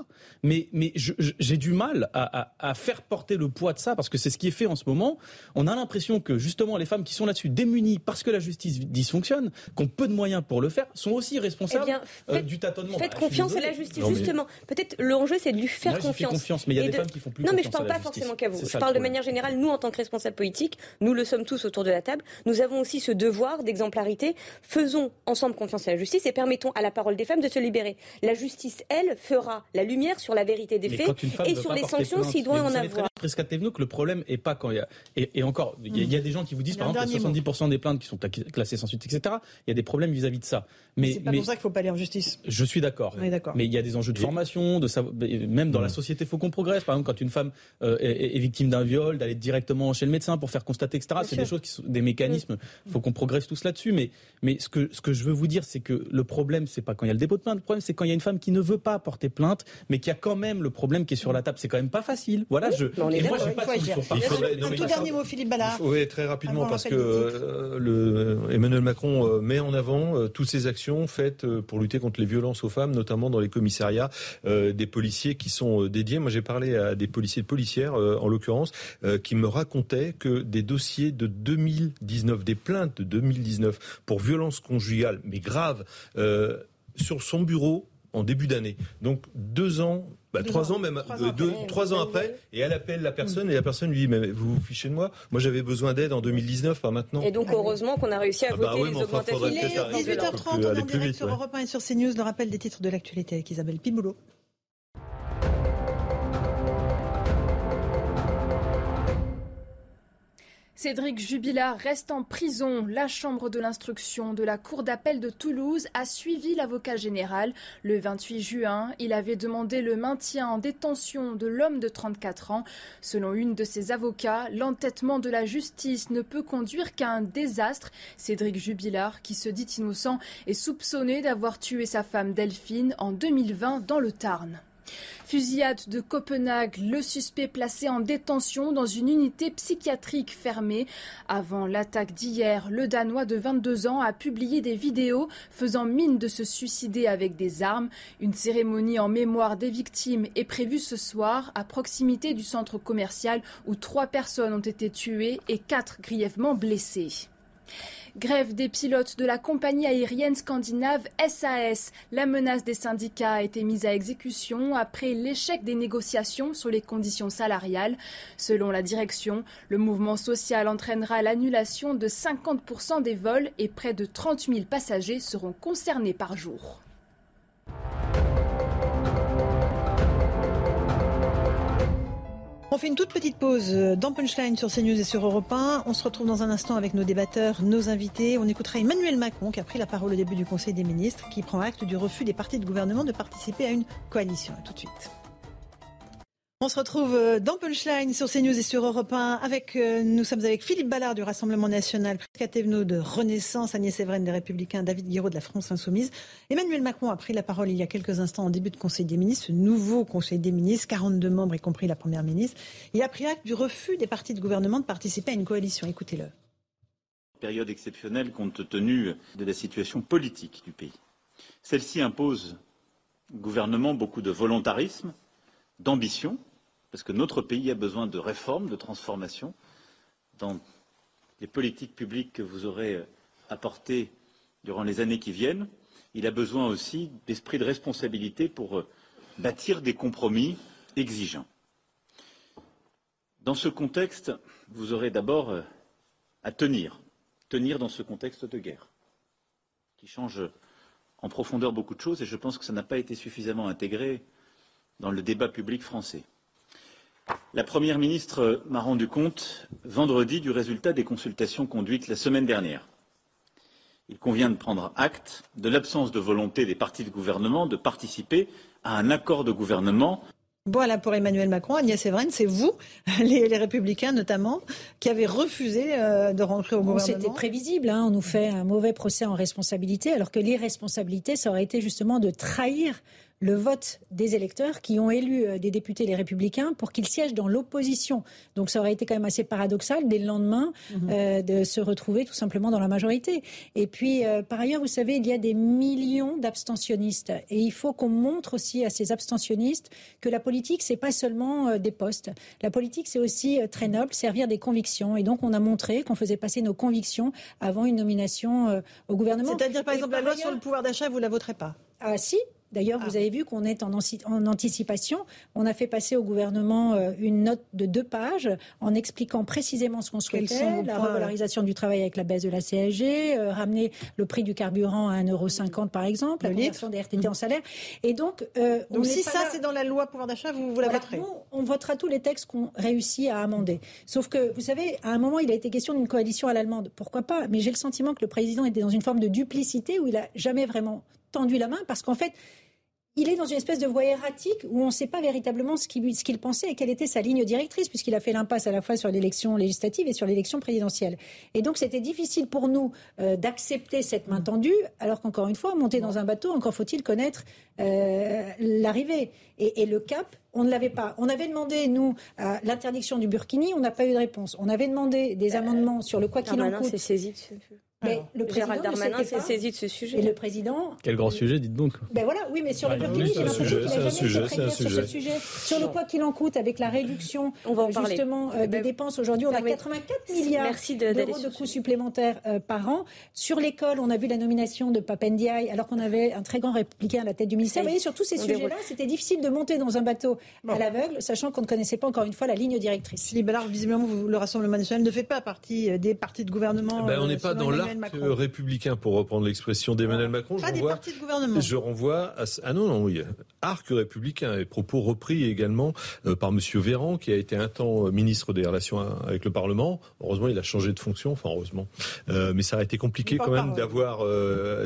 Mais, mais j'ai du mal à, à, faire porter le poids de ça parce que c'est ce qui est fait en ce moment. On a l'impression que justement les femmes qui sont là-dessus démunies parce que la justice dysfonctionne, qui ont peu de moyens pour le faire, sont aussi responsables eh euh, du tâtonnement. Faites bah, confiance à la justice, justement. Peut-être l'enjeu, c'est de lui faire confiance. confiance. Mais il y a des femmes qui font plus Non, mais je parle pas forcément qu'à vous. Je parle de manière générale. Nous, en tant que responsables politiques, nous le sommes tous autour de la table. Nous avons aussi ce devoir d'exemplarité. Faisons ensemble confiance à la justice et permettons à la parole des femmes de se libérer. La justice, elle, fera la lumière sur la vérité des faits et sur les sanctions s'il doit en avoir. Que le problème est pas quand il y a et, encore il y, a, des gens qui vous disent par exemple 70% des plaintes qui sont classées sans suite etc. Il y a des problèmes vis-à-vis de ça. Mais c'est pas pour ça qu'il faut pas aller en justice. Je suis d'accord. Mais il y a des enjeux de formation, de même dans la société, il faut qu'on progresse. Par exemple, quand une femme euh, est, victime d'un viol, d'aller directement chez le médecin pour faire constater, etc. C'est des choses qui sont des mécanismes. Il faut qu'on progresse tous là-dessus. Mais mais ce que ce que je veux vous dire, c'est que le problème, c'est pas quand il y a le dépôt de plainte. Le problème, c'est quand il y a une femme qui ne veut pas porter plainte, mais qui a quand même le problème qui est sur la table. C'est quand même pas facile. Voilà. Je. Pas Un tout dernier mot, Philippe Ballard. Oui, très rapidement, parce que euh, le, Emmanuel Macron euh, met en avant euh, toutes ces actions faites pour lutter contre les violences aux femmes, notamment dans les commissariats, des policiers qui sont dédiés. Moi, j'ai parlé à des policiers de policières, en l'occurrence, qui me racontaient que des dossiers de 2019, des plaintes de 2019 pour violences conjugales, mais graves, sur son bureau en début d'année. Donc deux ans, bah, trois ans, même, trois, ans, deux, après, trois ans après, et elle appelle la personne et la personne lui dit mais vous vous fichez de moi? Moi j'avais besoin d'aide en 2019, pas maintenant. Et donc heureusement qu'on a réussi à ah bah voter les augmentations. Il est 18h30, on est en direct sur Europe 1 et sur CNews. Le rappel des titres de l'actualité avec Isabelle Piboulot. Cédric Jubilard reste en prison. La chambre de l'instruction de la Cour d'appel de Toulouse a suivi l'avocat général. Le 28 juin, il avait demandé le maintien en détention de l'homme de 34 ans. Selon une de ses avocats, l'entêtement de la justice ne peut conduire qu'à un désastre. Cédric Jubilard, qui se dit innocent, est soupçonné d'avoir tué sa femme Delphine en 2020 dans le Tarn. Fusillade de Copenhague, le suspect placé en détention dans une unité psychiatrique fermée. Avant l'attaque d'hier, le Danois de 22 ans a publié des vidéos faisant mine de se suicider avec des armes. Une cérémonie en mémoire des victimes est prévue ce soir à proximité du centre commercial où trois personnes ont été tuées et quatre grièvement blessées. Grève des pilotes de la compagnie aérienne scandinave SAS. La menace des syndicats a été mise à exécution après l'échec des négociations sur les conditions salariales. Selon la direction, le mouvement social entraînera l'annulation de 50% des vols et près de 30 000 passagers seront concernés par jour. On fait une toute petite pause dans Punchline sur CNews et sur Europe 1. On se retrouve dans un instant avec nos débatteurs, nos invités. On écoutera Emmanuel Macron qui a pris la parole au début du Conseil des ministres, qui prend acte du refus des partis de gouvernement de participer à une coalition. tout de suite. On se retrouve euh, dans Punchline sur CNews et sur Europe 1 avec, euh, nous sommes avec Philippe Ballard du Rassemblement National, Prisca de Renaissance, Agnès Evren des Républicains, David Guiraud de la France Insoumise. Emmanuel Macron a pris la parole il y a quelques instants en début de Conseil des ministres, ce nouveau Conseil des ministres, 42 membres y compris la Première ministre. Il a pris acte du refus des partis de gouvernement de participer à une coalition. Écoutez-le. Période exceptionnelle compte tenu de la situation politique du pays. Celle-ci impose au gouvernement beaucoup de volontarisme, d'ambition, parce que notre pays a besoin de réformes, de transformations dans les politiques publiques que vous aurez euh, apportées durant les années qui viennent. Il a besoin aussi d'esprit de responsabilité pour euh, bâtir des compromis exigeants. Dans ce contexte, vous aurez d'abord euh, à tenir, tenir dans ce contexte de guerre, qui change en profondeur beaucoup de choses, et je pense que ça n'a pas été suffisamment intégré dans le débat public français. La Première ministre m'a rendu compte vendredi du résultat des consultations conduites la semaine dernière. Il convient de prendre acte de l'absence de volonté des partis de gouvernement de participer à un accord de gouvernement. Voilà pour Emmanuel Macron. Agnès Evren, c'est vous, les, Républicains notamment, qui avez refusé euh, de rentrer au gouvernement. C'était prévisible. Hein. on nous fait un mauvais procès en responsabilité, alors que l'irresponsabilité, ça aurait été justement de trahir le vote des électeurs qui ont élu euh, des députés les républicains pour qu'ils siègent dans l'opposition. Donc ça aurait été quand même assez paradoxal dès le lendemain mhm. euh, de se retrouver tout simplement dans la majorité. Et puis euh, par ailleurs, vous savez, il y a des millions d'abstentionnistes et il faut qu'on montre aussi à ces abstentionnistes que la politique c'est pas seulement des postes. La politique c'est aussi très noble, servir des convictions. Et donc on a montré qu'on faisait passer nos convictions avant une nomination au gouvernement. C'est-à-dire par exemple la loi sur le pouvoir d'achat, vous la voterez pas? Ah si, D'ailleurs, vous ah. avez vu qu'on est en, anticipation. On a fait passer au gouvernement euh, une note de deux pages en expliquant précisément ce qu'on souhaitait, la revalorisation du travail avec la baisse de la CSG, euh, ramener le prix du carburant à 1,50€ par exemple, la conversion des RTT en salaire. Et donc, euh, donc si ça c'est dans la loi pouvoir d'achat, vous, vous la voterez On votera tous les textes qu'on réussit à amender. Sauf que, vous savez, à un moment, il a été question d'une coalition à l'allemande. Pourquoi pas? Mais j'ai le sentiment que le président était dans une forme de duplicité où il a jamais vraiment tendu la main parce qu'en fait, il est dans une espèce de voie erratique où on ne sait pas véritablement ce qu'il pensait et quelle était sa ligne directrice, puisqu'il a fait l'impasse à la fois sur l'élection législative et sur l'élection présidentielle. Et donc c'était difficile pour nous euh, d'accepter cette main tendue, alors qu'encore une fois, monter dans un bateau, encore faut-il connaître euh, l'arrivée. Et, le cap, on ne l'avait pas. On avait demandé, nous, l'interdiction du burkini, on n'a pas eu de réponse. On avait demandé des euh, amendements sur le quoi qu'il en coûte. saisi mais le président Gérald Darmanin s'est saisi de ce sujet. Et le président. Quel grand sujet, dites donc. Ben voilà, oui, mais sur le Burkini, j'ai l'impression qu'il n'a jamais été très clair sur ce sujet. Sur le quoi qu'il en coûte, avec la réduction on va en euh, justement euh, des ben, dépenses aujourd'hui, on a 84 milliards d'euros de coûts supplémentaires euh, par an. Sur l'école, on a vu la nomination de Papendiaï, alors qu'on avait un très grand républicain à la tête du ministère. Vous voyez, sur tous ces sujets-là, c'était difficile de monter dans un bateau à l'aveugle, sachant qu'on ne connaissait pas encore une fois la ligne directrice. Philippe Ballard, visiblement, le Rassemblement national ne fait pas partie des partis de gouvernement. Ben, on n'est pas dans républicain pour reprendre l'expression d'Emmanuel Macron. Pas je des renvoie, partis de gouvernement. Je renvoie à... Ah non, non, oui. Arc républicain. Et propos repris également euh, par Monsieur Véran, qui a été un temps euh, ministre des Relations avec le Parlement. Heureusement, il a changé de fonction. Enfin, heureusement. Euh, mais ça a été compliqué quand même d'avoir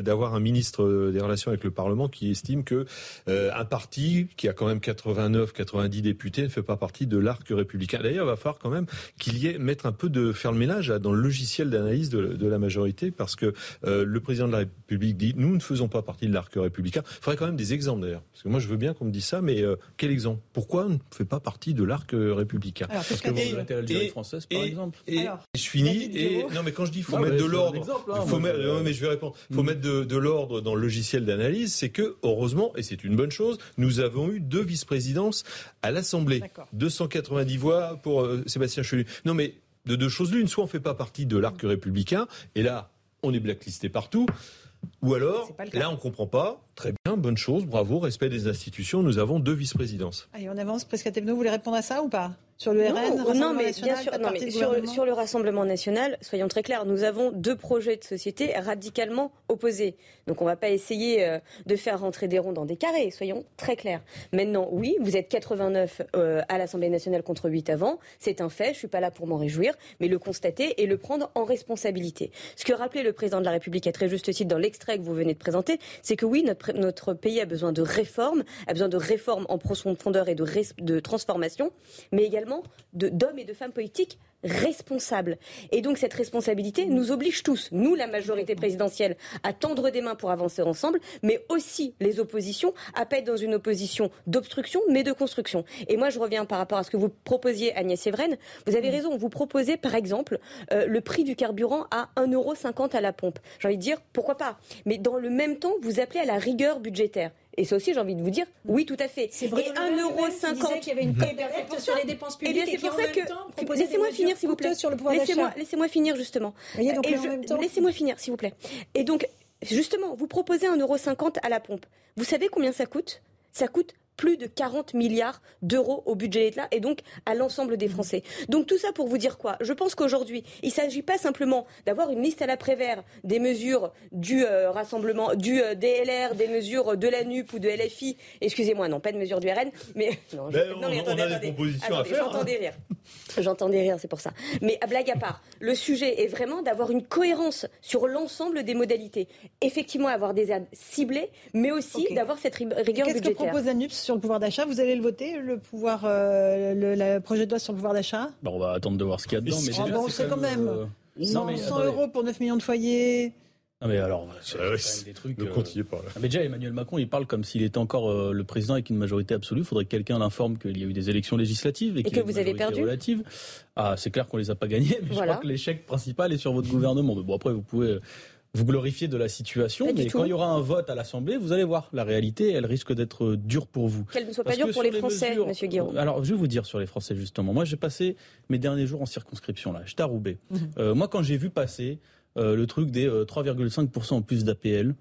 d'avoir un ministre des Relations avec le Parlement qui estime que un parti qui a quand même 89, 90 députés ne fait pas partie de l'arc républicain. D'ailleurs, il va falloir quand même qu'il y ait mettre un peu de faire le ménage dans le logiciel d'analyse de, de, la majorité, parce que euh, le président de la République dit nous ne faisons pas partie de l'arc républicain. Il faudrait quand même des exemples d'ailleurs. Parce que moi je veux bien qu'on me dise ça, mais euh, quel exemple? Pourquoi on ne fait pas partie de l'arc républicain? Parce que vous l'Algérie française par exemple. Et, je finis. Et, non mais quand je dis il faut mettre de l'ordre, hein, faut mettre, mais je vais répondre. Il faut mm. mettre de, l'ordre dans le logiciel d'analyse. C'est que heureusement, et c'est une bonne chose, nous avons eu deux vice-présidences à l'Assemblée. 290 voix pour euh, Sébastien Chenu. Non mais de deux choses l'une, soit on ne fait pas partie de l'arc républicain, et là, on est blacklisté partout. Ou alors, là, on ne comprend pas. Très bien, bonne chose, bravo, respect des institutions. Nous avons deux vice-présidences. Allez, on avance. Presque à vous voulez répondre à ça ou pas? Sur le RN Non, mais bien sûr, sur, le Rassemblement national, soyons très clairs, nous avons deux projets de société radicalement opposés. Donc on ne va pas essayer euh, de faire rentrer des ronds dans des carrés, soyons très clairs. Maintenant, oui, vous êtes 89 euh, à l'Assemblée nationale contre 8 avant, c'est un fait, je ne suis pas là pour m'en réjouir, mais le constater et le prendre en responsabilité. Ce que rappelait le président de la République à très juste titre dans l'extrait que vous venez de présenter, c'est que oui, notre, notre pays a besoin de réformes, a besoin de réformes en profondeur et de, de transformation, mais également d'hommes et de femmes politiques responsables. Et donc cette responsabilité nous oblige tous, nous la majorité présidentielle, à tendre des mains pour avancer ensemble, mais aussi les oppositions à pas être dans une opposition d'obstruction, mais de construction. Et moi je reviens par rapport à ce que vous proposiez Agnès Evren. Vous avez raison, vous proposez par exemple euh, le prix du carburant à 1,50€ à la pompe. J'ai envie de dire pourquoi pas? Mais dans le même temps, vous appelez à la rigueur budgétaire. Et ça aussi, j'ai envie de vous dire, oui, tout à fait. C'est vrai. Et 1,50€ qu'il y avait une sur les dépenses publiques. Eh bien, c'est pour ça que. Laissez-moi finir, s'il vous plaît. Laissez-moi laissez finir, justement. Laissez-moi finir, s'il vous plaît. Et donc, justement, vous proposez 1,50€ à la pompe. Vous savez combien ça coûte? Ça coûte plus de 40 milliards d'euros au budget de l'État et donc à l'ensemble des Français. Donc tout ça pour vous dire quoi? Je pense qu'aujourd'hui, il ne s'agit pas simplement d'avoir une liste à la Prévert des mesures du euh, rassemblement, du euh, DLR, des mesures de la NUP ou de LFI. Excusez-moi, non, pas de mesures du RN, mais non, ben, on, mais attendez, a des propositions à faire. J'entends des rires. J'entends des rires, c'est pour ça. Mais à blague à part, le sujet est vraiment d'avoir une cohérence sur l'ensemble des modalités. Effectivement, avoir des aides ciblées, mais aussi d'avoir cette rigueur budgétaire. Qu'est-ce que propose la sur le pouvoir d'achat. Vous allez le voter, le, pouvoir, euh, le, projet de loi sur le pouvoir d'achat? Bon, On va attendre de voir ce qu'il y a dedans. Mais ah c'est, bon, c'est quand même, 100, euh, euros pour 9 millions de foyers. Ah mais alors, c'est, euh, des trucs. Ne continuez euh, pas. Là. Ah, mais déjà, Emmanuel Macron, il parle comme s'il était encore le président avec une majorité absolue. Il faudrait que quelqu'un l'informe qu'il y a eu des élections législatives et, que vous avez perdu. Relative. Ah, c'est clair qu'on ne les a pas gagnées, mais voilà. je crois que l'échec principal est sur votre gouvernement. Mais bon, après, vous pouvez vous glorifiez de la situation, mais quand il y aura un vote à l'Assemblée, vous allez voir, la réalité, elle risque d'être euh, dure pour vous. Qu'elle ne soit pas dure pour les Français, mesures... Monsieur Guiraud. Alors, je vais vous dire sur les Français, justement. Moi, j'ai passé mes derniers jours en circonscription, là. J'étais à Roubaix. Mhm. Euh, moi, quand j'ai vu passer euh, le truc des 3,5% en plus d'APL,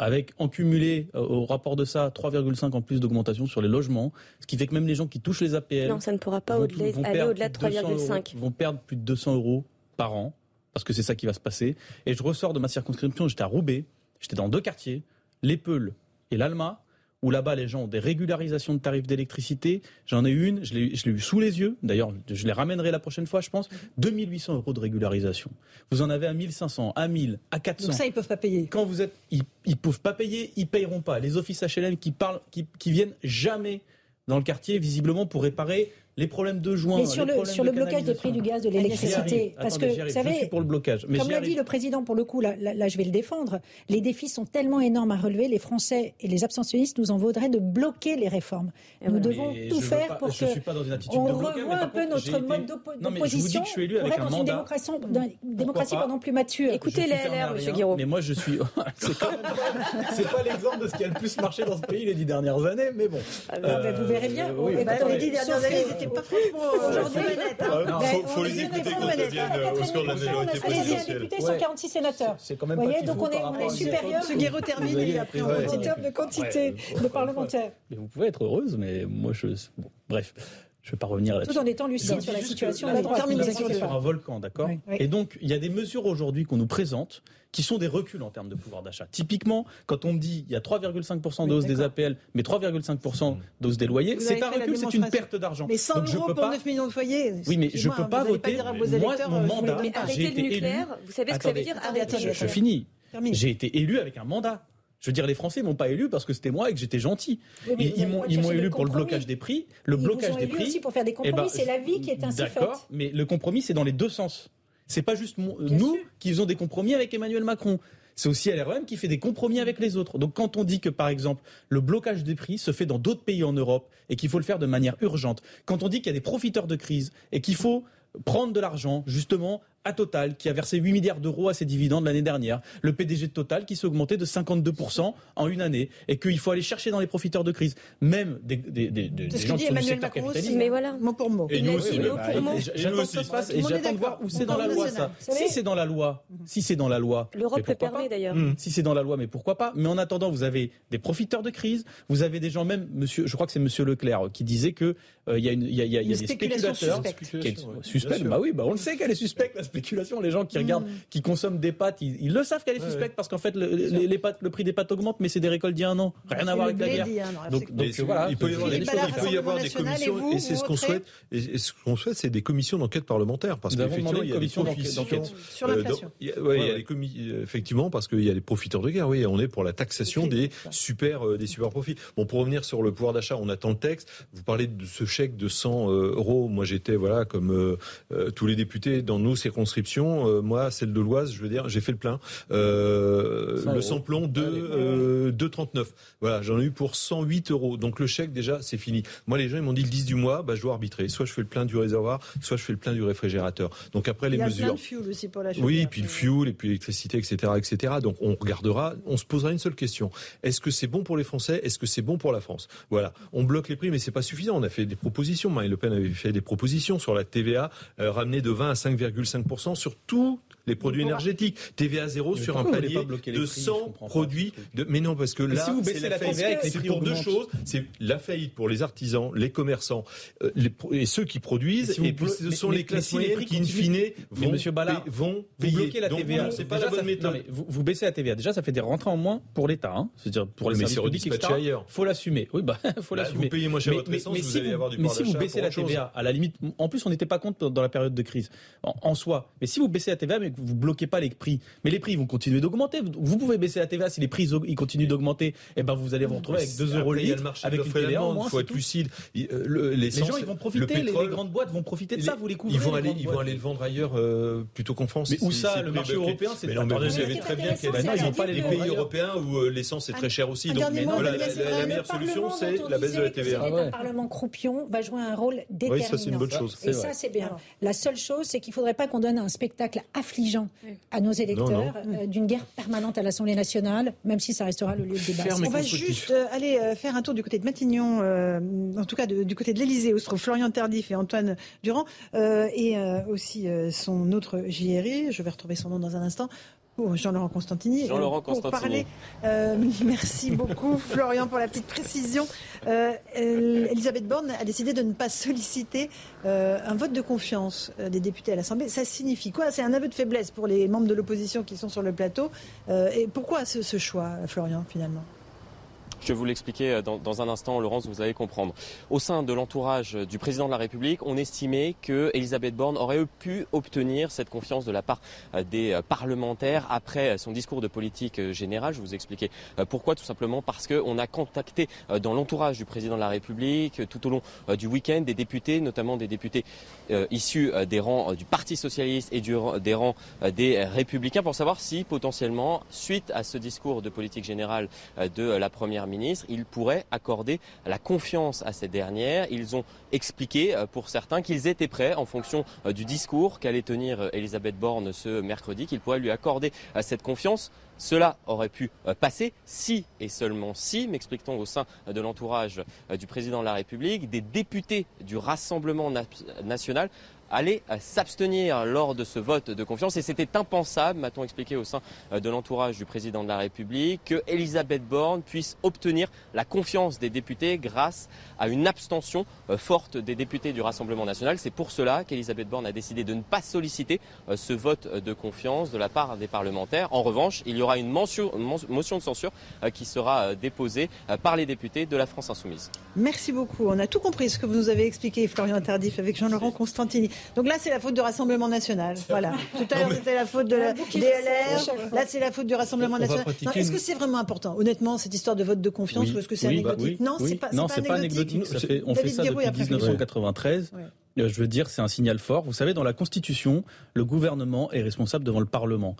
avec en cumulé au rapport de ça 3,5 en plus d'augmentation sur les logements, ce qui fait que même les gens qui touchent les APL non, ça ne pourra pas aller au-delà de 3,5 vont perdre plus de 200 euros par an parce que c'est ça qui va se passer. Et je ressors de ma circonscription, j'étais à Roubaix, j'étais dans deux quartiers, l'Épeule et l'Alma, où là-bas les gens ont des régularisations de tarifs d'électricité. J'en ai une, je l'ai, eu sous les yeux, d'ailleurs je les ramènerai la prochaine fois je pense, 2800 euros de régularisation. Vous en avez à 1500, à 1000, à 400. Donc ça ils peuvent pas payer. Quand vous êtes, ils, ils peuvent pas payer, ils payeront pas. Les offices HLM qui parlent, qui viennent jamais dans le quartier visiblement pour réparer les problèmes de juin. Mais sur le, sur le blocage des prix du gaz, de l'électricité, parce que vous savez, le comme l'a dit le président, pour le coup, là, là, je vais le défendre, les défis sont tellement énormes à relever, les Français et les abstentionnistes nous en vaudraient de bloquer les réformes. Nous devons tout faire pour que suis pas dans une attitude on de revoie un peu notre mode d'opposition pour être dans une démocratie, démocratie pardon, plus mature. Écoutez les LR, M. Guiraud. Mais moi, je suis... C'est pas l'exemple de ce qui a le plus marché dans ce pays les dix dernières années, mais bon. Ah, ah, ben, vous verrez bien. Euh, les dix dernières années, aujourd'hui, il hein. faut, les écouter sénateurs. C'est quand même donc on est supérieur. En termes de quantité de parlementaires. Vous pouvez être heureuse, mais moi, je... Bref. Je ne vais pas revenir là-dessus. Tout en étant lucide sur la situation. La termination sur un volcan, d'accord. Et donc, il y a des mesures aujourd'hui qu'on nous présente qui sont des reculs en termes de pouvoir d'achat. Typiquement, quand on me dit il y a 3,5% de des APL, mais 3,5% mmh. d'hausse des loyers, c'est un recul, c'est une perte d'argent. Mais 100 Donc, euros pour pas... 9 millions de foyers. Oui, mais je ne peux pas voter. Pas moi, mon euh, mandat, j'ai été élu. Vous savez ce que ça veut dire Arrêtez le nucléaire. Je finis. J'ai été élu avec un mandat. Je veux dire, les Français m'ont pas élu parce que c'était moi et que j'étais gentil. Ils, m'ont, élu pour le blocage des prix. Le ils blocage ont des élu prix. aussi pour faire des eh ben, compromis. C'est la vie qui est ainsi faite. Mais le compromis, c'est dans les deux sens. C'est pas juste nous qui faisons des compromis avec Emmanuel Macron. C'est aussi LREM qui fait des compromis avec les autres. Donc quand on dit que, par exemple, le blocage des prix se fait dans d'autres pays en Europe et qu'il faut le faire de manière urgente, quand on dit qu'il y a des profiteurs de crise et qu'il faut prendre de l'argent justement à Total, qui a versé 8 milliards d'euros à ses dividendes l'année dernière. Le PDG de Total, qui s'est augmenté de 52% en une année. Et qu'il faut aller chercher dans les profiteurs de crise, même des, des, des, gens qui sont Emmanuel du secteur Macron. Aussi, hein. mais voilà, mot pour mot. Et, bah, et nous aussi. J'attends que ça se passe et j'attends de voir où c'est dans la loi, ça. Si c'est dans la loi, si c'est dans la loi. L'Europe le permet d'ailleurs. Hmm. Si c'est dans la loi, mais pourquoi pas Mais en attendant, vous avez des profiteurs de crise, vous avez des gens, même, monsieur, je crois que c'est monsieur Leclerc qui disait qu'il euh, y a, une, y a, y a, y a des spéculateurs suspectes. Suspect, bah oui, bah on le sait qu'elle est suspecte, spéculation. Les gens qui regardent, qui consomment des pâtes, ils, le savent qu'elle est suspecte parce qu'en fait, le, prix des pâtes augmente, mais c'est des récoltes d'il y a un an. Rien à voir avec la guerre. Donc, voilà, il peut y avoir des, commissions, et, c'est ce qu'on souhaite. Et ce qu'on souhaite, c'est des commissions d'enquête parlementaire parce qu'effectivement, il y a des d'enquête. Effectivement, parce qu'il y a des profiteurs de guerre. Oui, on est pour la taxation euh, des super profits. Bon, pour revenir sur le pouvoir d'achat, on attend le texte. Vous parlez de ce chèque de 100 euh, euros. Moi, j'étais voilà comme euh, tous les députés dans nos circonstances euh, moi, celle de l'Oise, je veux dire, j'ai fait le plein. Euh, le samplon de 2,39. Euh, voilà, j'en ai eu pour 108 euros. Donc le chèque, déjà, c'est fini. Moi, les gens, ils m'ont dit le 10 du mois, bah, je dois arbitrer. Soit je fais le plein du réservoir, soit je fais le plein du réfrigérateur. Donc après, les mesures. Oui, puis le fuel, et puis l'électricité, etc., etc. Donc on regardera, on se posera une seule question. Est-ce que c'est bon pour les Français? Est-ce que c'est bon pour la France? Voilà. On bloque les prix, mais c'est pas suffisant. On a fait des propositions. Marine Le Pen avait fait des propositions sur la TVA, euh, ramener de 20 à 5,5 sur tout les produits énergétiques. TVA zéro sur un palier de 100 produits. Mais non, parce que là, si vous la, TVA, c'est pour deux choses. C'est la faillite pour les artisans, les commerçants euh, les, et ceux qui produisent. Et puis, ce sont les classes qui, in fine, vont, mais vont payer. Vous la TVA. C'est pas la vous, baissez la TVA. Déjà, ça fait des rentrées en moins pour l'État. Hein. C'est-à-dire pour les services publics, etc. Faut l'assumer. Bah, faut bah, l'assumer. Vous payez moins cher votre essence, vous allez avoir du Mais si vous baissez la TVA, à la limite, en plus, on n'était pas contre dans la période de crise en soi. Mais si vous baissez la TVA, mais vous bloquez pas les prix. Mais les prix vont continuer d'augmenter. Vous pouvez baisser la TVA si les prix ils continuent d'augmenter. Et eh ben vous allez vous retrouver avec 2 euros le litre, avec une TVA en moins. Il faut être lucide. Euh, les gens ils vont profiter, les, grandes boîtes vont profiter de ça. Vous les couvrez. Ils vont aller, ils vont aller le vendre ailleurs euh, plutôt qu'en France. Mais où ça Le marché européen, c'est. Mais non, vous savez très bien qu'il y a des pays européens où l'essence est très chère aussi. Donc la meilleure solution, c'est la baisse de la TVA. Le Parlement croupion va jouer un rôle déterminant. Oui, ça c'est une bonne chose. Et ça c'est bien. La seule chose, c'est qu'il ne faudrait pas qu'on donne un spectacle affligeant à nos électeurs euh, d'une guerre permanente à l'Assemblée nationale, même si ça restera le lieu de débat. On va juste euh, aller euh, faire un tour du côté de Matignon, en tout cas du côté de l'Elysée, où se trouvent Florian Tardif et Antoine Durand, et aussi son autre JRI, je vais retrouver son nom dans un instant, Jean-Laurent Constantini. Jean-Laurent Constantini. Euh, merci beaucoup, Florian, pour la petite précision. Euh, Elisabeth Borne a décidé de ne pas solliciter euh, un vote de confiance des députés à l'Assemblée. Ça signifie quoi? C'est un aveu de faiblesse pour les membres de l'opposition qui sont sur le plateau. et pourquoi ce choix, Florian, finalement? Je vais vous l'expliquer euh, dans, un instant, Laurence, vous allez comprendre. Au sein de l'entourage du président de la République, on estimait que Elisabeth Borne aurait pu obtenir cette confiance de la part euh, des euh, parlementaires après son discours de politique générale. Je vais vous expliquer pourquoi. Tout simplement parce qu'on a contacté dans l'entourage du président de la République tout au long du week-end des députés, notamment des députés issus des rangs du Parti socialiste et des rangs des Républicains, pour savoir si potentiellement, suite à ce discours de politique générale de la première ministre, il pourrait accorder la confiance à cette dernière. Ils ont expliqué euh, pour certains qu'ils étaient prêts, en fonction euh, du discours qu'allait tenir euh, Elisabeth Borne ce mercredi, qu'ils pourraient lui accorder cette confiance. Cela aurait pu passer si et seulement si, m'explique-t-on au sein de l'entourage du président de la République, des députés du Rassemblement national allaient s'abstenir lors de ce vote de confiance. Et c'était impensable, m'a-t-on expliqué au sein euh, de l'entourage du président de la République, que Elisabeth Borne puisse obtenir la confiance des députés grâce à une abstention euh, forte des députés du Rassemblement national. C'est pour cela qu'Elisabeth Borne a décidé de ne pas solliciter euh, ce vote de confiance de la part des parlementaires. En revanche, il y aura une motion, de censure qui sera déposée par les députés de la France insoumise. Merci beaucoup. On a tout compris ce que vous nous avez expliqué, Florian Tardif, avec Jean-Laurent Constantini. Donc là, c'est la faute du Rassemblement national. Voilà. Tout à l'heure, c'était la faute de la DLR. Là, c'est la faute du Rassemblement national. Est-ce que c'est vraiment important, honnêtement, cette histoire de vote de confiance, ou est-ce que c'est bah anecdotique Non, c'est pas, non, pas, anecdotique. on fait ça depuis 1993. Euh, je veux dire, c'est un signal fort. Vous savez, dans la Constitution, le gouvernement est responsable devant le Parlement.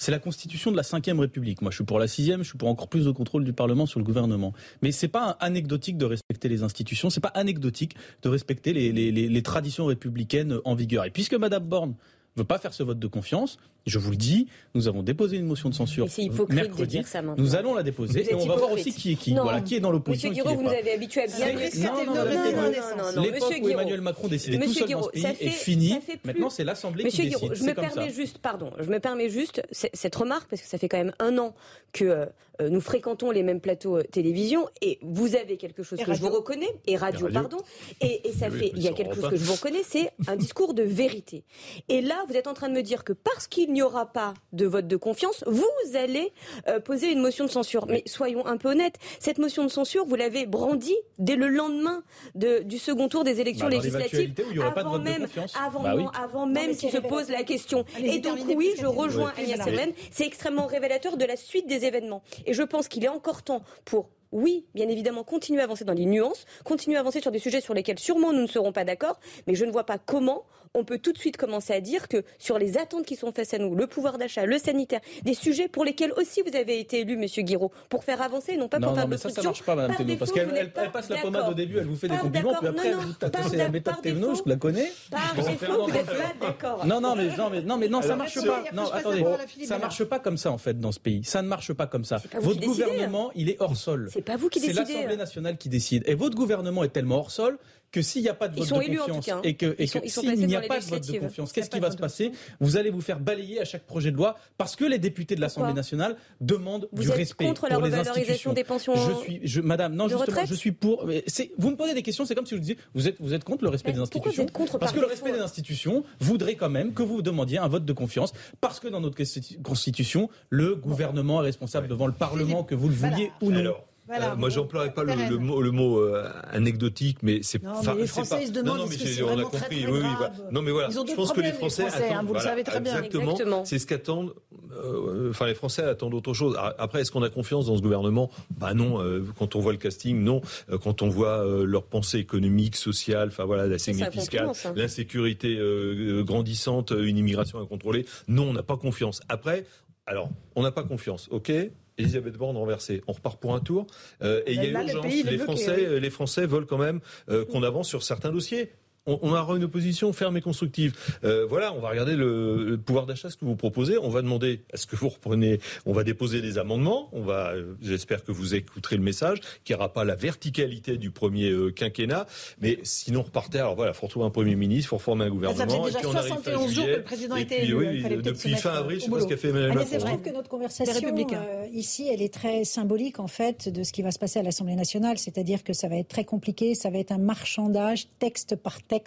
C'est la constitution de la Ve République. Moi, je suis pour la sixième, je suis pour encore plus de contrôle du Parlement sur le gouvernement. Mais c'est pas anecdotique de respecter les institutions, c'est pas anecdotique de respecter les, traditions républicaines en vigueur. Et puisque Madame Borne veut pas faire ce vote de confiance, je vous le dis, nous avons déposé une motion de censure mercredi. De ça nous allons la déposer et on va voir aussi qui est qui. Voilà, qui est dans l'opposition. Monsieur Guiraud, vous nous avez habitué à bien Non, non, non, non, L'époque où Emmanuel Macron décidait tout seul dans ce pays est finie. Maintenant, c'est l'Assemblée qui décide. Monsieur je me permets juste, pardon, je me permets juste cette remarque parce que ça fait quand même un an que euh, nous fréquentons les mêmes plateaux euh, télévision et vous avez quelque chose que je vous reconnais et radio, pardon. Et, ça fait il y a quelque chose que je vous reconnais c'est un discours de vérité. Et là vous êtes en train de me dire que parce qu'il n'y aura pas de vote de confiance vous allez euh, poser une motion de censure. Mais soyons un peu honnêtes cette motion de censure vous l'avez brandie dès le lendemain de, du second tour des élections bah, législatives avant même avant, bah avant même qu'il se pose la question. Et donc oui je rejoins Agnès Semen c'est extrêmement révélateur de la suite des événements. Et je pense qu'il est encore temps pour oui, bien évidemment, continuer à avancer dans les nuances, continuer à avancer sur des sujets sur lesquels sûrement nous ne serons pas d'accord, mais je ne vois pas comment on peut tout de suite commencer à dire que sur les attentes qui sont faites à nous, le pouvoir d'achat, le sanitaire, des sujets pour lesquels aussi vous avez été élu, Monsieur Guiraud, pour faire avancer, non pas pour faire de ça, ça marche pas, Madame Thévenot, parce qu'elle passe la pommade au début, elle vous fait des compliments, puis après, vous tassez la méthode Thévenot, je la connais. Par défaut, vous êtes pas d'accord. Non, non, mais non, mais non, mais non, ça marche pas. Non, attendez, ça marche pas comme ça en fait dans ce pays. Ça ne marche pas comme ça. Votre gouvernement, il est hors sol. C'est pas vous qui décidez. C'est l'Assemblée nationale qui décide. Et votre gouvernement est tellement hors sol que s'il n'y a pas de vote de confiance hein. et que, s'il n'y a pas de vote de confiance, qu'est-ce qui va se passer Vous allez vous faire balayer à chaque projet de loi parce que les députés de l'Assemblée nationale demandent vous du êtes respect contre la revalorisation des pensions Je suis, je, Madame, non, justement, je suis pour. Vous me posez des questions, c'est comme si je vous disiez, vous êtes, vous êtes contre le respect des institutions Parce que le respect des institutions voudrait quand même que vous demandiez un vote de confiance, parce que dans notre constitution, le gouvernement est responsable devant le Parlement, que vous le vouliez ou non. Euh, moi, j'emploierais pas le, mot, le mot euh, anecdotique, mais c'est. Non, mais les Français ils se demandent. Non, non, mais on a compris. Très, très oui, oui, Non, mais voilà. je pense que les Français, attendent, hein, vous le savez très bien. Exactement. C'est ce qu'attendent. Enfin, les Français attendent autre chose. Après, est-ce qu'on a confiance dans ce gouvernement? Bah non. quand on voit le casting, non. quand on voit leur pensée économique, sociale, enfin voilà, la sécurité fiscale, hein. l'insécurité grandissante, une immigration incontrôlée, non, on n'a pas confiance. Après, alors, on n'a pas confiance, ok? Elisabeth Borne renversée. On repart pour un tour. Euh, et il y a urgence. Les, Français, les Français veulent quand même euh, qu'on avance sur certains dossiers on, on, aura une opposition ferme et constructive. Euh, voilà, on va regarder le, pouvoir d'achat, ce que vous proposez. On va demander, est-ce que vous reprenez, on va déposer des amendements. On va, euh, j'espère que vous écouterez le message, qu'il n'y aura pas la verticalité du premier euh, quinquennat. Mais sinon, repartez. Alors voilà, il faut retrouver un premier ministre, il faut reformer un gouvernement. Ça fait déjà 71 jours que le président a été élu. depuis fin avril, je sais pas ce qu'a fait Emmanuel Macron. Je trouve que notre conversation ici, elle est très symbolique en fait de ce qui va se passer à l'Assemblée nationale. C'est-à-dire que ça va être très compliqué, ça va être un marchandage texte par texte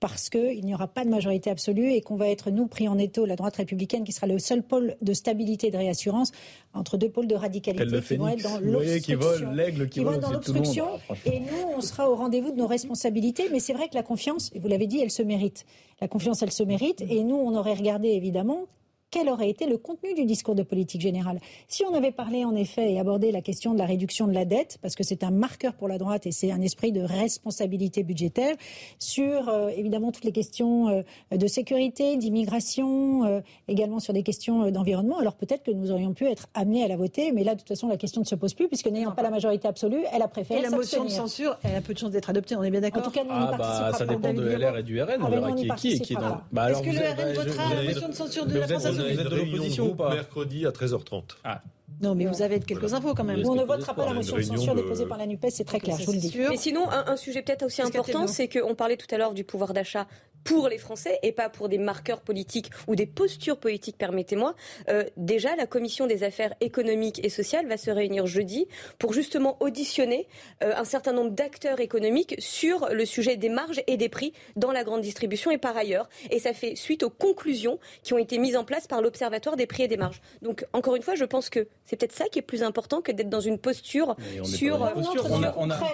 parce qu'il n'y aura pas de majorité absolue et qu'on va être, nous, pris en étau, la droite républicaine, qui sera le seul pôle de stabilité et de réassurance entre deux pôles de radicalité qui vont être dans l'obstruction. l'aigle qui, dans l'obstruction. Et nous, on sera au rendez-vous de nos responsabilités. Mais c'est vrai que la confiance, et vous l'avez dit, elle se mérite. La confiance, elle se mérite. Et nous, on aurait regardé, évidemment, quel aurait été le contenu du discours de politique générale. Si on avait parlé en effet et abordé la question de la réduction de la dette, parce que c'est un marqueur pour la droite et c'est un esprit de responsabilité budgétaire, sur euh, évidemment toutes les questions euh, de sécurité, d'immigration, euh, également sur des questions d'environnement, alors peut-être que nous aurions pu être amenés à la voter, mais là de toute façon la question ne se pose plus puisque n'ayant pas la majorité absolue, elle a préféré. Et la motion de censure, elle a peu de chances d'être adoptée, on est bien d'accord. En tout cas, nous ah, bah, ça dépend de LR et du RN, on ah, verra qui est qui. qui est dans... bah, Est-ce que le RN votera la motion de censure de la France vous êtes de l'opposition ou pas? Mercredi à 13h30. Ah. Non, mais vous avez quelques infos quand même. on ne votera pas la motion de censure déposée par la NUPES, c'est très clair, je vous le dis. Mais sinon, un, sujet peut-être aussi important, c'est qu'on parlait tout à l'heure du pouvoir d'achat pour les Français et pas pour des marqueurs politiques ou des postures politiques, permettez-moi. Euh, déjà, la commission des affaires économiques et sociales va se réunir jeudi pour justement auditionner euh, un certain nombre d'acteurs économiques sur le sujet des marges et des prix dans la grande distribution et par ailleurs. Et ça fait suite aux conclusions qui ont été mises en place par l'Observatoire des prix et des marges. Donc, encore une fois, je pense que c'est peut-être ça qui est plus important que d'être dans une posture sur.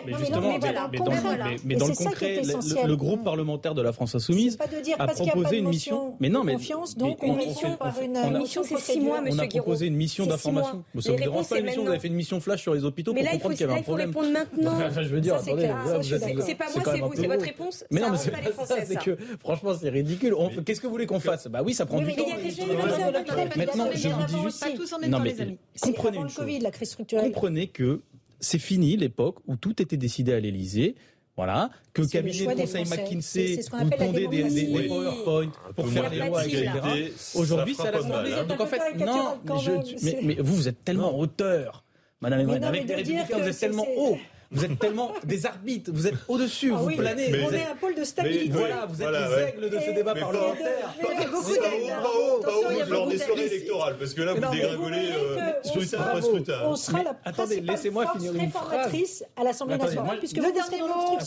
mais justement, mais dans le concret, le groupe parlementaire de la France Insoumise a proposé une mission. Mais non, mais confiance, donc une mission par une mission, c'est six mois, Monsieur On a proposé une mission d'information. Ça vous dérange pas une mission Vous avez fait une mission flash sur les hôpitaux pour comprendre qu'il y avait un problème. Mais là, il faut répondre maintenant. Je veux dire, attendez, c'est pas moi, c'est vous, c'est votre réponse. Mais non, mais c'est pas ça. C'est que franchement, c'est ridicule. Qu'est-ce que vous voulez qu'on fasse? Bah oui, ça prend du temps. Maintenant, je vous dis juste. Non, mais comprenez une chose. Comprenez que c'est fini l'époque où tout était décidé à l'Élysée. Voilà, que le cabinet de conseil McKinsey vous pondait des, des, des, PowerPoint pour faire des lois, etc. Aujourd'hui, ça la hein. Donc en fait, non, mais, vous, vous êtes tellement hauteur, Madame Emmanuel, avec des républicains, vous êtes tellement haut. Vous êtes tellement des arbitres, vous êtes au-dessus, ah vous planez. on est un pôle de stabilité. voilà, vous êtes les aigles de ce débat parlementaire. Beaucoup d'aigles. lors des soirées électorales, parce que là, vous dégringolez scrutin après scrutin. On sera la attendez, laissez-moi finir une phrase à l'Assemblée nationale, puisque le dernier mot.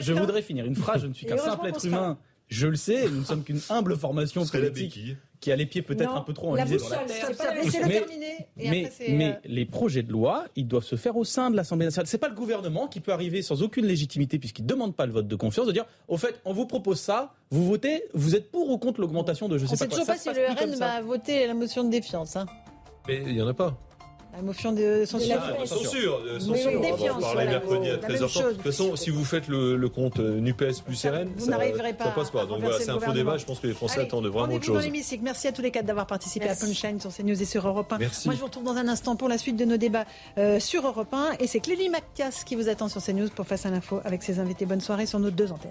Je voudrais finir une phrase. Je ne suis qu'un simple être humain. Je le sais, nous ne sommes qu'une humble formation politique qui a les pieds peut-être un peu trop enlisés dans la. Mais, mais, euh, les projets de loi, ils doivent se faire au sein de l'Assemblée nationale. C'est pas le gouvernement qui peut arriver sans aucune légitimité, puisqu'il ne demande pas le vote de confiance, de dire au fait, on vous propose ça, vous votez, vous êtes pour ou contre l'augmentation de je sais pas quoi. On ne sait toujours pas si le RN va voter la motion de défiance. Hein. Mais il n'y en a pas. La motion de censure. Ah, censure. censure. on va parler mercredi à 13h30. De toute façon, si vous faites le, le compte euh, NUPES plus RN, vous n'arriverez pas. Ça passe pas. Donc voilà, c'est un faux débat. Je pense que les Français attendent vraiment autre chose. Merci à tous les quatre d'avoir participé à Punchline sur CNews et sur Europe 1. Merci. Moi, je vous retrouve dans un instant pour la suite de nos débats euh, sur Europe 1. Et c'est Clélie Mathias qui vous attend sur CNews pour Face à l'info avec ses invités. Bonne soirée sur nos deux antennes.